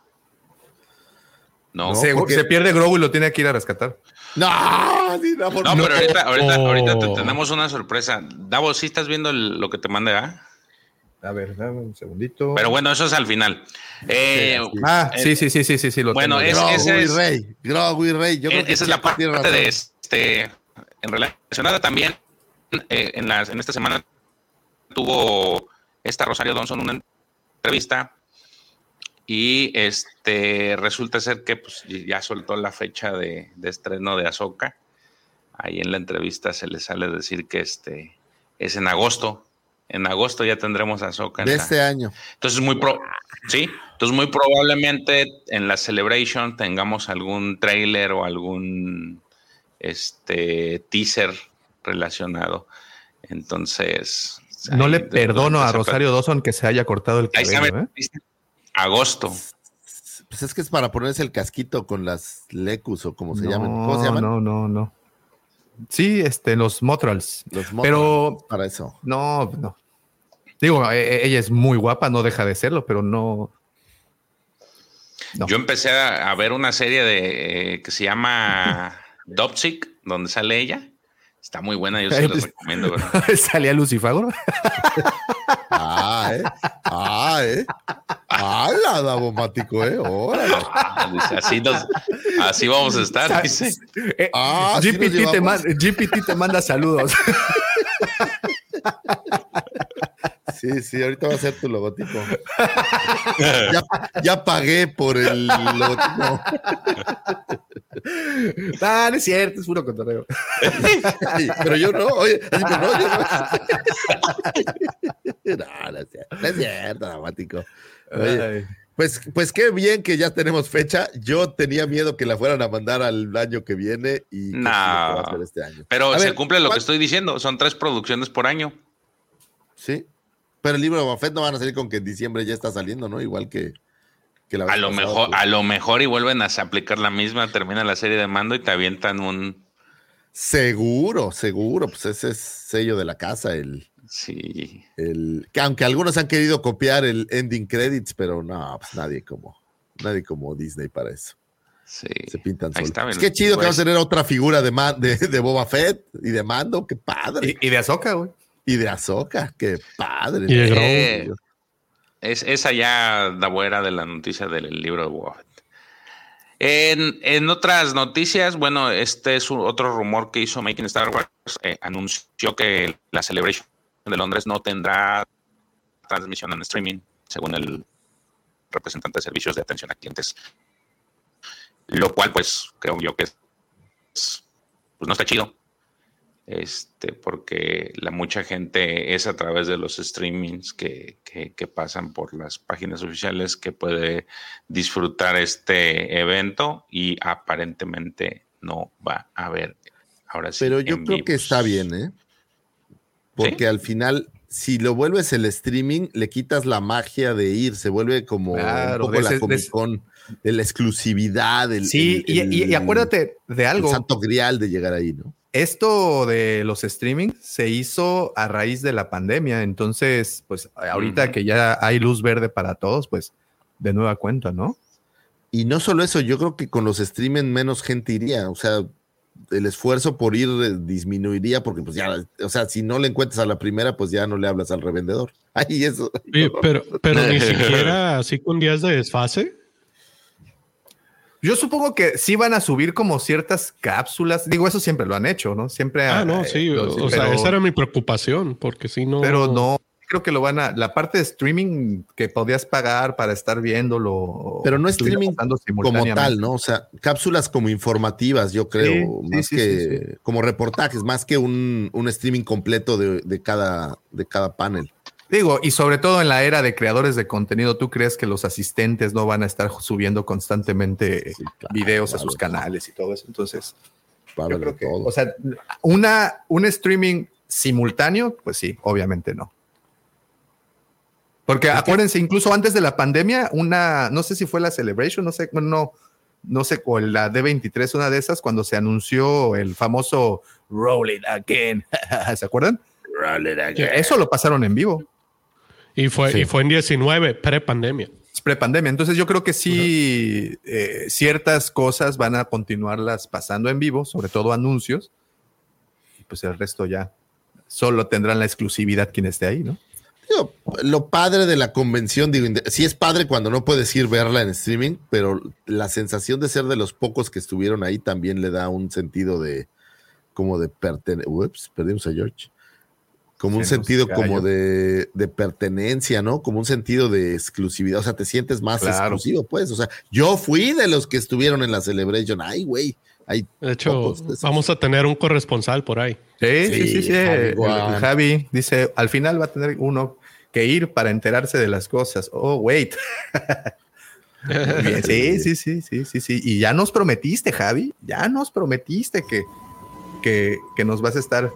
No, se, se pierde Grogu y lo tiene que ir a rescatar. No, no, pero ahorita, ahorita, ahorita tenemos una sorpresa. Davo, ¿sí estás viendo lo que te mandé, ah? A ver, dame un segundito. Pero bueno, eso es al final. Eh, ah, sí, sí, sí, sí, sí, sí, lo Bueno, es, ese es, Rey, Grogu y Rey. Yo creo que esa es la parte de este, en relacionada también eh, en, las, en esta semana tuvo esta Rosario Dawson una entrevista y este resulta ser que pues, ya soltó la fecha de, estreno de Azoka. Ahí en la entrevista se le sale decir que este es en agosto. En agosto ya tendremos Azoka. De este año. Entonces muy pro sí, entonces muy probablemente en la celebration tengamos algún trailer o algún este teaser relacionado. Entonces. No le perdono a Rosario Dawson que se haya cortado el cabello. ¿eh? Agosto. Pues es que es para ponerse el casquito con las lecus o como se llaman. ¿Cómo se llaman? No, no, no. Sí, este, los Motrals. Los pero para eso. No, no. Digo, e, e, ella es muy guapa, no deja de serlo, pero no. Yo empecé a, ver una serie de eh, que se llama Dopsic, donde sale ella. Está muy buena, yo se los recomiendo. ¿Salía Lucifago? ah, ¿eh? Ah, ¿eh? ¡Hala, Davomático, eh! ¡Órale! Así, nos, así vamos a estar, dice. Eh, ah, GPT, te manda, GPT te manda saludos. Sí, sí, ahorita va a ser tu logotipo. ya, ya, pagué por el logotipo. Ah, no es cierto, es puro cotorreo. pero yo no, oye, así que no, yo no. no, no es cierto, no es cierto, dramático. pues, pues qué bien que ya tenemos fecha. Yo tenía miedo que la fueran a mandar al año que viene y no, este año. Pero se cumple lo que estoy diciendo, son tres producciones por año. Sí, pero el libro de Buffett no van a salir con que en diciembre ya está saliendo, ¿no? Igual que, la a lo mejor, pues. a lo mejor y vuelven a aplicar la misma, termina la serie de mando y te avientan un. Seguro, seguro, pues ese es sello de la casa, el. Sí. El, que aunque algunos han querido copiar el ending credits, pero no, pues nadie como, nadie como Disney para eso. Sí. Se pintan solos. Es que chido que va a tener otra figura de, de, de, Boba Fett y de Mando, qué padre. Y, y de Azoka, güey. Y de Azoka, qué padre. Y de es, esa ya da buena de la noticia del libro de Buffett. En, otras noticias, bueno, este es otro rumor que hizo Making Star Wars. Eh, anunció que la Celebration de Londres no tendrá transmisión en streaming, según el representante de servicios de atención a clientes. Lo cual, pues, creo yo que es, pues no está chido este, porque la mucha gente es a través de los streamings que, pasan por las páginas oficiales que puede disfrutar este evento y aparentemente no va a haber ahora sí. Pero yo creo que está bien, ¿eh? Porque al final, si lo vuelves el streaming, le quitas la magia de ir, se vuelve como un poco la Comic Con, de, la exclusividad. sí, y, acuérdate de algo. El santo grial de llegar ahí, ¿no? Esto de los streaming se hizo a raíz de la pandemia, entonces, pues ahorita que ya hay luz verde para todos, pues de nueva cuenta, ¿no? Y no solo eso, yo creo que con los streaming menos gente iría, o sea, el esfuerzo por ir eh, disminuiría porque pues ya, o sea, si no le encuentras a la primera, pues ya no le hablas al revendedor. Ay, eso. pero, pero ni siquiera así con días de desfase. Yo supongo que sí van a subir como ciertas cápsulas. Digo, eso siempre lo han hecho, ¿no? Siempre. Ah, no, sí. o, sea, esa era mi preocupación, porque si no. Pero no, creo que lo van a. La parte de streaming que podías pagar para estar viéndolo. Pero no streaming como tal, ¿no? O sea, cápsulas como informativas, yo creo, más que como reportajes, más que un, un streaming completo de, de, cada, de cada panel. Digo, y sobre todo en la era de creadores de contenido, ¿tú crees que los asistentes no van a estar subiendo constantemente videos a sus canales y todo eso? Entonces, yo creo que, o sea, una, un streaming simultáneo, pues sí, obviamente no. Porque acuérdense, incluso antes de la pandemia, una, no sé si fue la Celebration, no sé, no, no sé, o la D23, una de esas, cuando se anunció el famoso Roll It Again, ¿se acuerdan? Roll It Again. Eso lo pasaron en vivo. Y fue, y fue en 19, pre-pandemia. Pre-pandemia. Entonces yo creo que sí, eh, ciertas cosas van a continuarlas pasando en vivo, sobre todo anuncios. Y pues el resto ya solo tendrán la exclusividad quien esté ahí, ¿no? lo padre de la convención, digo, sí es padre cuando no puedes ir verla en streaming, pero la sensación de ser de los pocos que estuvieron ahí también le da un sentido de como de pertenecer. Ups, perdimos a George como un sentido como de, pertenencia, ¿no? Como un sentido de exclusividad, o sea, te sientes más exclusivo, pues, o sea, yo fui de los que estuvieron en la Celebration, ay, güey. de hecho, vamos a tener un corresponsal por ahí. Sí, sí, sí, sí. Javi, dice, al final va a tener uno que ir para enterarse de las cosas. Oh, wait. Sí, sí, sí, sí, sí, sí. Y ya nos prometiste, Javi, ya nos prometiste que, que, que nos vas a estar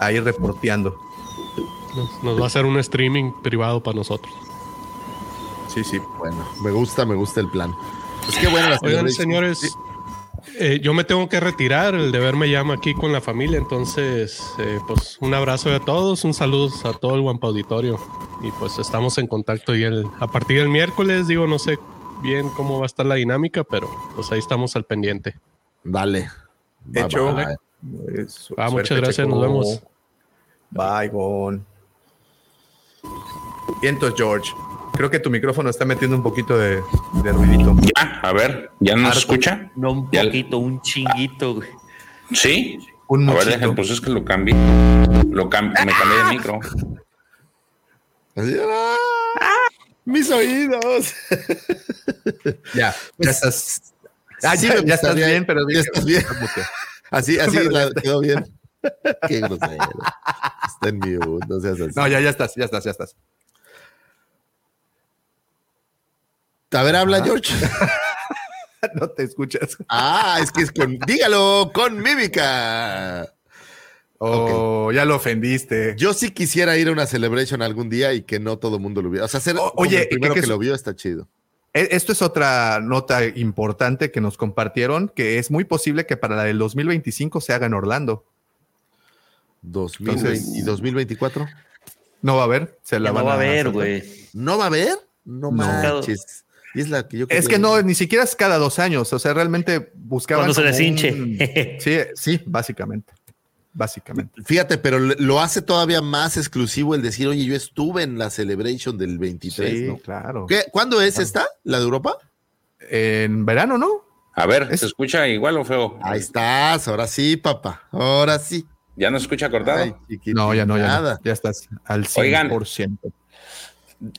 ahí reporteando. Nos, va a hacer un streaming privado para nosotros. Sí, sí, bueno, me gusta, me gusta el plan. Pues qué bueno Oigan, señores, eh, yo me tengo que retirar, el deber me llama aquí con la familia, entonces, eh, pues un abrazo a todos, un saludo a todo el Guampa Auditorio y pues estamos en contacto y el, a partir del miércoles, digo, no sé bien cómo va a estar la dinámica, pero pues ahí estamos al pendiente. Dale. De hecho, ah, muchas gracias, nos vemos. Bye, Gon. Vientos, George. Creo que tu micrófono está metiendo un poquito de, ruidito. Ya, a ver, ¿ya nos escucha? No, un poquito, un chinguito, ¿Sí? Un a ver, pues es que lo cambié. Lo cambié, me cambié de micro. ¡Ah! mis oídos. ya, ya estás. Ah, ya, estás bien, pero ya estás bien. Así, así quedó bien. Qué grosero. Está en mute, no seas así. No, ya, ya estás, ya estás, ya estás. A ver, habla, George. no te escuchas. Ah, es que es con. Dígalo, con mímica. Oh, ya lo ofendiste. Yo sí quisiera ir a una celebration algún día y que no todo el mundo lo viera. O sea, ser oye, el primero que, lo vio está chido. E, esto es otra nota importante que nos compartieron, que es muy posible que para la del 2025 se haga en Orlando. 2020, ¿Y 2024? No va a haber. Se la no va a haber, güey. ¿No va a haber? No, manches. es la que yo Es que no, ni siquiera es cada dos años. O sea, realmente buscaban. Cuando se les hinche. sí, sí, básicamente básicamente. Fíjate, pero lo hace todavía más exclusivo el decir, oye, yo estuve en la Celebration del 23. Sí, claro. ¿Cuándo es esta, la de Europa? En verano, ¿no? A ver, ¿se escucha igual o feo? Ahí estás, ahora sí, papá, ahora sí. ¿Ya no escucha cortado? no, ya no, ya nada. Ya estás al 100%. Oigan,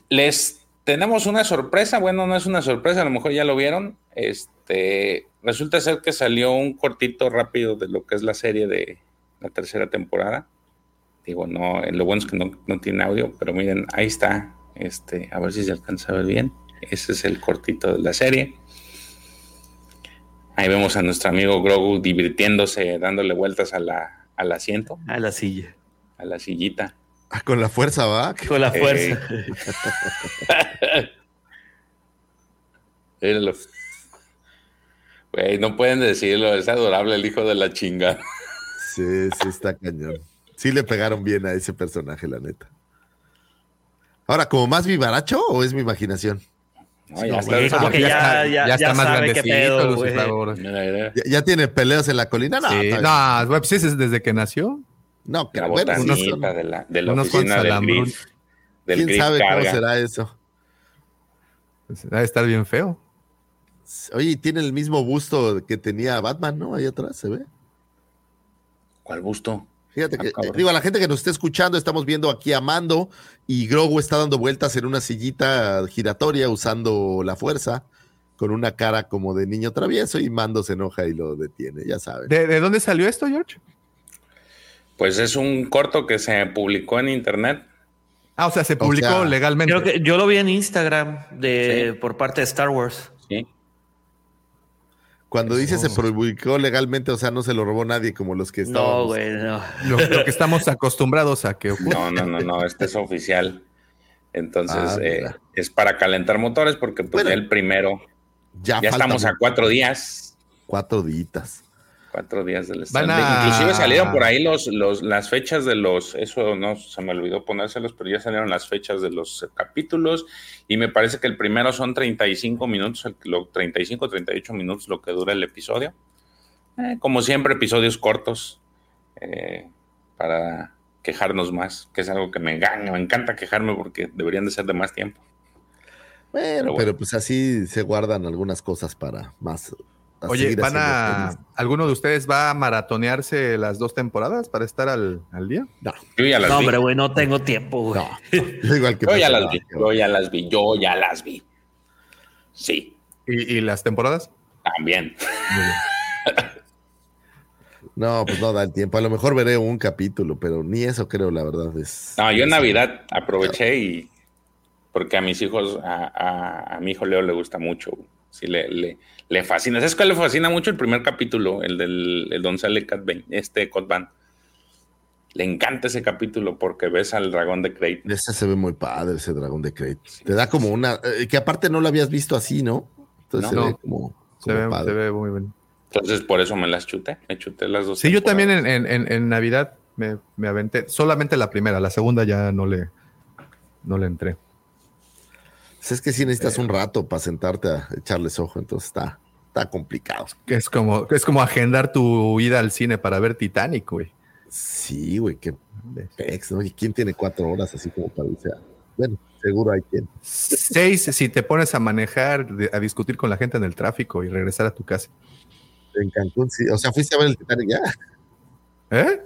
les tenemos una sorpresa, bueno, no es una sorpresa, a lo mejor ya lo vieron. Este, resulta ser que salió un cortito rápido de lo que es la serie de la tercera temporada. Digo, no, lo bueno es que no, tiene audio, pero miren, ahí está. Este, a ver si se alcanza a ver bien. Ese es el cortito de la serie. Ahí vemos a nuestro amigo Grogu divirtiéndose, dándole vueltas a la, al asiento. A la silla. A la sillita. Ah, con la fuerza, va. Con la fuerza. no pueden decirlo, es adorable el hijo de la chinga. Sí, sí, está cañón. Sí le pegaron bien a ese personaje, la neta. Ahora, ¿como más vivaracho o es mi imaginación? Ya, está, ya, está, más grandecito, ya, tiene peleas en la colina. No, sí, no pues es desde que nació. No, que bueno, unos, de la, de la oficina del Griff, ¿Quién sabe cómo será eso? Pues, debe estar bien feo. Oye, tiene el mismo busto que tenía Batman, ¿no? Ahí atrás se ve. ¿Cuál busto? Fíjate que, ah, digo, a la gente que nos está escuchando, estamos viendo aquí a Mando y Grogu está dando vueltas en una sillita giratoria usando la fuerza con una cara como de niño travieso y Mando se enoja y lo detiene, ya saben. ¿De, dónde salió esto, George? Pues es un corto que se publicó en internet. Ah, o sea, se publicó legalmente. Creo que yo lo vi en Instagram de, por parte de Star Wars. Cuando dice se publicó legalmente, o sea, no se lo robó nadie como los que estaban. No, güey, no. Lo, que estamos acostumbrados a que ocurra. No, no, no, no, este es oficial. Entonces, ah, eh, es para calentar motores porque pues el primero. Ya, ya estamos a cuatro días. Cuatro días cuatro días del stand. Inclusive salieron por ahí los, los, las fechas de los, eso no se me olvidó ponérselos, pero ya salieron las fechas de los capítulos y me parece que el primero son 35 minutos, el, 35, 38 minutos lo que dura el episodio. Eh, como siempre, episodios cortos eh, para quejarnos más, que es algo que me engaña, me encanta quejarme porque deberían de ser de más tiempo. Bueno, pero, pero pues así se guardan algunas cosas para más Oye, ¿van a. ¿Alguno de ustedes va a maratonearse las dos temporadas para estar al, día? No. Yo ya las no, hombre, güey, no tengo tiempo, güey. yo, igual que yo ya las vi. Yo ya las vi. Yo ya las vi. Sí. ¿Y, las temporadas? También. No, pues no da el tiempo. A lo mejor veré un capítulo, pero ni eso creo, la verdad. Es, no, yo en Navidad aproveché y. Porque a mis hijos, a, a, mi hijo Leo le gusta mucho. Sí, le, le, le fascina. ¿Sabes cuál le fascina mucho? El primer capítulo, el del el Don Sale Cat este Cotban. Le encanta ese capítulo porque ves al dragón de Crate. Ese se ve muy padre, ese dragón de Crate. Te da como una. Eh, que aparte no lo habías visto así, ¿no? Entonces se ve como. se, ve, muy bien. Entonces por eso me las chuté. Me chuté las dos. Sí, yo también en, en, en Navidad me, me, aventé. Solamente la primera, la segunda ya no le, no le entré. Es que si necesitas un rato para sentarte a echarles ojo, entonces está, está complicado. Es como, es como agendar tu ida al cine para ver Titanic, güey. Sí, güey, qué pex, ¿no? ¿Y quién tiene cuatro horas así como para irse Bueno, seguro hay quien. Seis, si te pones a manejar, a discutir con la gente en el tráfico y regresar a tu casa. En Cancún, sí. O sea, fuiste a ver el Titanic ya. ¿Eh?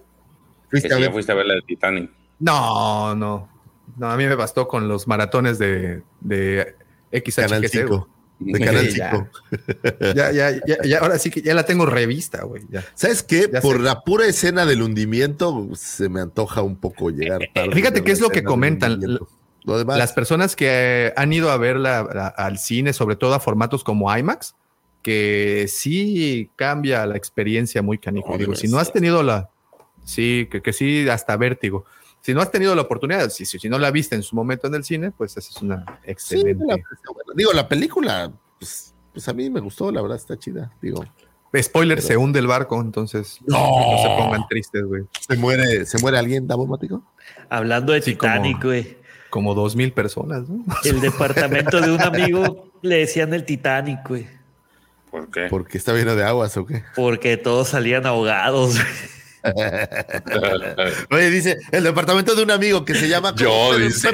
¿Fuiste, a ver? fuiste a ver el Titanic. No, no. No, a mí me bastó con los maratones de, de XHGC. De Canal 5. Ya, ya, ya, ahora sí que ya la tengo revista, güey. ¿Sabes qué? Por la pura escena del hundimiento se me antoja un poco llegar tarde. Fíjate qué es lo que comentan. Las personas que han ido a verla al cine, sobre todo a formatos como IMAX, que sí cambia la experiencia muy canijo. Digo, si no has tenido la. Sí, que, que sí, hasta vértigo si no has tenido la oportunidad, si, si, no la viste en su momento en el cine, pues esa es una excelente. digo, la película, pues, pues, a mí me gustó, la verdad está chida. Digo. Spoiler, se hunde el barco, entonces no, se pongan tristes, güey. ¿Se muere, ¿Se muere alguien, Mático? Hablando de Titanic, güey. Como, dos mil personas, ¿no? El departamento de un amigo le decían el Titanic, güey. ¿Por qué? ¿Porque está lleno de aguas o qué? Porque todos salían ahogados. Oye, dice, el departamento de un amigo que se llama... Yo, dice.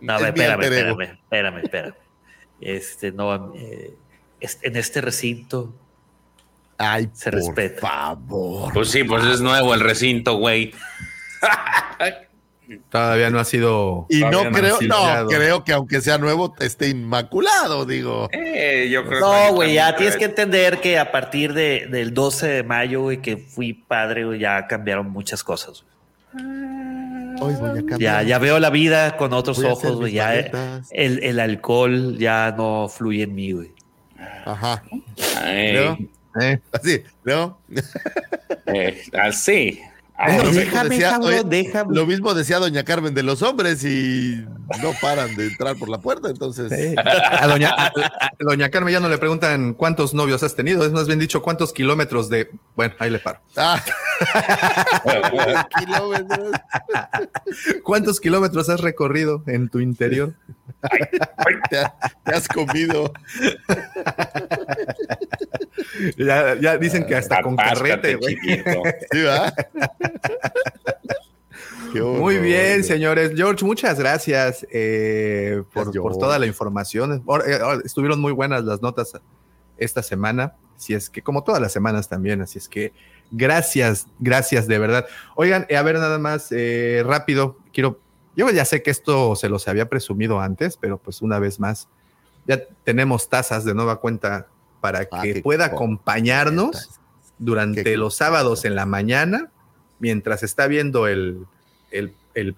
no, espérame, espérame, espérame, espérame. Este, no, eh, en este recinto Ay, se por respeta. favor. Pues sí, pues es nuevo el recinto, güey. Todavía no ha sido. Y no creo, no, creo que aunque sea nuevo, esté inmaculado, digo. Eh, yo creo no, güey, ya tienes que entender que a partir de, del 12 de mayo, güey, que fui padre, ya cambiaron muchas cosas. Hoy voy a ya, ya veo la vida con otros ojos, güey. Ya el, el, alcohol ya no fluye en mí, güey. Ajá. ¿No? ¿Eh? Así, ¿no? Eh, así. Ah, lo, mismo decía doña Carmen de los hombres y no paran de entrar por la puerta, entonces. A, doña, Carmen ya no le preguntan cuántos novios has tenido, es más bien dicho cuántos kilómetros de. Bueno, ahí le paro. Ah. ¿Cuántos kilómetros has recorrido en tu interior? te, has comido. ya, dicen que hasta con carrete, güey. ¿Sí? Muy bien, señores. George, muchas gracias eh, por, toda la información. Eh, estuvieron muy buenas las notas esta semana. Así es que, como todas las semanas también, así es que gracias, gracias de verdad. Oigan, eh, a ver, nada más rápido, quiero. Yo ya sé que esto se los había presumido antes, pero pues una vez más, ya tenemos tazas de nueva cuenta para ah, que pueda acompañarnos durante los sábados en la mañana mientras está viendo el,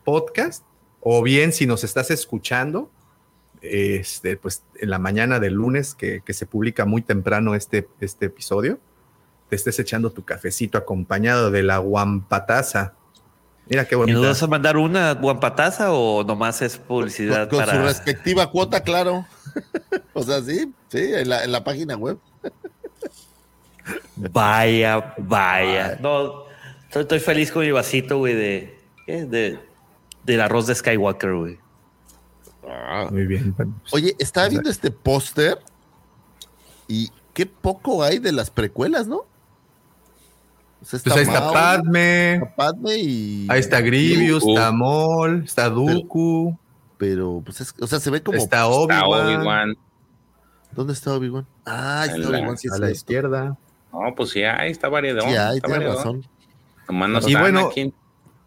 podcast, o bien si nos estás escuchando, este, pues en la mañana del lunes que, se publica muy temprano este, este episodio, te estés echando tu cafecito acompañado de la guampataza. Mira qué bonito. ¿Y nos vas a mandar una guampataza o nomás es publicidad con, su respectiva cuota, claro. o sea, sí, sí, en la, en la página web. vaya, vaya. No, Estoy, feliz con mi vasito, güey, de, de, del arroz de Skywalker, güey. Ah. Muy bien. Oye, estaba viendo este póster y qué poco hay de las precuelas, ¿no? pues ahí está Padme. Padme y. Ahí está Grievous, está Maul, está Dooku. Pero, pues, es, o sea, se ve como. Está Obi-Wan. ¿Dónde está Obi-Wan? Ah, está Obi-Wan a la izquierda. No, pues sí, ahí está variedad. Sí, ahí tiene razón. Y bueno,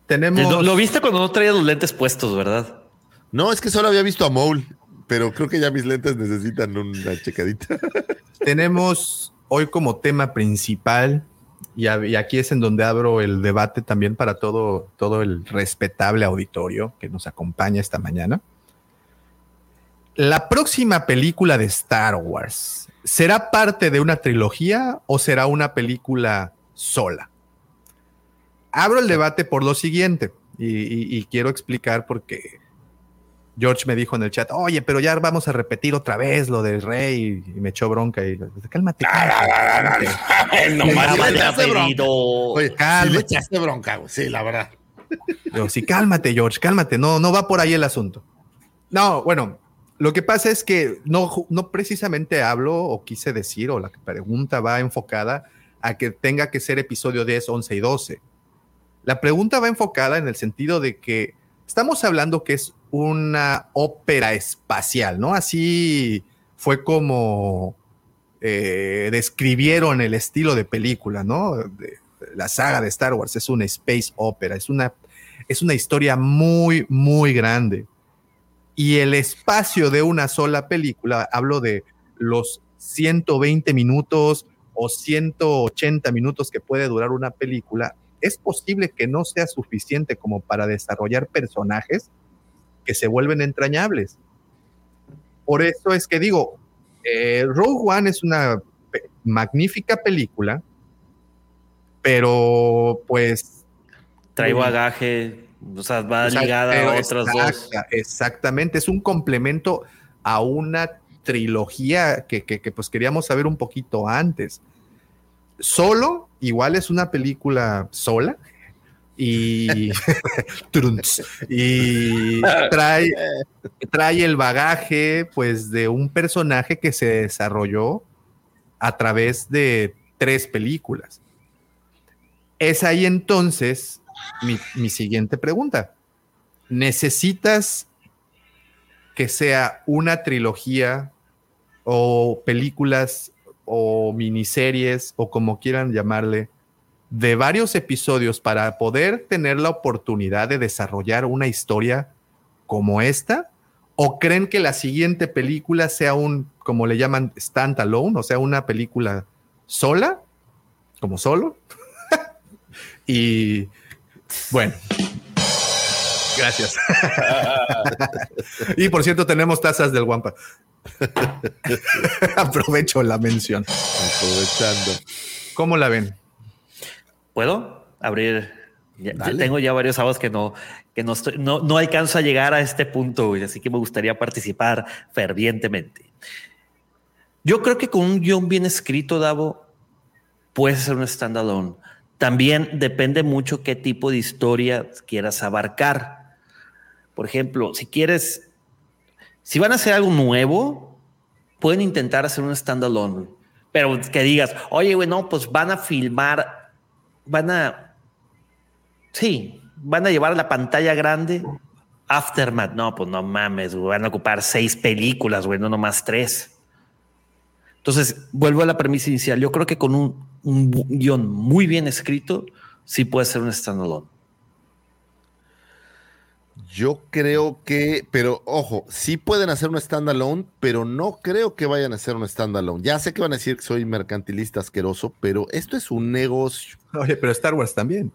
tenemos... Lo, viste cuando no traía los lentes puestos, ¿verdad? No, es que solo había visto a Maul, pero creo que ya mis lentes necesitan una checadita. tenemos hoy como tema principal y, aquí es en donde abro el debate también para todo, todo el respetable auditorio que nos acompaña esta mañana. La próxima película de Star Wars, ¿será parte de una trilogía o será una película sola? Abro el debate por lo siguiente y, quiero explicar por qué. George me dijo en el chat, oye, pero ya vamos a repetir otra vez lo del rey y me echó bronca y cálmate. No más le echaste bronca, sí, la verdad. Yo, sí, cálmate, George, cálmate, no, no va por ahí el asunto. No, bueno, lo que pasa es que no, no precisamente hablo o quise decir, o la pregunta va enfocada a que tenga que ser episodio 10, 11 y 12. La pregunta va enfocada en el sentido de que estamos hablando que es una ópera espacial, ¿no? Así fue como eh, describieron el estilo de película, ¿no? la saga de Star Wars es una space opera, es una, es una historia muy, muy grande. Y el espacio de una sola película, hablo de los 120 minutos o 180 minutos que puede durar una película, es posible que no sea suficiente como para desarrollar personajes que se vuelven entrañables. Por eso es que digo, eh, Rogue One es una magnífica película, pero pues... Trae bagaje, o sea, va ligada a otras dos. Exactamente, es un complemento a una trilogía que, que, pues queríamos saber un poquito antes. Solo, igual es una película sola, y, y trae, trae el bagaje pues de un personaje que se desarrolló a través de tres películas. Es ahí entonces mi, mi siguiente pregunta. ¿Necesitas que sea una trilogía o películas o miniseries o como quieran llamarle de varios episodios para poder tener la oportunidad de desarrollar una historia como esta? ¿O creen que la siguiente película sea un, como le llaman, standalone, o sea, una película sola, como solo? y bueno, gracias. y por cierto, tenemos tazas del Wampa. Aprovecho la mención. Aprovechando. ¿Cómo la ven? ¿Puedo abrir? tengo ya varios sábados que no, que no, estoy, no, no alcanzo a llegar a este punto, así que me gustaría participar fervientemente. Yo creo que con un guion bien escrito, Davo, puede ser un standalone. También depende mucho qué tipo de historia quieras abarcar. Por ejemplo, si quieres, si van a hacer algo nuevo, pueden intentar hacer un standalone, pero que digas, oye, bueno, pues van a filmar van a, sí, van a llevar la pantalla grande Aftermath. No, pues no mames, van a ocupar seis películas, güey, no nomás tres. Entonces, vuelvo a la premisa inicial. Yo creo que con un, un guion muy bien escrito, sí puede ser un standalone. Yo creo que, pero ojo, sí pueden hacer un standalone, pero no creo que vayan a hacer un standalone. Ya sé que van a decir que soy mercantilista asqueroso, pero esto es un negocio. Oye, pero Star Wars también.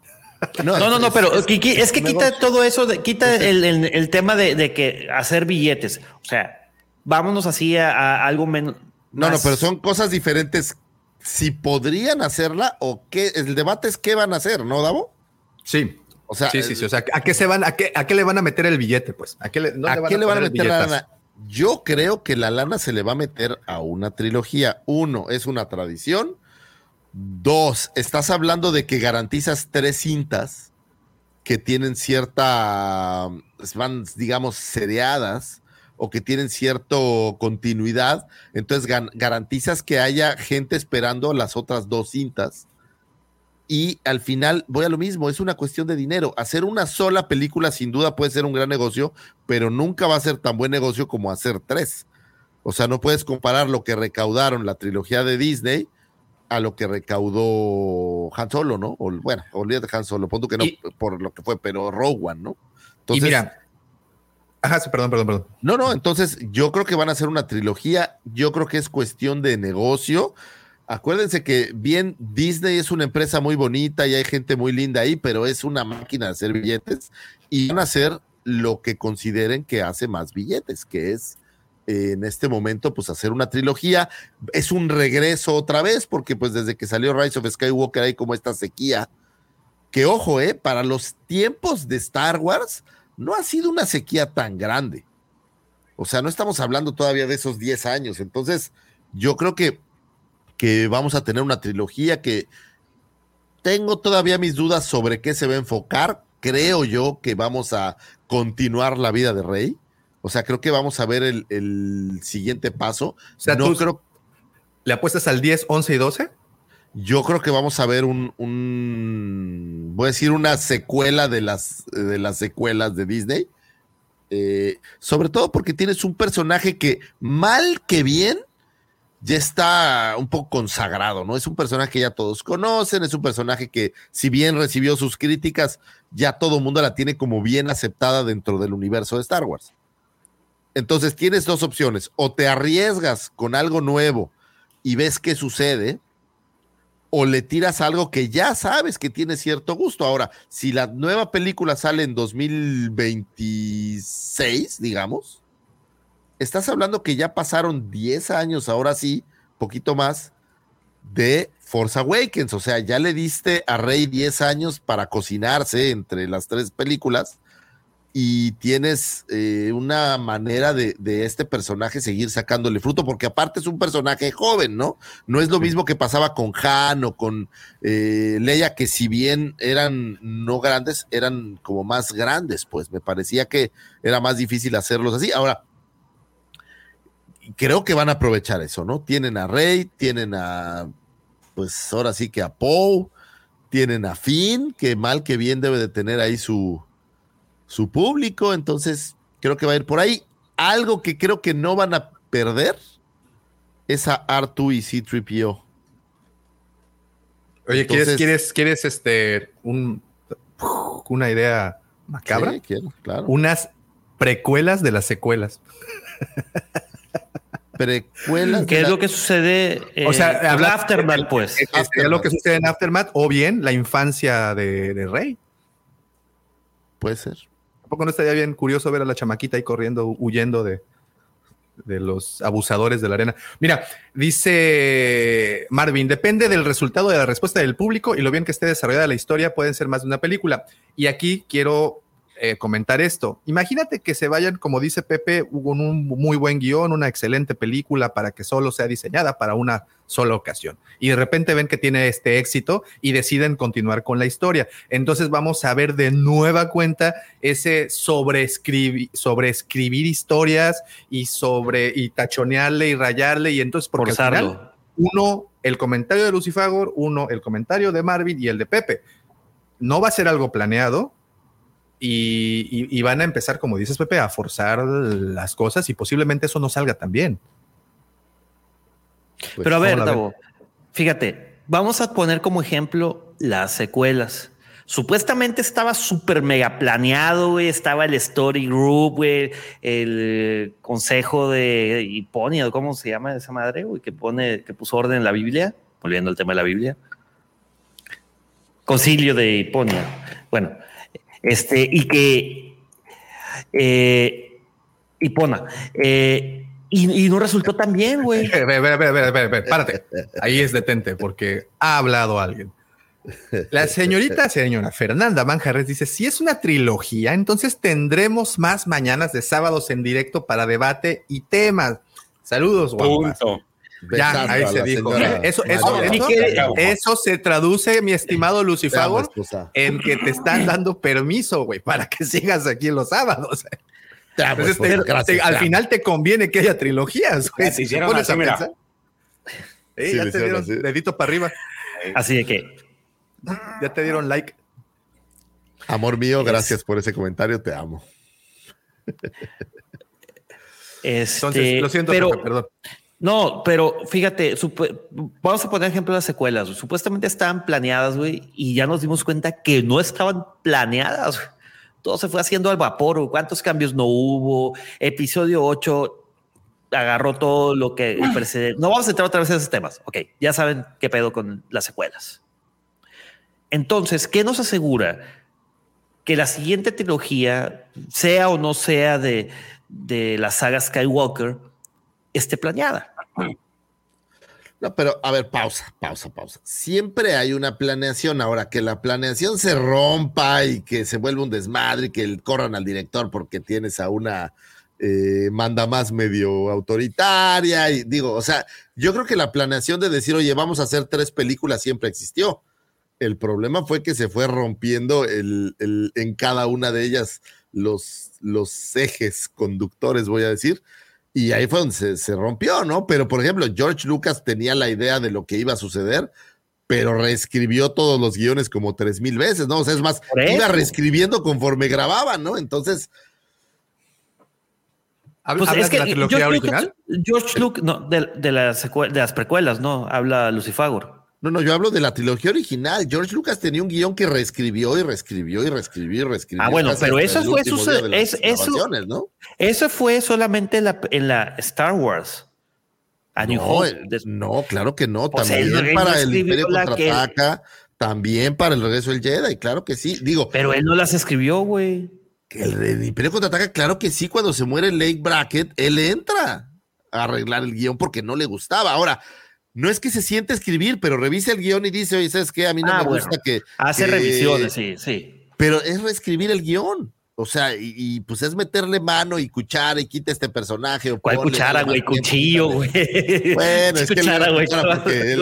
No, no, no, pero es, que quita todo eso, quita el, tema de, que hacer billetes. O sea, vámonos así a, algo menos. No, no, pero son cosas diferentes. Si podrían hacerla o qué, el debate es qué van a hacer, ¿no, Davo? Sí, o sea, sí, sí, sí. O sea, ¿a qué se van, a qué, a qué le van a meter el billete? Pues, ¿a qué le, van, a, meter la lana? Yo creo que la lana se le va a meter a una trilogía. Uno, es una tradición. Dos, estás hablando de que garantizas tres cintas que tienen cierta, van, digamos, seriadas o que tienen cierta continuidad. Entonces garantizas que haya gente esperando las otras dos cintas y al final voy a lo mismo, es una cuestión de dinero. Hacer una sola película sin duda puede ser un gran negocio, pero nunca va a ser tan buen negocio como hacer tres. O sea, no puedes comparar lo que recaudaron la trilogía de Disney a lo que recaudó Han Solo, ¿no? O, bueno, olvídate de Han Solo, punto que no por lo que fue, pero Rogue One, ¿no? Entonces, y mira, Ajá, sí, perdón, perdón, perdón. No, no, entonces yo creo que van a hacer una trilogía. Yo creo que es cuestión de negocio. Acuérdense que bien, Disney es una empresa muy bonita y hay gente muy linda ahí, pero es una máquina de hacer billetes y van a hacer lo que consideren que hace más billetes, que es en este momento, pues hacer una trilogía. Es un regreso otra vez, porque pues desde que salió Rise of Skywalker hay como esta sequía. Que ojo, eh, para los tiempos de Star Wars, no ha sido una sequía tan grande. O sea, no estamos hablando todavía de esos 10 años. Entonces, yo creo que, que vamos a tener una trilogía que tengo todavía mis dudas sobre qué se va a enfocar. Creo yo que vamos a continuar la vida de Rey o sea, creo que vamos a ver el, siguiente paso. O sea, no creo. ¿Le apuestas al 10, 11 y 12? Yo creo que vamos a ver un, voy a decir, una secuela de las, de las secuelas de Disney. Eh, sobre todo porque tienes un personaje que, mal que bien, ya está un poco consagrado, ¿no? Es un personaje que ya todos conocen, es un personaje que, si bien recibió sus críticas, ya todo el mundo la tiene como bien aceptada dentro del universo de Star Wars. Entonces tienes dos opciones, o te arriesgas con algo nuevo y ves qué sucede, o le tiras algo que ya sabes que tiene cierto gusto. Ahora, si la nueva película sale en 2026, digamos, estás hablando que ya pasaron 10 años, ahora sí, poquito más, de Force Awakens. O sea, ya le diste a Rey 10 años para cocinarse entre las tres películas y tienes eh, una manera de, este personaje seguir sacándole fruto, porque aparte es un personaje joven, ¿no? No es lo mismo que pasaba con Han o con eh, Leia, que si bien eran no grandes, eran como más grandes, pues me parecía que era más difícil hacerlos así. Ahora, creo que van a aprovechar eso, ¿no? Tienen a Rey, tienen a, pues ahora sí que a Poe, tienen a Finn, que mal que bien debe de tener ahí su su público, entonces creo que va a ir por ahí. Algo que creo que no van a perder es a R2 y C3PO. Oye, ¿quieres, ¿quieres, ¿quieres este un, una idea macabra? Sí, quiero, claro. Unas precuelas de las secuelas. precuelas. ¿Qué es lo que sucede en o sea, Aftermath, pues? Es, lo que sucede en Aftermath o bien la infancia de, de Rey. Puede ser. Tampoco no estaría bien curioso ver a la chamaquita ahí corriendo, huyendo de, de los abusadores de la arena. Mira, dice Marvin, depende del resultado de la respuesta del público y lo bien que esté desarrollada la historia, pueden ser más de una película. Y aquí quiero eh, comentar esto. Imagínate que se vayan, como dice Pepe, hubo un muy buen guion, una excelente película para que solo sea diseñada para una sola ocasión. Y de repente ven que tiene este éxito y deciden continuar con la historia. Entonces vamos a ver de nueva cuenta ese sobreescribir, sobreescribir historias y sobre y tachonearle y rayarle. Y entonces, porque al final, uno, el comentario de Lucifagor, uno, el comentario de Marvin y el de Pepe. No va a ser algo planeado, y, van a empezar, como dices Pepe, a forzar las cosas y posiblemente eso no salga tan bien. Pues, Pero a ver, fíjate, vamos a poner como ejemplo las secuelas. Supuestamente estaba súper mega planeado, Estaba el Story Group, el consejo de Hiponia, ¿cómo se llama esa madre, Que pone, que puso orden en la Biblia, volviendo al tema de la Biblia. Concilio de Hiponia. Bueno, este, y que eh, Hipona. Eh, y, no resultó tan bien, güey. Párate. Ahí es detente, porque ha hablado alguien. La señorita, señora Fernanda Manjarres dice: Si es una trilogía, entonces tendremos más mañanas de sábados en directo para debate y temas. Saludos, guapas. Ya, ahí se dijo. Eso, eso, eso, se traduce, mi estimado Lucifago, en que te están dando permiso, güey, para que sigas aquí los sábados. al final te conviene que haya trilogías, güey. Si ya te dieron dedito para arriba. Así de que. Ya te dieron like. Amor mío, gracias por ese comentario, te amo. Este, lo siento, pero, perdón. No, pero fíjate, vamos a poner ejemplo de las secuelas. Supuestamente estaban planeadas, güey, y ya nos dimos cuenta que no estaban planeadas. Todo se fue haciendo al vapor. ¿Cuántos cambios no hubo? Episodio 8 agarró todo lo que precede. No vamos a entrar otra vez en esos temas. Ok, ya saben qué pedo con las secuelas. Entonces, ¿qué nos asegura que la siguiente trilogía, sea o no sea de, de la saga Skywalker, esté planeada. No, pero a ver, pausa, pausa, pausa. Siempre hay una planeación. Ahora, que la planeación se rompa y que se vuelva un desmadre y que corran al director porque tienes a una eh, manda más medio autoritaria. Y digo, o sea, yo creo que la planeación de decir, oye, vamos a hacer tres películas siempre existió. El problema fue que se fue rompiendo el, en cada una de ellas los, los ejes conductores, voy a decir y ahí fue donde se, rompió, ¿no? Pero, por ejemplo, George Lucas tenía la idea de lo que iba a suceder, pero reescribió todos los guiones como tres mil veces, ¿no? O sea, es más, iba reescribiendo conforme grababan, ¿no? Entonces. ¿Hablas pues de la trilogía original? George Lucas, no, de, de, las de las precuelas, ¿no? Habla Lucifagor. No, no, yo hablo de la trilogía original. George Lucas tenía un guion que reescribió y reescribió y reescribió y reescribió. Ah, bueno, pero eso fue su, es, eso, ¿no? eso fue solamente la, en la Star Wars. A New no, Hope. no, claro que no. También para el Imperio contraataca, también para el regreso del Jedi, claro que sí. Digo. Pero él no las escribió, güey. El, el Imperio contraataca, claro que sí. Cuando se muere Lake Brackett, él entra a arreglar el guion porque no le gustaba. Ahora, no es que se siente escribir, pero revisa el guion y dice, oye, ¿sabes qué? A mí no ah, me gusta que... Hace revisiones, sí, sí. Pero es reescribir el guion. O sea, y, pues es meterle mano y cuchara y quita este personaje. O ¿Cuál cuchara, güey? Cuchillo, güey. Bueno, es cuchara, güey.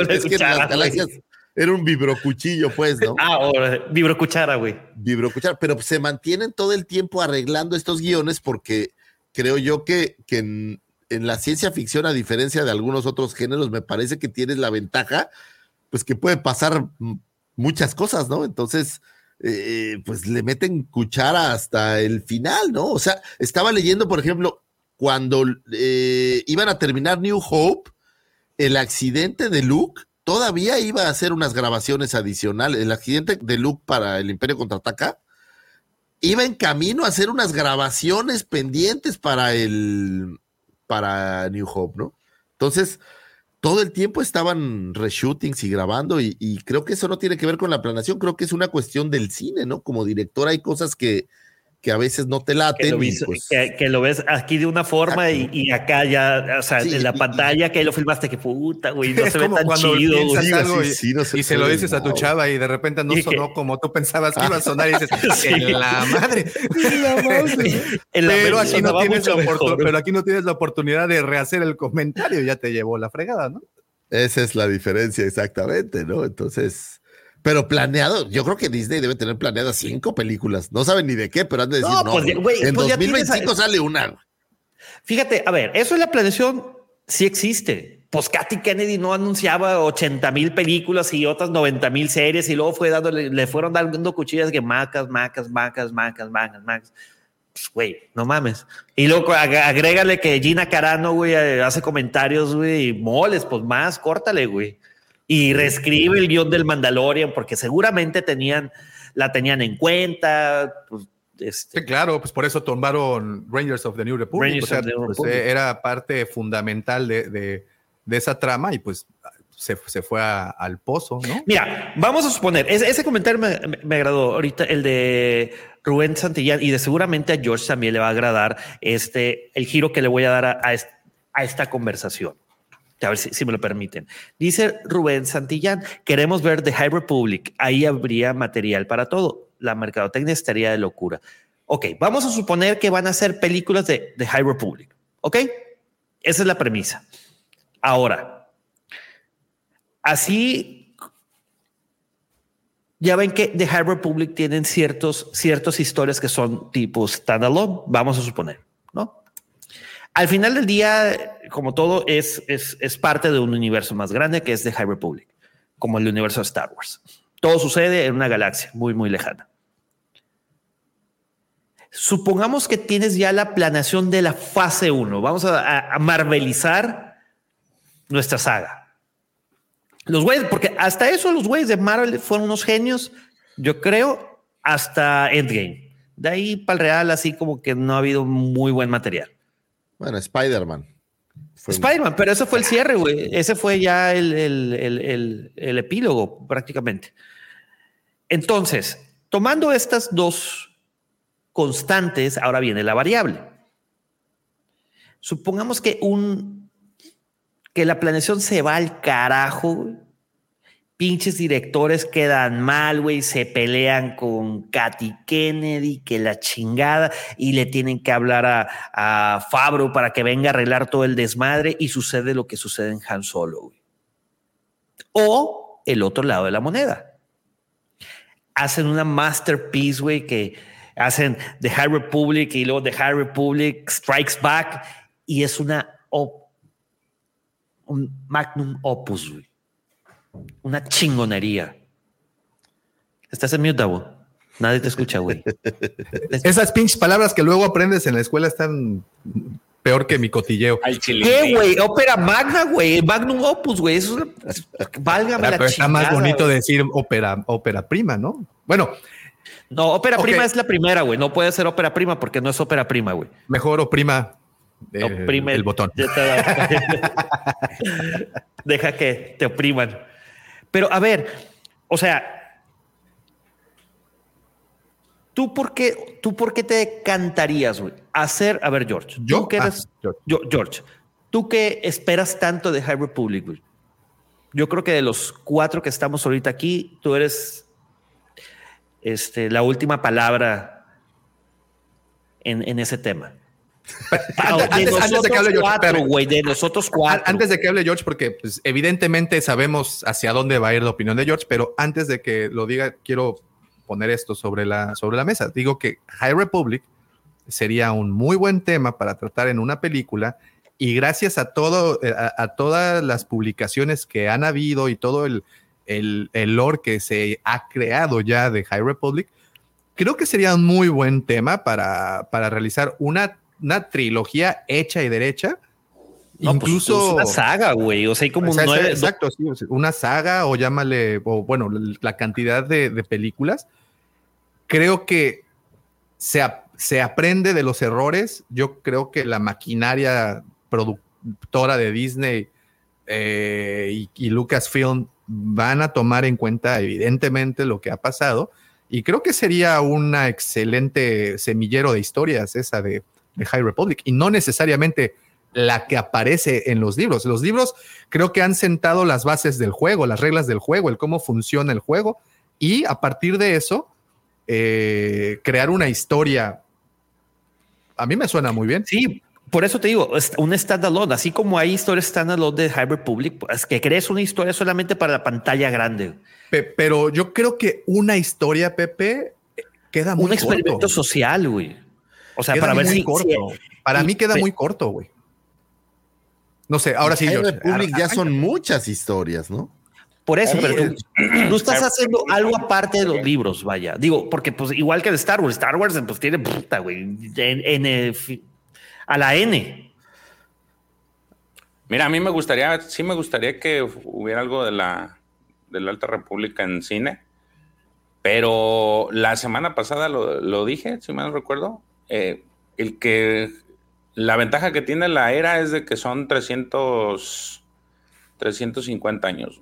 Es que las galaxias era un vibrocuchillo, pues, ¿no? Ah, vibrocuchara, güey. Vibrocuchara, pero se mantienen todo el tiempo arreglando estos guiones porque creo yo que, que en la ciencia ficción, a diferencia de algunos otros géneros, me parece que tienes la ventaja, pues que puede pasar muchas cosas, ¿no? Entonces, eh, pues le meten cuchara hasta el final, ¿no? O sea, estaba leyendo, por ejemplo, cuando eh, iban a terminar New Hope, el accidente de Luke todavía iba a hacer unas grabaciones adicionales. El accidente de Luke para el Imperio contraataca iba en camino a hacer unas grabaciones pendientes para el para New Hope, ¿no? Entonces, todo el tiempo estaban reshootings y grabando y, y, creo que eso no tiene que ver con la planeación, creo que es una cuestión del cine, ¿no? Como director hay cosas que, que a veces no te laten. Pues que lo, ves aquí de una forma y, acá ya, o sea, en la pantalla que lo filmaste, que puta, güey, no se ve tan chido. y, se lo dices a tu chava y de repente no sonó como tú pensabas que iba a sonar y dices, en la madre. pero, aquí no tienes la pero aquí no tienes la oportunidad de rehacer el comentario, ya te llevó la fregada, ¿no? Esa es la diferencia, exactamente, ¿no? Entonces, pero planeado, yo creo que Disney debe tener planeadas cinco películas. No saben ni de qué, pero han de decir, no, pues, en 2025 pues sale una. Fíjate, a ver, eso es la planeación, sí existe. Pues Katy Kennedy no anunciaba 80 mil películas y otras 90 mil series y luego fue dándole, le fueron dando cuchillas que macas, macas, macas, macas, macas, macas. Pues, güey, no mames. Y luego agrégale que Gina Carano, güey, hace comentarios, güey, y moles, pues más, córtale, güey y reescribe el guion del Mandalorian porque seguramente tenían, la tenían en cuenta. Pues, este claro, pues por eso tomaron Rangers of the New Republic. Pues, eh, era parte fundamental de, de, esa trama y pues se, se fue al pozo, ¿no? Mira, vamos a suponer, ese, comentario me, me, agradó ahorita, el de Rubén Santillán, y de seguramente a George también le va a agradar este, el giro que le voy a dar a, a esta conversación a ver si, me lo permiten. Dice Rubén Santillán, queremos ver The High Republic, ahí habría material para todo. La mercadotecnia estaría de locura. Ok, vamos a suponer que van a ser películas de The High Republic. Ok, esa es la premisa. Ahora, así ya ven que The High Republic tienen ciertos, ciertas historias que son tipo standalone, vamos a suponer, ¿no? Al final del día, como todo, es, es, parte de un universo más grande que es The High Republic, como el universo de Star Wars. Todo sucede en una galaxia muy, muy lejana. Supongamos que tienes ya la planeación de la fase 1. Vamos a, a marvelizar nuestra saga. Los güeyes, porque hasta eso los güeyes de Marvel fueron unos genios, yo creo, hasta Endgame. De ahí para el real, así como que no ha habido muy buen material. Bueno, Spider-Man. Spider-Man, pero ese fue el cierre, güey. Ese fue ya el, el, el, epílogo, prácticamente. Entonces, tomando estas dos constantes, ahora viene la variable. Supongamos que un que la planeación se va al carajo, pinches directores quedan mal, güey, se pelean con Katy Kennedy, que la chingada, y le tienen que hablar a, a, Fabro para que venga a arreglar todo el desmadre y sucede lo que sucede en Han Solo, güey. O el otro lado de la moneda. Hacen una masterpiece, güey, que hacen The High Republic y luego The High Republic Strikes Back y es una un magnum opus, güey una chingonería. Estás en mute, Davo. Nadie te escucha, güey. Esas pinches palabras que luego aprendes en la escuela están peor que mi cotilleo. ¿Qué, güey? Ópera magna, güey. Magnum opus, güey. Eso es, válgame la Está más bonito decir ópera, ópera prima, ¿no? Bueno. No, ópera prima es la primera, güey. No puede ser ópera prima porque no es ópera prima, güey. Mejor o prima el botón. Deja que te opriman. Pero a ver, o sea, ¿tú por qué, tú por qué te cantarías, güey? Hacer, a ver, George, ¿Yo? ¿tú qué eres, ah, George. ¿tú qué esperas tanto de High Republic, güey? Yo creo que de los cuatro que estamos ahorita aquí, tú eres este, la última palabra en, en ese tema antes, de que hable George, Antes de que hable George, porque pues, evidentemente sabemos hacia dónde va a ir la opinión de George, pero antes de que lo diga, quiero poner esto sobre la, sobre la mesa. Digo que High Republic sería un muy buen tema para tratar en una película y gracias a todo eh, a, todas las publicaciones que han habido y todo el, el, el lore que se ha creado ya de High Republic, creo que sería un muy buen tema para, para realizar una una trilogía hecha y derecha. Pues, incluso una saga, güey. O sea, hay como nueve. Exacto, sí, una saga o llámale, o bueno, la cantidad de, películas. Creo que se, se, aprende de los errores. Yo creo que la maquinaria productora de Disney eh, y, y, Lucasfilm van a tomar en cuenta, evidentemente, lo que ha pasado. Y creo que sería una excelente semillero de historias esa de, de High Republic y no necesariamente la que aparece en los libros. Los libros creo que han sentado las bases del juego, las reglas del juego, el cómo funciona el juego y a partir de eso eh, crear una historia. A mí me suena muy bien. Sí, por eso te digo, un standalone, así como hay historias standalone de High Republic, es que crees una historia solamente para la pantalla grande. pero yo creo que una historia, Pepe, queda muy Un experimento social, güey. O sea, para ver si. Corto. para mí queda muy corto, güey. No sé, ahora sí. Republic ya son muchas historias, ¿no? Por eso, pero tú, estás haciendo algo aparte de los libros, vaya. Digo, porque pues igual que de Star Wars, Star Wars pues tiene puta, güey, a la N. Mira, a mí me gustaría, sí me gustaría que hubiera algo de la, de la Alta República en cine, pero la semana pasada lo, lo dije, si mal no recuerdo, eh, el que la ventaja que tiene la era es de que son 300, 350 años.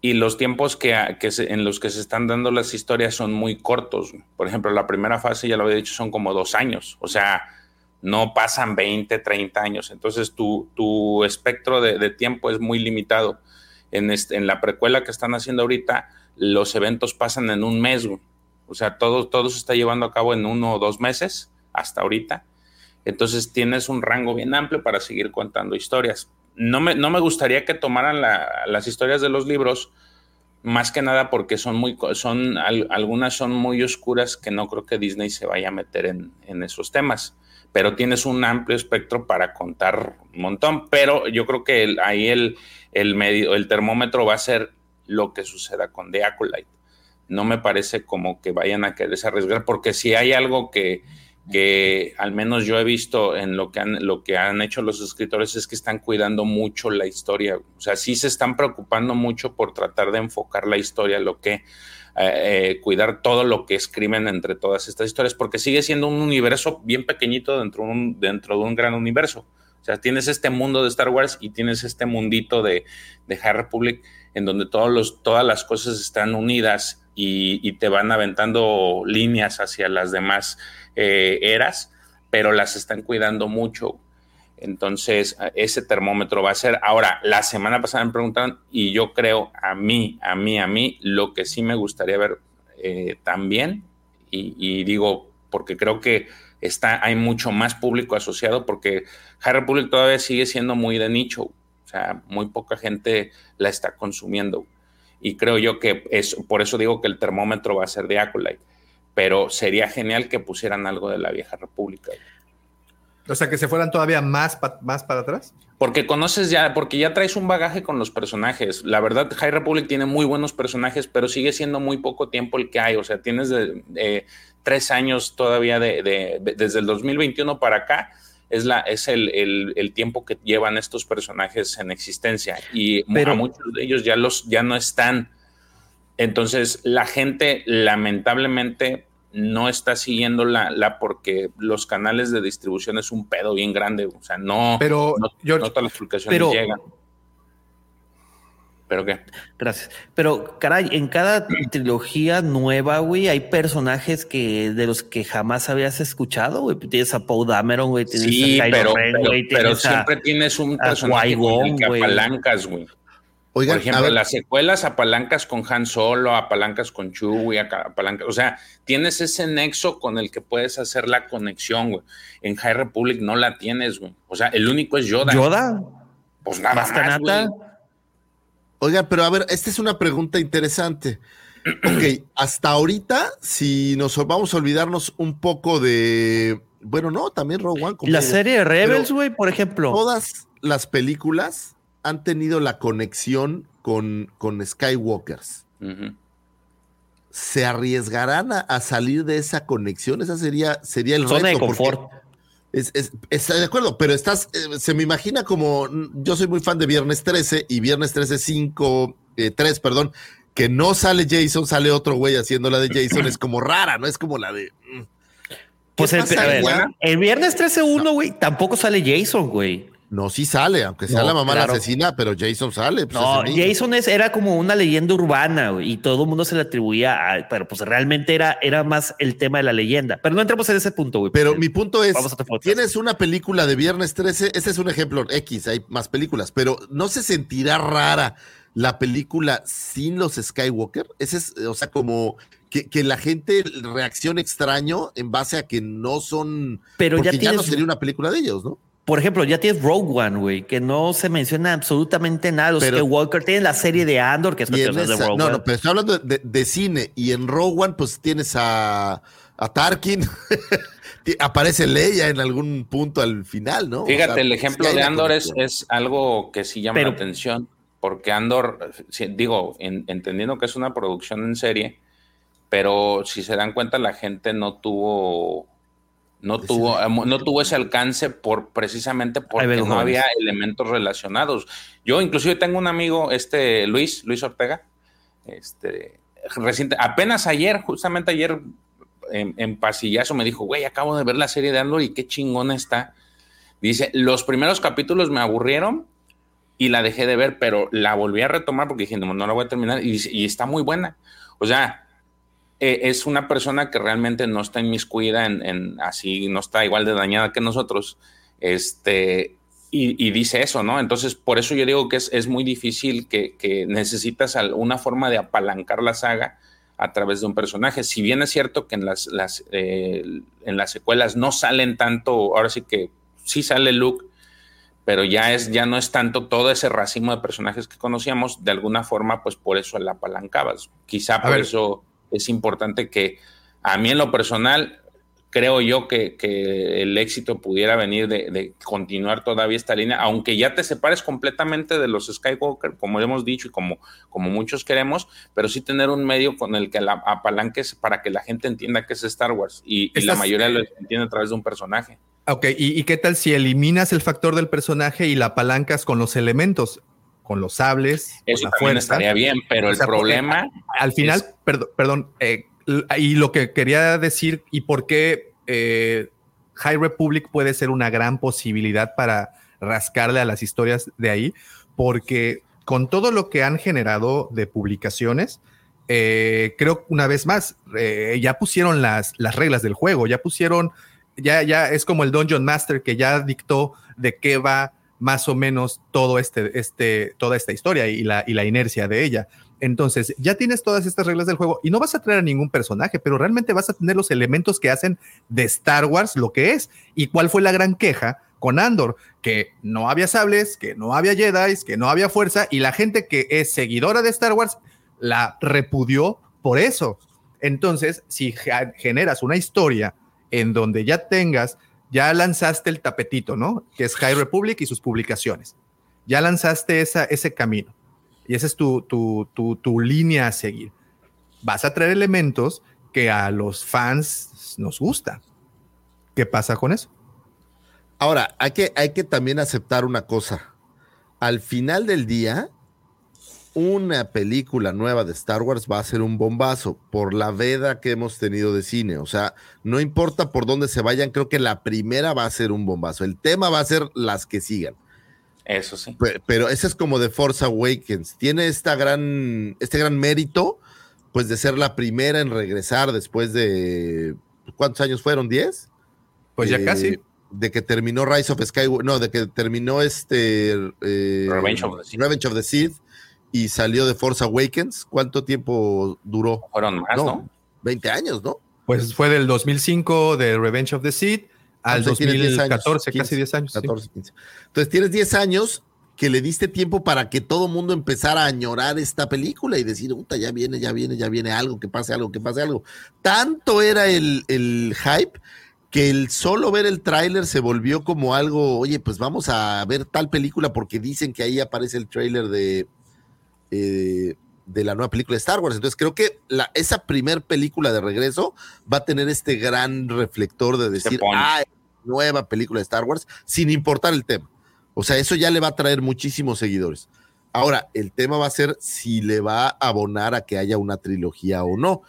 Y los tiempos que, en los que se están dando las historias son muy cortos. Por ejemplo, la primera fase, ya lo había dicho, son como dos años. O sea, no pasan 20, 30 años. Entonces, tu, tu espectro de, tiempo es muy limitado. En, este, en la precuela que están haciendo ahorita, los eventos pasan en un mes. O sea, todo, todo se está llevando a cabo en uno o dos meses hasta ahorita. Entonces tienes un rango bien amplio para seguir contando historias. No me, no me gustaría que tomaran las historias de los libros, más que nada porque son muy, son, algunas son muy oscuras que no creo que Disney se vaya a meter en, esos temas. Pero tienes un amplio espectro para contar un montón. Pero yo creo que ahí el, el, medio, el termómetro va a ser lo que suceda con The Acolyte no me parece como que vayan a quererse arriesgar, porque si hay algo que, que al menos yo he visto en lo que, han, lo que han hecho los escritores es que están cuidando mucho la historia. O sea, sí se están preocupando mucho por tratar de enfocar la historia, lo que eh, eh, cuidar todo lo que escriben entre todas estas historias, porque sigue siendo un universo bien pequeñito dentro, un, dentro de un gran universo. O sea, tienes este mundo de Star Wars y tienes este mundito de, de High Republic en donde todos los, todas las cosas están unidas y, te van aventando líneas hacia las demás eh, eras, pero las están cuidando mucho. Entonces, ese termómetro va a ser. Ahora, la semana pasada me preguntaron, y yo creo a mí, a mí, a mí, lo que sí me gustaría ver eh, también, y, digo, porque creo que está, hay mucho más público asociado, porque High Republic todavía sigue siendo muy de nicho. O sea, muy poca gente la está consumiendo. Y creo yo que es, por eso digo que el termómetro va a ser de Acolyte. Pero sería genial que pusieran algo de la vieja república. O sea, que se fueran todavía más, más para atrás. Porque conoces ya, porque ya traes un bagaje con los personajes. La verdad, High Republic tiene muy buenos personajes, pero sigue siendo muy poco tiempo el que hay. O sea, tienes de, tres años todavía de, desde el 2021 para acá. Es, la, es el, el, tiempo que llevan estos personajes en existencia. Y pero, muchos de ellos ya, los, ya no están. Entonces, la gente lamentablemente no está siguiendo la, la, porque los canales de distribución es un pedo bien grande. O sea, no, pero, no, todas las publicaciones llegan. ¿Pero qué? Gracias. Pero, caray, en cada trilogía nueva, güey, hay personajes que de los que jamás habías escuchado, güey. Tienes a Paul Dameron, güey. sí, pero, pero, siempre tienes un personaje que apalancas, güey. Oigan, Por ejemplo, las secuelas apalancas con Han Solo, apalancas con Chewie, apalancas, o sea, tienes ese nexo con el que puedes hacer la conexión, güey. En High Republic no la tienes, güey. O sea, el único es Yoda. ¿Yoda? Pues nada más, güey. Oigan, pero a ver, esta es una pregunta interesante. ok, hasta ahorita, si nos vamos a olvidarnos un poco de, bueno, no, también Rogue One. La serie Rebels, güey, por ejemplo. Todas las películas han tenido la conexión con, con Skywalkers. ¿Se arriesgarán a, salir de esa conexión? Esa sería, sería el Zona de confort. Es, de acuerdo, pero estás, eh, se me imagina como, yo soy muy fan de Viernes 13 y Viernes 13 5, 3, perdón, que no sale Jason, sale otro güey haciendo la de Jason, es como rara, ¿no? Es como la de... Mm. Pues el, el, Viernes 13 1, güey, tampoco sale Jason, güey. No, sí sale, aunque sea la mamá la asesina, pero Jason sale. Pues, no, Jason es, era como una leyenda urbana y todo el mundo se le atribuía, a, pero pues realmente era, era más el tema de la leyenda. Pero no entramos en ese punto, güey. Pero mi punto es, tienes una película de Viernes 13, ese es un ejemplo X, hay más películas, pero ¿no se sentirá rara la película sin los Skywalker? Ese es, o sea, como que, que, la gente reaccione extraño en base a que no son. Pero ya, ya no sería una película de ellos, ¿no? Por ejemplo, ya tienes Rogue One, güey, que no se menciona absolutamente nada. Los que Walker tiene la serie de Andor, que es de Rogue no, No, pero estoy hablando de, cine. Y en Rogue One, pues tienes a, a Tarkin. Aparece Leia en algún punto al final, ¿no? Fíjate, el ejemplo de Andor es, es, algo que sí llama la atención. Porque Andor, digo, entendiendo que es una producción en serie, pero si se dan cuenta, la gente no tuvo no tuvo, no tuvo ese alcance por precisamente porque no había elementos relacionados. Yo inclusive tengo un amigo, este Luis, Luis Ortega, este, reciente, apenas ayer, justamente ayer en, en pasillazo me dijo, güey, acabo de ver la serie de Andor y qué chingona está. Dice, los primeros capítulos me aburrieron y la dejé de ver, pero la volví a retomar porque dije, no, no la voy a terminar y, y está muy buena. O sea, eh, es una persona que realmente no está inmiscuida en, en, así, no está igual de dañada que nosotros, este, y, dice eso, ¿no? Entonces, por eso yo digo que es, es muy difícil que, que, necesitas una forma de apalancar la saga a través de un personaje. Si bien es cierto que en las, las eh, en las secuelas no salen tanto, ahora sí que sí sale Luke, pero ya, es, ya no es tanto todo ese racimo de personajes que conocíamos, de alguna forma, pues por eso la apalancabas. Quizá por eso es importante que a mí en lo personal, creo yo que, el éxito pudiera venir de, continuar todavía esta línea, aunque ya te separes completamente de los Skywalker, como hemos dicho y como, como muchos queremos, pero sí tener un medio con el que la apalanques para que la gente entienda que es Star Wars y, la mayoría lo entiende a través de un personaje. Ok, ¿Y, qué tal si eliminas el factor del personaje y la apalancas con los elementos? Con los sables. Eso también estaría bien, pero el problema. Al final, perdón, perdón eh, y lo que quería decir y por qué eh, High Republic puede ser una gran posibilidad para rascarle a las historias de ahí, porque con todo lo que han generado de publicaciones, eh, creo una vez más, eh, ya pusieron las, las reglas del juego, ya pusieron, ya, ya es como el Dungeon Master que ya dictó de qué va más o menos todo este, este, toda esta historia y la, y la inercia de ella. Entonces, ya tienes todas estas reglas del juego y no vas a traer a ningún personaje, pero realmente vas a tener los elementos que hacen de Star Wars lo que es. ¿Y cuál fue la gran queja con Andor? Que no había sables, que no había Jedi, que no había fuerza y la gente que es seguidora de Star Wars la repudió por eso. Entonces, si generas una historia en donde ya tengas, ya lanzaste el tapetito, ¿no? Que es High Republic y sus publicaciones. Ya lanzaste esa, ese camino y esa es tu, tu, línea a seguir. Vas a traer elementos que a los fans nos gusta. ¿Qué pasa con eso? Ahora, hay que, hay que también aceptar una cosa. Al final del día, una película nueva de Star Wars va a ser un bombazo por la veda que hemos tenido de cine. O sea, no importa por dónde se vayan, creo que la primera va a ser un bombazo. El tema va a ser las que sigan. Eso sí. Pero, ese es como de Force Awakens. Tiene esta gran, este gran mérito, pues de ser la primera en regresar después de. ¿Cuántos años fueron? ¿10? Pues ya casi. De que terminó Rise of Skywalker. No, de que terminó este. Eh, Revenge, of the Revenge of the Sith y salió de Force Awakens. ¿Cuánto tiempo duró? Fueron más, ¿no? 20 años, ¿no? Pues fue del 2005 de Revenge of the Sith al 2014, casi 10 años. 14, 15. Entonces tienes 10 años que le diste tiempo para que todo el mundo empezara a añorar esta película y decir, puta, ya viene, ya viene, ya viene algo, que pase algo, que pase algo. Tanto era el, hype que el solo ver el tráiler se volvió como algo, oye, pues vamos a ver tal película porque dicen que ahí aparece el tráiler de, eh, de la nueva película de Star Wars. Entonces creo que la, esa primer película de regreso va a tener este gran reflector de decir, ah, nueva película de Star Wars, sin importar el tema. O sea, eso ya le va a traer muchísimos seguidores. Ahora, el tema va a ser si le va a abonar a que haya una trilogía o no.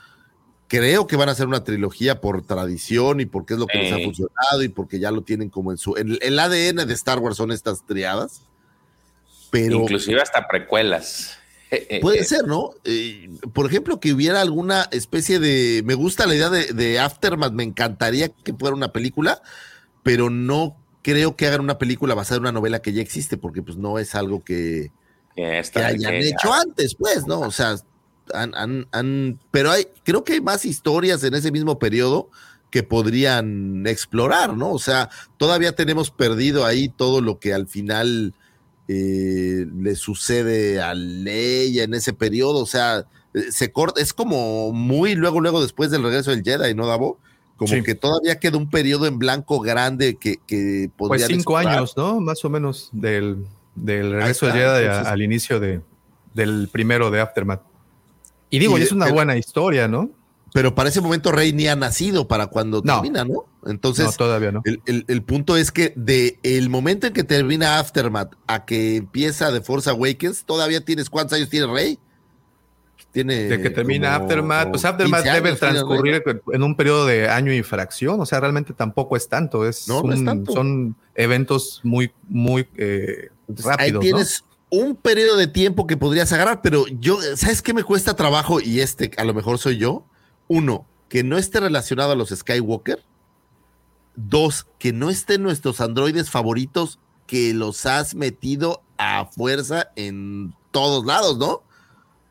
Creo que van a ser una trilogía por tradición y porque es lo que les ha funcionado y porque ya lo tienen como en su... el ADN de Star Wars son estas triadas. Pero... Inclusive hasta precuelas. Puede ser, ¿no? Eh, por ejemplo, que hubiera alguna especie de... Me gusta la idea de, de Aftermath, me encantaría que fuera una película, pero no creo que hagan una película basada en una novela que ya existe, porque pues no es algo que, hayan hecho antes, pues, ¿no? O sea, han, pero hay, creo que hay más historias en ese mismo periodo que podrían explorar, ¿no? O sea, todavía tenemos perdido ahí todo lo que al final eh, le sucede a Leia en ese periodo, o sea, eh, se corta, es como muy luego, luego después del regreso del Jedi, ¿no, Davo? Como que todavía queda un periodo en blanco grande que, que Pues cinco años, ¿no? Más o menos del, del regreso de Jedi al inicio de, del primero de Aftermath. Y digo, es una buena historia, ¿no? Pero para ese momento Rey ni ha nacido para cuando termina, ¿no? Entonces, no, todavía no. El, el, punto es que de el momento en que termina Aftermath a que empieza The Force Awakens, todavía tienes, ¿cuántos años tiene Rey? de que termina Aftermath, pues Aftermath debe transcurrir en un periodo de año y fracción, o sea, realmente tampoco es tanto, es, son eventos muy, muy eh, rápidos. Ahí tienes un periodo de tiempo que podrías agarrar, pero yo, ¿sabes qué me cuesta trabajo? Y este a lo mejor soy yo. Uno, que no esté relacionado a los Skywalker. Dos, que no estén nuestros androides favoritos que los has metido a fuerza en todos lados, ¿no?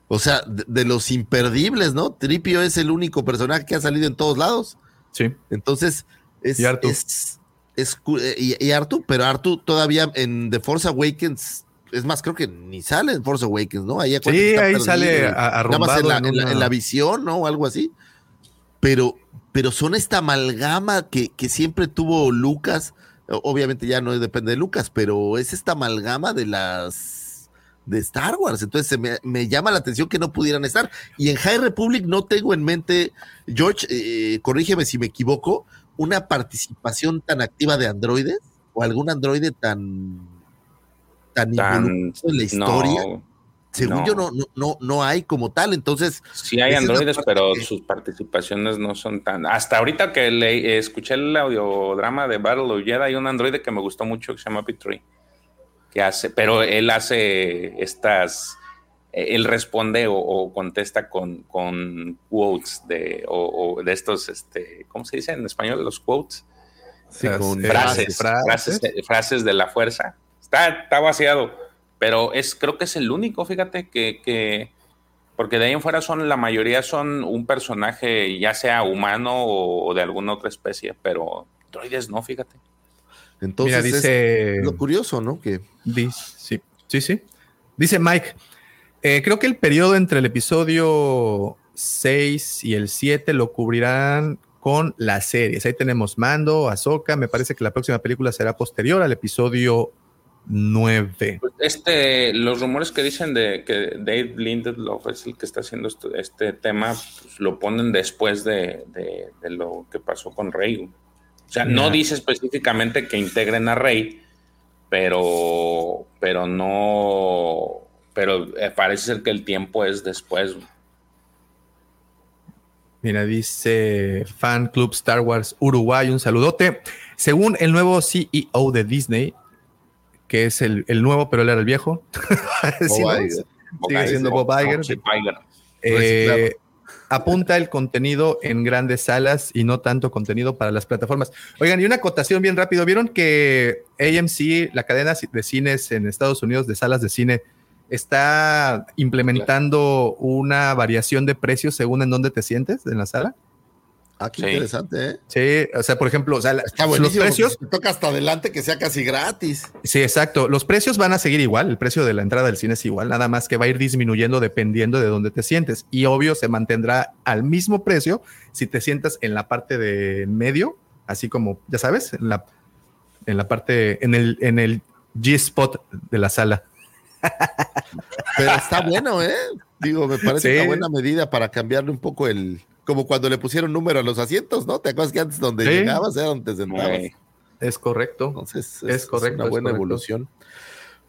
O sea, de, los imperdibles, ¿no? Tripio es el único personaje que ha salido en todos lados. Sí. Entonces, es. Y Artu. Es, eh, y, Artu, pero Artu todavía en The Force Awakens. Es más, creo que ni sale en Force Awakens, ¿no? Ahí sí, ahí sale arrumbado en la, en, la, visión, ¿no? O algo así. Pero, pero son esta amalgama que, que siempre tuvo Lucas. Obviamente ya no depende de Lucas, pero es esta amalgama de las de Star Wars. Entonces me, me, llama la atención que no pudieran estar. Y en High Republic no tengo en mente, George, eh, corrígeme si me equivoco, una participación tan activa de androides o algún androide tan tan, en la historia. Según yo no, no, no hay como tal, entonces... Sí hay androides, pero sus participaciones no son tan... Hasta ahorita que le escuché el audiodrama de Battle of Jedi, hay un androide que me gustó mucho que se llama P3, que hace, pero él hace estas... Él responde o, contesta con, con, quotes de, o, de estos, este, ¿cómo se dice en español? Los quotes. con frases, frases, frases de la fuerza Está, está vaciado, pero es, creo que es el único, fíjate, que, porque de ahí en fuera son, la mayoría son un personaje, ya sea humano o, de alguna otra especie, pero droides no, fíjate. Entonces, dice, lo curioso, ¿no? Que dice, sí, sí, sí. Dice Mike, eh, creo que el periodo entre el episodio 6 y el 7 lo cubrirán con las series. Ahí tenemos Mando, Ahsoka. Me parece que la próxima película será posterior al episodio 9. Pues, este, los rumores que dicen de que Dave Lindelof es el que está haciendo este, tema, pues, lo ponen después de, lo que pasó con Rey. O sea, no dice específicamente que integren a Rey, pero, pero no, pero eh, parece ser que el tiempo es después. Mira, dice Fan Club Star Wars Uruguay, un saludote. Según el nuevo CEO de Disney, que es el, nuevo, pero él era el viejo. Sigue siendo Bob Iger. Eh, apunta el contenido en grandes salas y no tanto contenido para las plataformas. Oigan, y una acotación bien rápido. ¿Vieron que AMC, la cadena de cines en Estados Unidos, de salas de cine, está implementando una variación de precios según en dónde te sientes en la sala? Ah, qué interesante, ¿eh? Sí, o sea, por ejemplo, o sea, los precios. toca hasta adelante que sea casi gratis. Sí, exacto. Los precios van a seguir igual. El precio de la entrada del cine es igual, nada más que va a ir disminuyendo dependiendo de dónde te sientes. Y obvio, se mantendrá al mismo precio si te sientas en la parte de medio, así como, ya sabes, en la, en la parte, en el, en el G-spot de la sala. Pero está bueno, ¿eh? Digo, me parece una buena medida para cambiarle un poco el como cuando le pusieron número a los asientos, ¿no? ¿Te acuerdas que antes donde llegabas era donde te sentabas? Es correcto. Entonces, es, correcto. una buena evolución.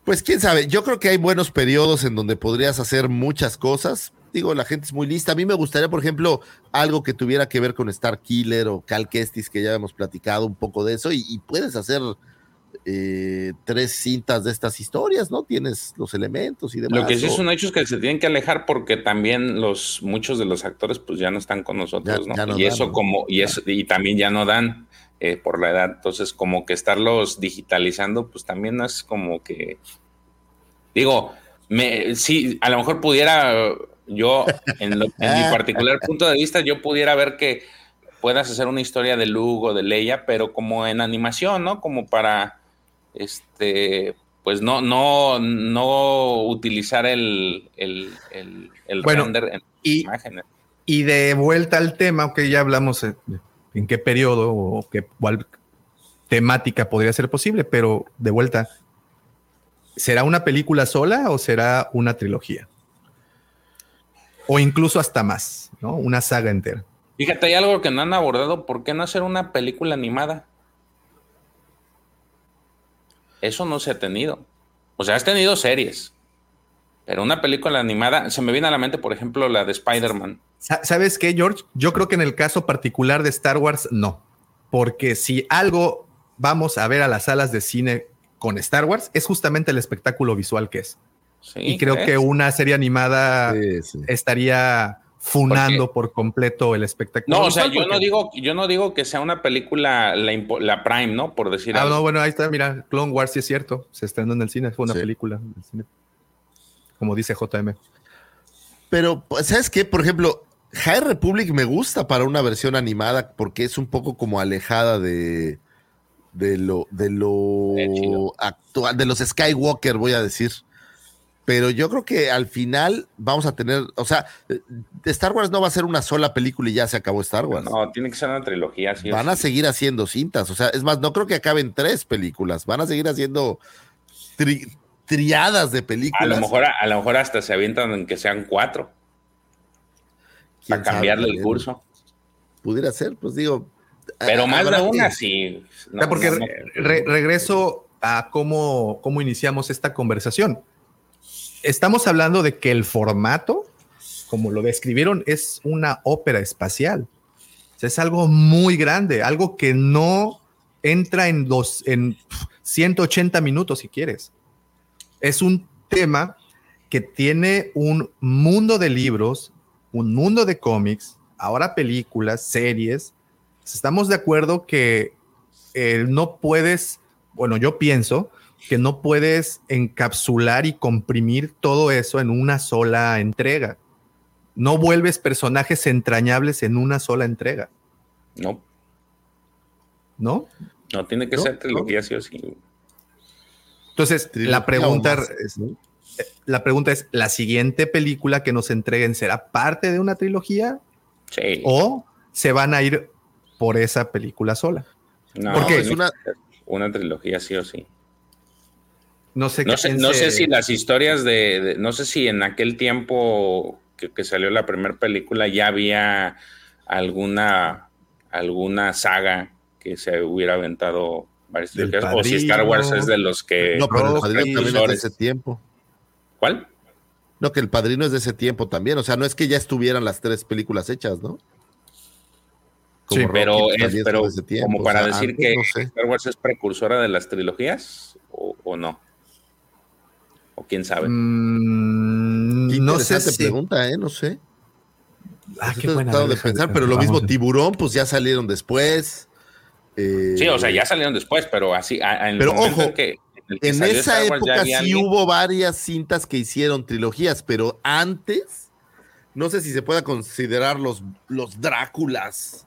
Pues quién sabe, yo creo que hay buenos periodos en donde podrías hacer muchas cosas. Digo, la gente es muy lista. A mí me gustaría, por ejemplo, algo que tuviera que ver con Star Killer o Cal Kestis, que ya hemos platicado un poco de eso, y puedes hacer eh, tres cintas de estas historias, ¿no? Tienes los elementos y demás. Lo que sí es un hecho es que se tienen que alejar porque también los muchos de los actores pues ya no están con nosotros, ¿no? y eso como y eso y también ya no dan eh, por la edad, entonces como que estarlos digitalizando pues también es como que digo, me sí, a lo mejor pudiera yo en, mi particular punto de vista yo pudiera ver que puedas hacer una historia de Lugo, de Leia, pero como en animación, ¿no? Como para este, pues no, no, no utilizar el, el, render en y, imágenes. Y de vuelta al tema, que ya hablamos en, qué periodo o qué, cuál temática podría ser posible, pero de vuelta, ¿será una película sola o será una trilogía? O incluso hasta más, ¿no? Una saga entera. Fíjate, hay algo que no han abordado, ¿por qué no hacer una película animada? Eso no se ha tenido. O sea, has tenido series. Pero una película animada, se me viene a la mente, por ejemplo, la de Spider-Man. ¿Sabes qué, George? Yo creo que en el caso particular de Star Wars, no. Porque si algo vamos a ver a las salas de cine con Star Wars, es justamente el espectáculo visual que es. y creo que una serie animada estaría funando por completo el espectáculo. No, o sea, yo no digo, yo no digo que sea una película la, Prime, ¿no? Por decir ah, no, bueno, ahí está, mira, Clone Wars sí es cierto, se estrenó en el cine, fue una película como dice JM. Pero, pues, ¿sabes qué? Por ejemplo, High Republic me gusta para una versión animada porque es un poco como alejada de, de lo, de lo actual, de los Skywalker, voy a decir. Pero yo creo que al final vamos a tener, o sea, Star Wars no va a ser una sola película y ya se acabó Star Wars. No, tiene que ser una trilogía. Van a seguir haciendo cintas, o sea, es más, no creo que acaben tres películas, van a seguir haciendo triadas de películas. A lo mejor, a, lo mejor hasta se avientan en que sean cuatro. Para cambiarle el curso. Pudiera ser, pues digo. Pero más de una, sí. porque regreso a cómo, cómo iniciamos esta conversación estamos hablando de que el formato, como lo describieron, es una ópera espacial. es algo muy grande, algo que no entra en, dos, en 180 minutos si quieres. Es un tema que tiene un mundo de libros, un mundo de cómics, ahora películas, series. Estamos de acuerdo que eh, no puedes, bueno, yo pienso que no puedes encapsular y comprimir todo eso en una sola entrega. No vuelves personajes entrañables en una sola entrega. No. ¿No? No, tiene que ser trilogía sí o sí. Entonces, la pregunta, es, la pregunta es, ¿la siguiente película que nos entreguen será parte de una trilogía? Sí. ¿O se van a ir por esa película sola? No, Porque es una, una trilogía sí o sí. No sé, no sé, si las historias de, no sé si en aquel tiempo que, salió la primera película ya había alguna, alguna saga que se hubiera aventado varias o si Star Wars es de los que... No, pero el padrino también es de ese tiempo. ¿Cuál? No, que el padrino es de ese tiempo también, o sea, no es que ya estuvieran las tres películas hechas, ¿no? sí, pero, es, pero como para decir que Star Wars es precursora de las trilogías o no o quién sabe. Mm, no sé si pregunta, ¿eh? No sé. Ah, qué buena de pensar, pero lo mismo Tiburón, pues ya salieron después. sí, o sea, ya salieron después, pero así. En pero ojo, que, en, esa época sí hubo varias cintas que hicieron trilogías, pero antes, no sé si se pueda considerar los, los Dráculas.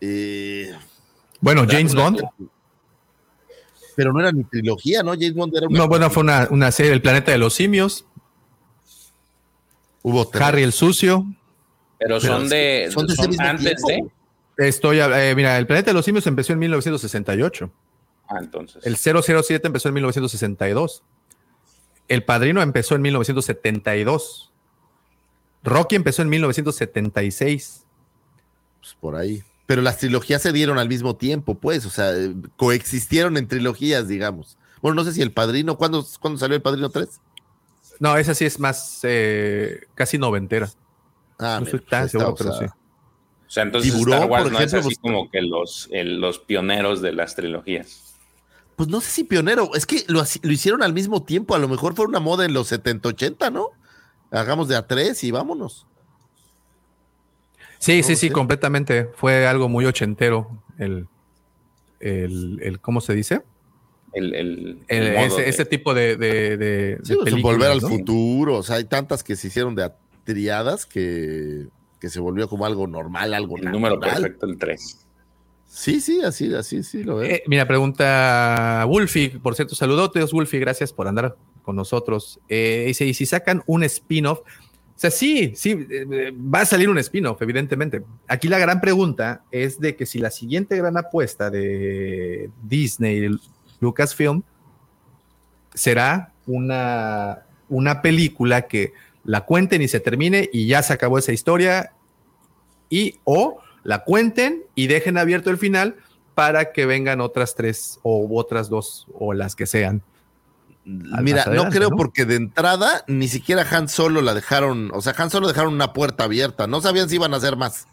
Eh, bueno, James Bond pero no era ni trilogía, ¿no? James Bond era una. No, bueno, fue una, serie, El planeta de los simios. Hubo Harry el sucio. Pero son de. Son, antes de. Estoy, eh, mira, El planeta de los simios empezó en 1968. Ah, entonces. El 007 empezó en 1962. El Padrino empezó en 1972. Rocky empezó en 1976. Pues por ahí pero las trilogías se dieron al mismo tiempo, pues, o sea, coexistieron en trilogías, digamos. Bueno, no sé si El Padrino, ¿cuándo, salió El Padrino 3? No, esa sí es más eh, casi noventera. Ah, no estoy tan seguro, pero sí. O sea, entonces Star Wars no es así pues, como que los, los pioneros de las trilogías. Pues no sé si pionero, es que lo, lo, hicieron al mismo tiempo, a lo mejor fue una moda en los 70, 80, ¿no? Hagamos de a tres y vámonos. Sí, sí, sí, completamente. Fue algo muy ochentero el, el, ¿cómo se dice? El, el, ese, tipo de, de, pues, volver al futuro. O sea, hay tantas que se hicieron de triadas que, que se volvió como algo normal, algo El número perfecto, el 3. Sí, sí, así, así, sí lo veo. Eh, mira, pregunta Wolfie, por cierto, saludotes, Wolfie, gracias por andar con nosotros. Eh, dice, y si sacan un spin-off, o sea, sí, sí, eh, va a salir un spin-off, evidentemente. Aquí la gran pregunta es de que si la siguiente gran apuesta de Disney, Lucasfilm, será una, una película que la cuenten y se termine y ya se acabó esa historia, y o la cuenten y dejen abierto el final para que vengan otras tres o otras dos o las que sean. Mira, no creo porque de entrada ni siquiera Han Solo la dejaron, o sea, Han Solo dejaron una puerta abierta, no sabían si iban a hacer más,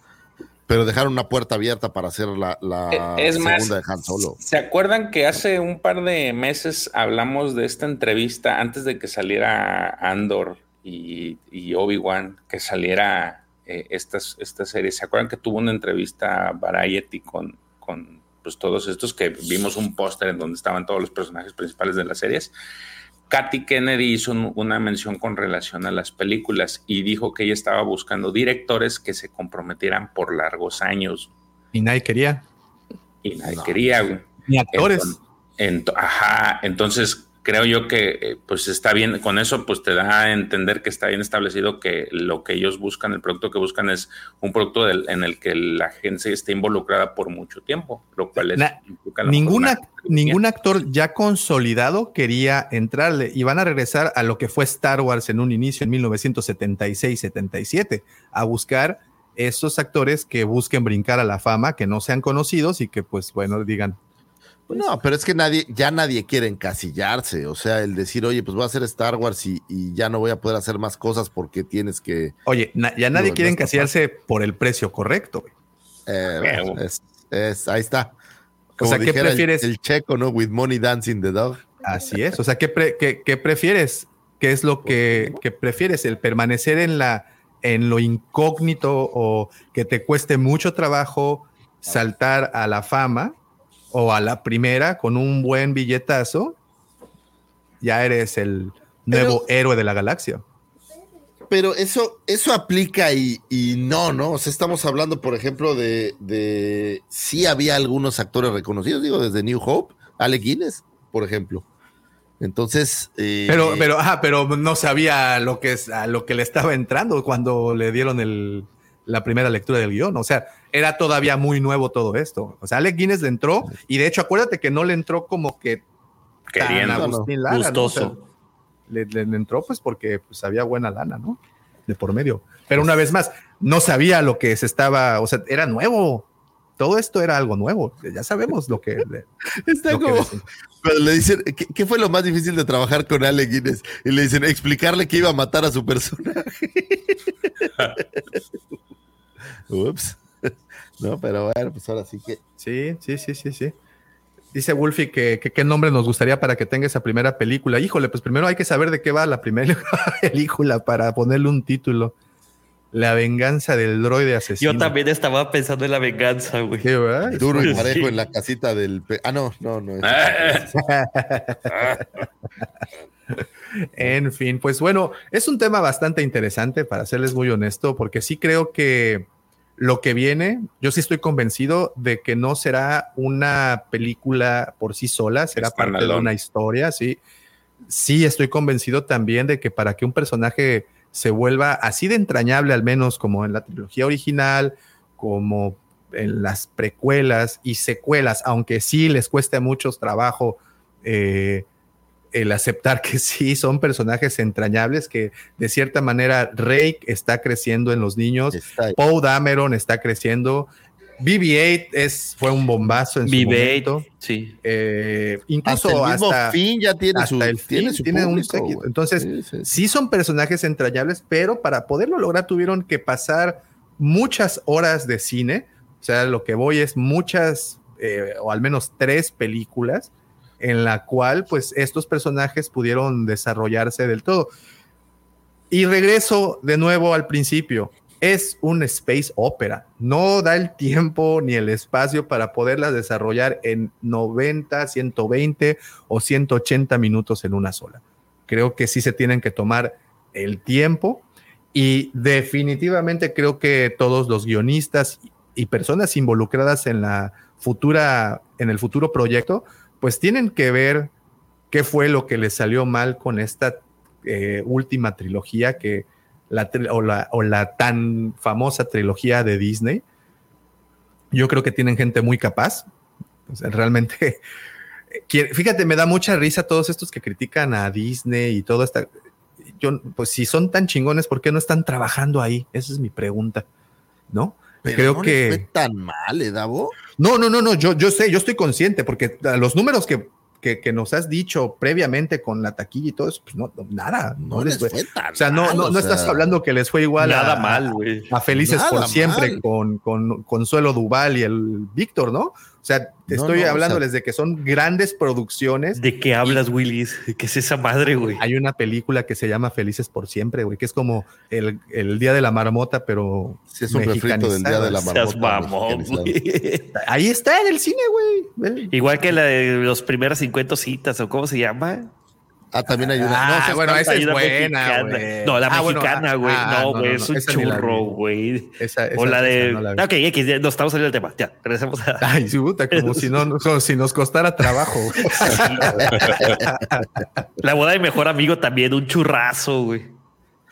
pero dejaron una puerta abierta para hacer la, eh, segunda de Han Solo. ¿Se acuerdan que hace un par de meses hablamos de esta entrevista antes de que saliera Andor y, Obi-Wan, que saliera eh, esta, serie? ¿Se acuerdan que tuvo una entrevista Variety con, con pues todos estos que vimos un póster en donde estaban todos los personajes principales de las series. Katy Kennedy hizo una mención con relación a las películas y dijo que ella estaba buscando directores que se comprometieran por largos años. Y nadie quería. Y nadie quería, Ni actores. ajá, entonces creo yo que eh, pues está bien, con eso pues te da a entender que está bien establecido que lo que ellos buscan, el producto que buscan es un producto en el que la gente esté involucrada por mucho tiempo, lo cual es... ninguna, ningún actor ya consolidado quería entrarle y van a regresar a lo que fue Star Wars en un inicio en 1976-77, a buscar esos actores que busquen brincar a la fama, que no sean conocidos y que pues bueno digan, no, pero es que nadie, ya nadie quiere encasillarse. O sea, el decir, oye, pues voy a hacer Star Wars y, ya no voy a poder hacer más cosas porque tienes que. Oye, ya nadie quiere encasillarse por el precio correcto. Eh, es, ahí está. o sea, ¿qué prefieres? El, checo, ¿no? With money dancing the dog. Así es. O sea, ¿qué, prefieres? ¿Qué es lo que, que, prefieres? ¿El permanecer en, la, en lo incógnito o que te cueste mucho trabajo saltar a la fama? O a la primera con un buen billetazo, ya eres el nuevo héroe de la galaxia. Pero eso, eso aplica y, no, ¿no? O sea, estamos hablando, por ejemplo, de, de sí había algunos actores reconocidos, digo, desde New Hope, Alec Guinness, por ejemplo. Entonces. Eh, pero, pero, ajá, pero no sabía lo que es a lo que le estaba entrando cuando le dieron el, la primera lectura del guion. O sea, era todavía muy nuevo todo esto. O sea, Alec Guinness le entró y de hecho acuérdate que no le entró como que queriendo, gustoso. le, entró pues porque pues había buena lana, ¿no? De por medio. Pero una vez más, no sabía lo que se estaba, o sea, era nuevo. Todo esto era algo nuevo. Ya sabemos lo que. Está como. Cuando le dicen, ¿qué, fue lo más difícil de trabajar con Alec Guinness? Y le dicen, explicarle que iba a matar a su personaje. Ups. No, pero bueno, pues ahora sí que. Sí, sí, sí, sí, sí. Dice Wolfie que, qué nombre nos gustaría para que tenga esa primera película. Híjole, pues primero hay que saber de qué va la primera película para ponerle un título. La venganza del droide asesino. Yo también estaba pensando en la venganza, güey. Duro y parejo en la casita del. Ah, no, no, no. en fin, pues bueno, es un tema bastante interesante, para serles muy honesto, porque sí creo que lo que viene, yo sí estoy convencido de que no será una película por sí sola, será parte de una historia, sí. Sí, estoy convencido también de que para que un personaje se vuelva así de entrañable, al menos como en la trilogía original, como en las precuelas y secuelas, aunque sí les cueste mucho trabajo eh, el aceptar que sí son personajes entrañables, que de cierta manera Rake está creciendo en los niños, Paul Dameron está creciendo, BB-8 es, fue un bombazo en su momento. Sí. Eh, incluso hasta, el fin ya tiene su, el fin, tiene, un Entonces, sí, son personajes entrañables, pero para poderlo lograr tuvieron que pasar muchas horas de cine. O sea, lo que voy es muchas, eh, o al menos tres películas en la cual pues estos personajes pudieron desarrollarse del todo. Y regreso de nuevo al principio. Es un space opera. No da el tiempo ni el espacio para poderla desarrollar en 90, 120 o 180 minutos en una sola. Creo que sí se tienen que tomar el tiempo y definitivamente creo que todos los guionistas y personas involucradas en la futura en el futuro proyecto pues tienen que ver qué fue lo que les salió mal con esta eh, última trilogía que la, o, la, tan famosa trilogía de Disney. Yo creo que tienen gente muy capaz. realmente, fíjate, me da mucha risa todos estos que critican a Disney y todo esta. Yo, pues si son tan chingones, ¿por qué no están trabajando ahí? Esa es mi pregunta, ¿no? creo que. fue tan mal, ¿eh, Davo? No, no, no, no, yo, yo sé, yo estoy consciente, porque los números que, que, nos has dicho previamente con la taquilla y todo eso, pues no, nada. No, les fue. o sea, no, no, no estás hablando que les fue igual nada mal, güey. A Felices por siempre con, con Consuelo Duval y el Víctor, ¿no? O sea, te estoy hablándoles de que son grandes producciones. ¿De qué hablas, Willis? ¿Qué es esa madre, güey? Hay una película que se llama Felices por Siempre, güey, que es como el, Día de la Marmota, pero. Sí, es un refrito del Día de la Marmota. Ahí está en el cine, güey. Igual que la de los primeras 50 citas, o cómo se llama. Ah, también hay una. Ah, no, bueno, esa es buena. No, la Ah, mexicana, güey. ah, no, güey, no, es un churro, güey. Esa- O esa- la de. esa no la ok, X, ya nos estamos saliendo del tema. Ya, regresemos a. Ay, sí, puta, como si no, como si nos costara trabajo. La boda de mejor amigo también, un churrazo, güey.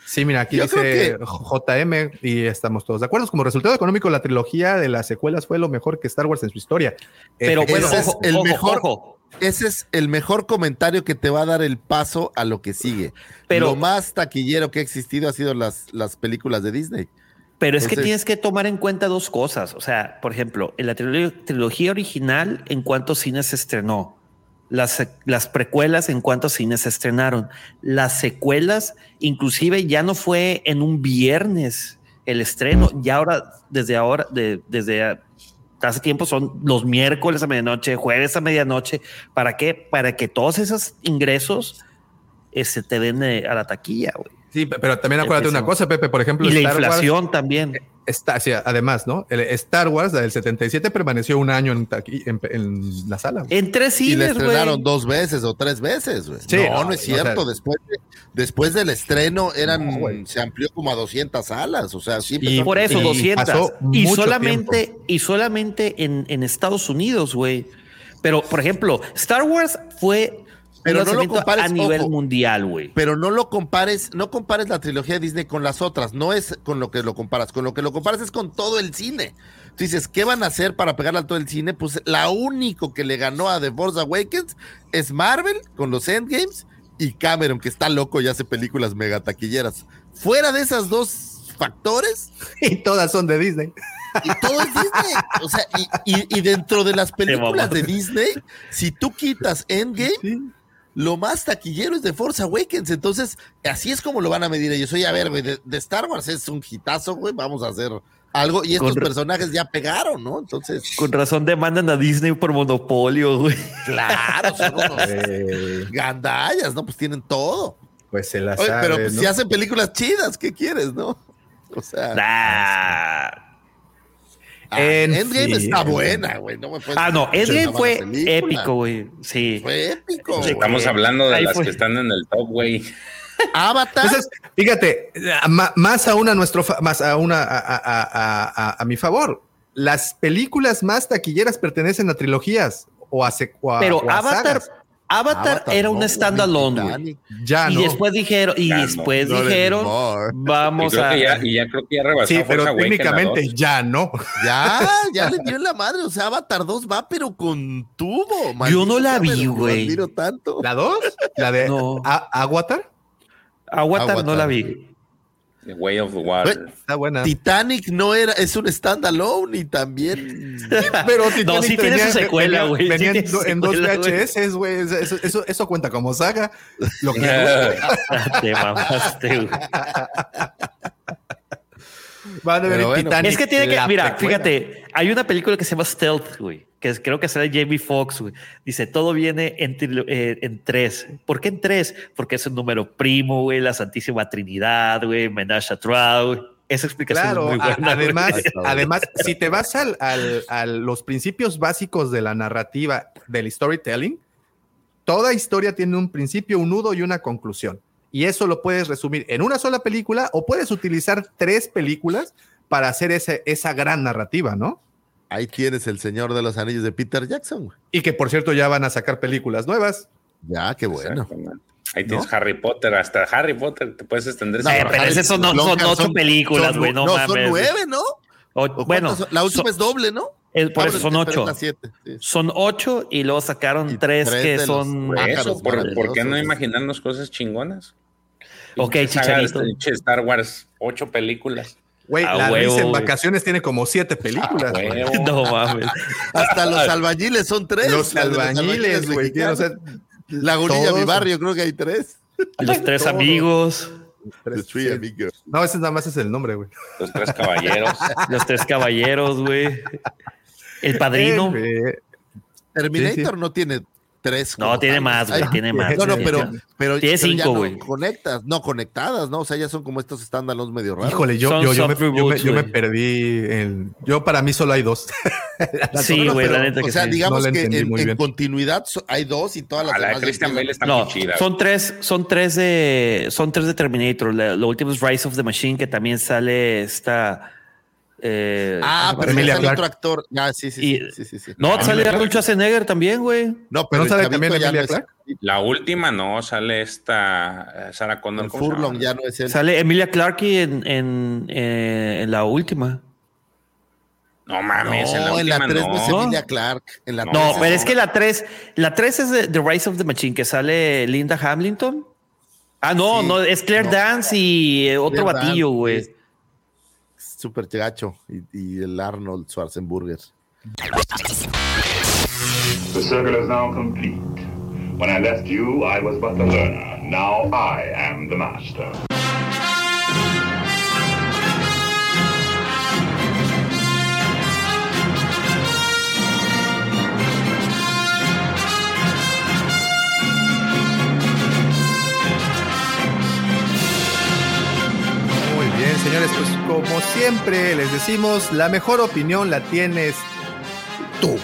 Sí, mira, aquí Yo dice JM y estamos todos de acuerdo. Como resultado económico, la trilogía de las secuelas fue lo mejor que Star Wars en su historia. Pero Eh, bueno, ese es el ojo, mejor- ojo. Ese es el mejor comentario que te va a dar el paso a lo que sigue. Pero- lo más taquillero que ha existido ha sido las, las películas de Disney. Pero es que tienes que tomar en cuenta dos cosas. O sea, por ejemplo, en la trilogía, trilogía original, ¿en cuántos cines se estrenó? Las, las precuelas, ¿en cuántos cines se estrenaron? Las secuelas, inclusive ya no fue en un viernes el estreno. Ya ahora, desde ahora, de- desde hace tiempo son los miércoles a medianoche, jueves a medianoche. ¿Para qué? Para que todos esos ingresos se te den eh, a la taquilla, güey. Sí, pero también acuérdate una cosa, Pepe. Por ejemplo, Y la Star Wars inflación también. Está, sí, además, ¿no? El Star Wars la del 77 permaneció un año en, en, en la sala. güey. En tres Y le cines, güey. estrenaron dos veces o tres veces. güey. Sí, no, no, no, es o cierto. sea- después, de- después del estreno eran, No, se amplió como a 200 salas. O sea, sí. Y- Por eso, Y 200. pasó Y mucho solamente, y solamente en, en Estados Unidos, güey. Pero, por ejemplo, Star Wars fue Pero no lo compares, a nivel ojo. mundial, güey. Pero no lo compares, no compares la trilogía de Disney con las otras, no es con lo que lo comparas, con lo que lo comparas es con todo el cine. Tú dices, ¿qué van a hacer para pegarle a todo el cine? Pues la único que le ganó a The Force Awakens es Marvel con los Endgames y Cameron, que está loco y hace películas mega taquilleras. Fuera de esos dos factores, Y todas son de Disney. y todo es Disney. O sea, y, y- y dentro de las películas de Disney, si tú quitas Endgame, lo más taquillero es de Force Awakens. Entonces, así es como lo van a medir ellos. Oye, a ver, güey, de, de Star Wars es un hitazo, güey. Vamos a hacer algo. Y estos personajes ya pegaron, ¿no? Entonces, Con razón demandan a Disney por monopolio, güey. claro, son unos Eh, gandallas, ¿no? Pues tienen todo. pues se la Oye, sabe, pero pues, ¿no? si hacen películas chidas, ¿qué quieres, no? O sea, Ah, ah, en Endgame fin. está buena, güey. No me puedes Ah, no, Endgame fue película. épico, güey. Sí. Fue épico. Sí, Estamos hablando de Ahí las fue. que están en el top, güey. Avatar. Entonces, fíjate, más aún a nuestro, más aún a, a- a- a- a- a mi favor, las películas más taquilleras pertenecen a trilogías o a, sec- o a- Pero o a Avatar, sagas. Avatar, Avatar, era no, un standalone. Ya, Y ¿no? después dijeron, y Ya después No dijeron, anymore. Y vamos creo a. ya, y ya creo que ya rebasó sí, pero técnicamente ya no. Ya, ya le dio en la madre. O sea, Avatar 2 va, pero con tubo. Yo no maldito la vi, güey. ¿La dos? ¿La de No. A- Avatar? Avatar no la vi. The Way of the Water. Está buena. Titanic no era, es un standalone y también. Pero No, sí tiene su secuela, güey. Sí Venía tiene en, do- en dos secuela. VHS, güey. Eso, eso, eso cuenta como saga. Lo que Te mamaste, güey. van a ver. Titanic. Es que tiene que, la mira, fíjate, hay una película que se llama Stealth, güey, que es- creo que sale Jamie Foxx, güey. Dice, todo viene en, eh, en tres. ¿Por qué en tres? Porque es un número primo, güey, la Santísima Trinidad, güey, Menage a Trois, güey. Esa explicación Claro, es muy a- buena. además, güey. además, si te vas al, al- a los principios básicos de la narrativa del storytelling, toda historia tiene un principio, un nudo y una conclusión. Y eso lo puedes resumir en una sola película o puedes utilizar tres películas para hacer ese- esa gran narrativa, ¿no? Ahí tienes el Señor de los Anillos de Peter Jackson. güey. Y que por cierto ya van a sacar películas nuevas. Ya, qué bueno. Ahí tienes Harry Potter, hasta Harry Potter te puedes extender. No, pero Harry esas son, no- son ocho son- películas, güey, no, no, mames. son nueve, ¿no? O- ¿O bueno, son? la última son- es doble, ¿no? por Ah, eso son ocho. la siete, sí. Son ocho y luego sacaron Y tres, tres que son... Por eso, ¿por, ¿por qué no imaginarnos cosas chingonas? Ok, Chicharito. Star Wars, ocho películas. Güey, la huevo, Luis en güey. vacaciones tiene como siete películas. Ah, güey. No mames. Hasta los albañiles son tres. Los albañiles, güey. o sea, Lagunilla, mi barrio, creo que hay tres. Los tres amigos, Three Amigos. No, ese nada más es el nombre, güey. Los tres caballeros. los tres caballeros, güey. El padrino. Eh, Terminator Sí, sí. no tiene tres. No, tiene más, güey, tiene más. No, no, pero, pero, tiene cinco, güey. No conectas, no conectadas, ¿no? O sea, ya son como estos estándalos medio raros. Híjole, yo, yo, yo, me, yo, me, perdí. En, yo, para mí, solo hay dos. sí, güey, la neta. O sea, digamos que en, continuidad hay dos y todas las. A la de Christian Bale está no, muy chida. Son tres, son tres de, son tres de Terminator. Lo último es Rise of the Machine, que también sale esta. Eh, ah, pero Emilia sale otro actor. Ah, sí, sí, sí, sí, sí, No, sale Arnold Schwarzenegger también, güey. No, pero ¿No sale también Emilia Clark. La última no, sale esta Sarah Connor. Furlong ya no es él. Sale Emilia Clarke en, en, eh, en la última. No mames, no, en la, 3 no. es Emilia Clark. En la no, pero es que la 3, la 3 es The Rise of the Machine, que sale Linda Hamilton. Ah, no, no, es Claire Dance y eh, otro Claire batillo, güey super gacho y, el Arnold Schwarzenegger. The circle is now complete. When I left you, I was but the learner. Now I am the master. Señores, pues como siempre les decimos, la mejor opinión la tienes tú.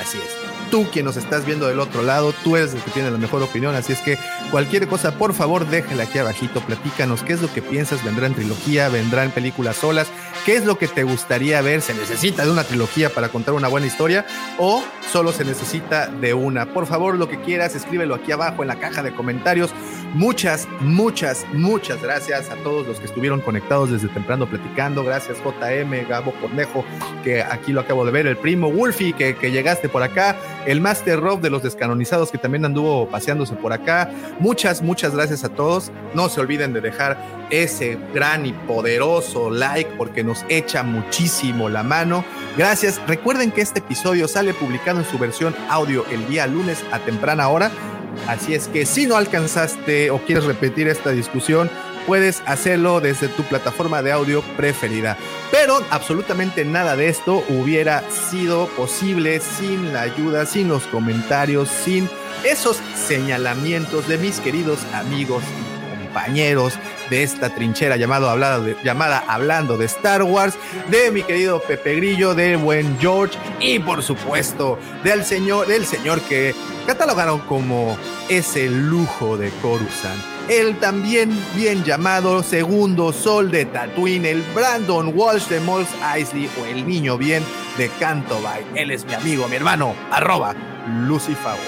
Así es. Tú quien nos estás viendo del otro lado, tú eres el que tiene la mejor opinión, así es que cualquier cosa, por favor, déjala aquí abajito, platícanos qué es lo que piensas, vendrá en trilogía, vendrá en películas solas, qué es lo que te gustaría ver, se necesita de una trilogía para contar una buena historia o solo se necesita de una. Por favor, lo que quieras, escríbelo aquí abajo en la caja de comentarios. Muchas, muchas, muchas gracias a todos los que estuvieron conectados desde temprano platicando. Gracias JM, Gabo Cornejo, que aquí lo acabo de ver, el primo Wolfie, que, que llegaste por acá, el Master Rob de los descanonizados, que también anduvo paseándose por acá. Muchas, muchas gracias a todos. No se olviden de dejar ese gran y poderoso like porque nos echa muchísimo la mano. Gracias. Recuerden que este episodio sale publicado en su versión audio el día lunes a temprana hora Así es que si no alcanzaste o quieres repetir esta discusión, puedes hacerlo desde tu plataforma de audio preferida. Pero absolutamente nada de esto hubiera sido posible sin la ayuda, sin los comentarios, sin esos señalamientos de mis queridos amigos y compañeros de esta trinchera llamado, hablado llamada Hablando de Star Wars, de mi querido Pepe Grillo, de buen George y por supuesto del señor, del señor que catalogaron como ese lujo de Coruscant. El también bien llamado segundo sol de Tatooine, el Brandon Walsh de Mols Eisley o el niño bien de Canto Bay. Él es mi amigo, mi hermano, arroba Lucifago.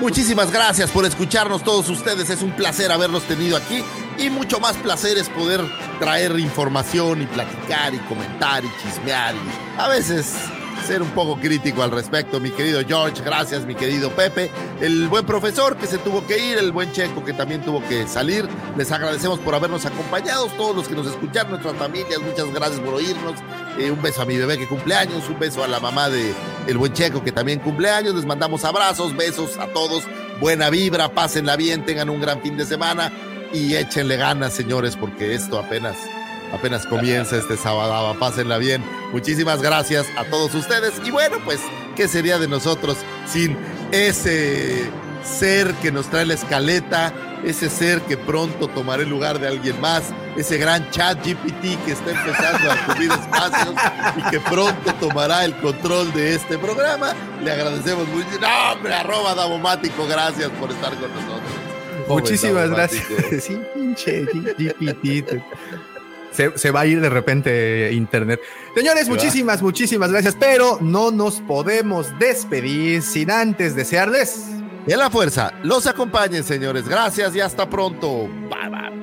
Muchísimas gracias por escucharnos todos ustedes. Es un placer haberlos tenido aquí y mucho más placer es poder traer información y platicar y comentar y chismear y a veces ser un poco crítico al respecto, mi querido George, gracias mi querido Pepe, el buen profesor que se tuvo que ir, el buen Checo que también tuvo que salir, les agradecemos por habernos acompañado, todos los que nos escucharon, nuestras familias, muchas gracias por oírnos, eh, un beso a mi bebé que cumple años, un beso a la mamá de el buen Checo que también cumple años, les mandamos abrazos, besos a todos, buena vibra, pásenla bien, tengan un gran fin de semana, y échenle ganas, señores, porque esto apenas, apenas comienza este sábado. Pásenla bien. Muchísimas gracias a todos ustedes. Y bueno, pues, ¿qué sería de nosotros sin ese ser que nos trae la escaleta? Ese ser que pronto tomará el lugar de alguien más, ese gran chat GPT que está empezando a cubrir espacios y que pronto tomará el control de este programa. Le agradecemos mucho. No, hombre, arroba Davomático, gracias por estar con nosotros. Muchísimas gracias. sí, pinche Se, se, va a ir de repente internet. Señores, muchísimas, muchísimas gracias, pero no nos podemos despedir sin antes desearles. Que la fuerza los acompañen, señores. Gracias y hasta pronto. Bye.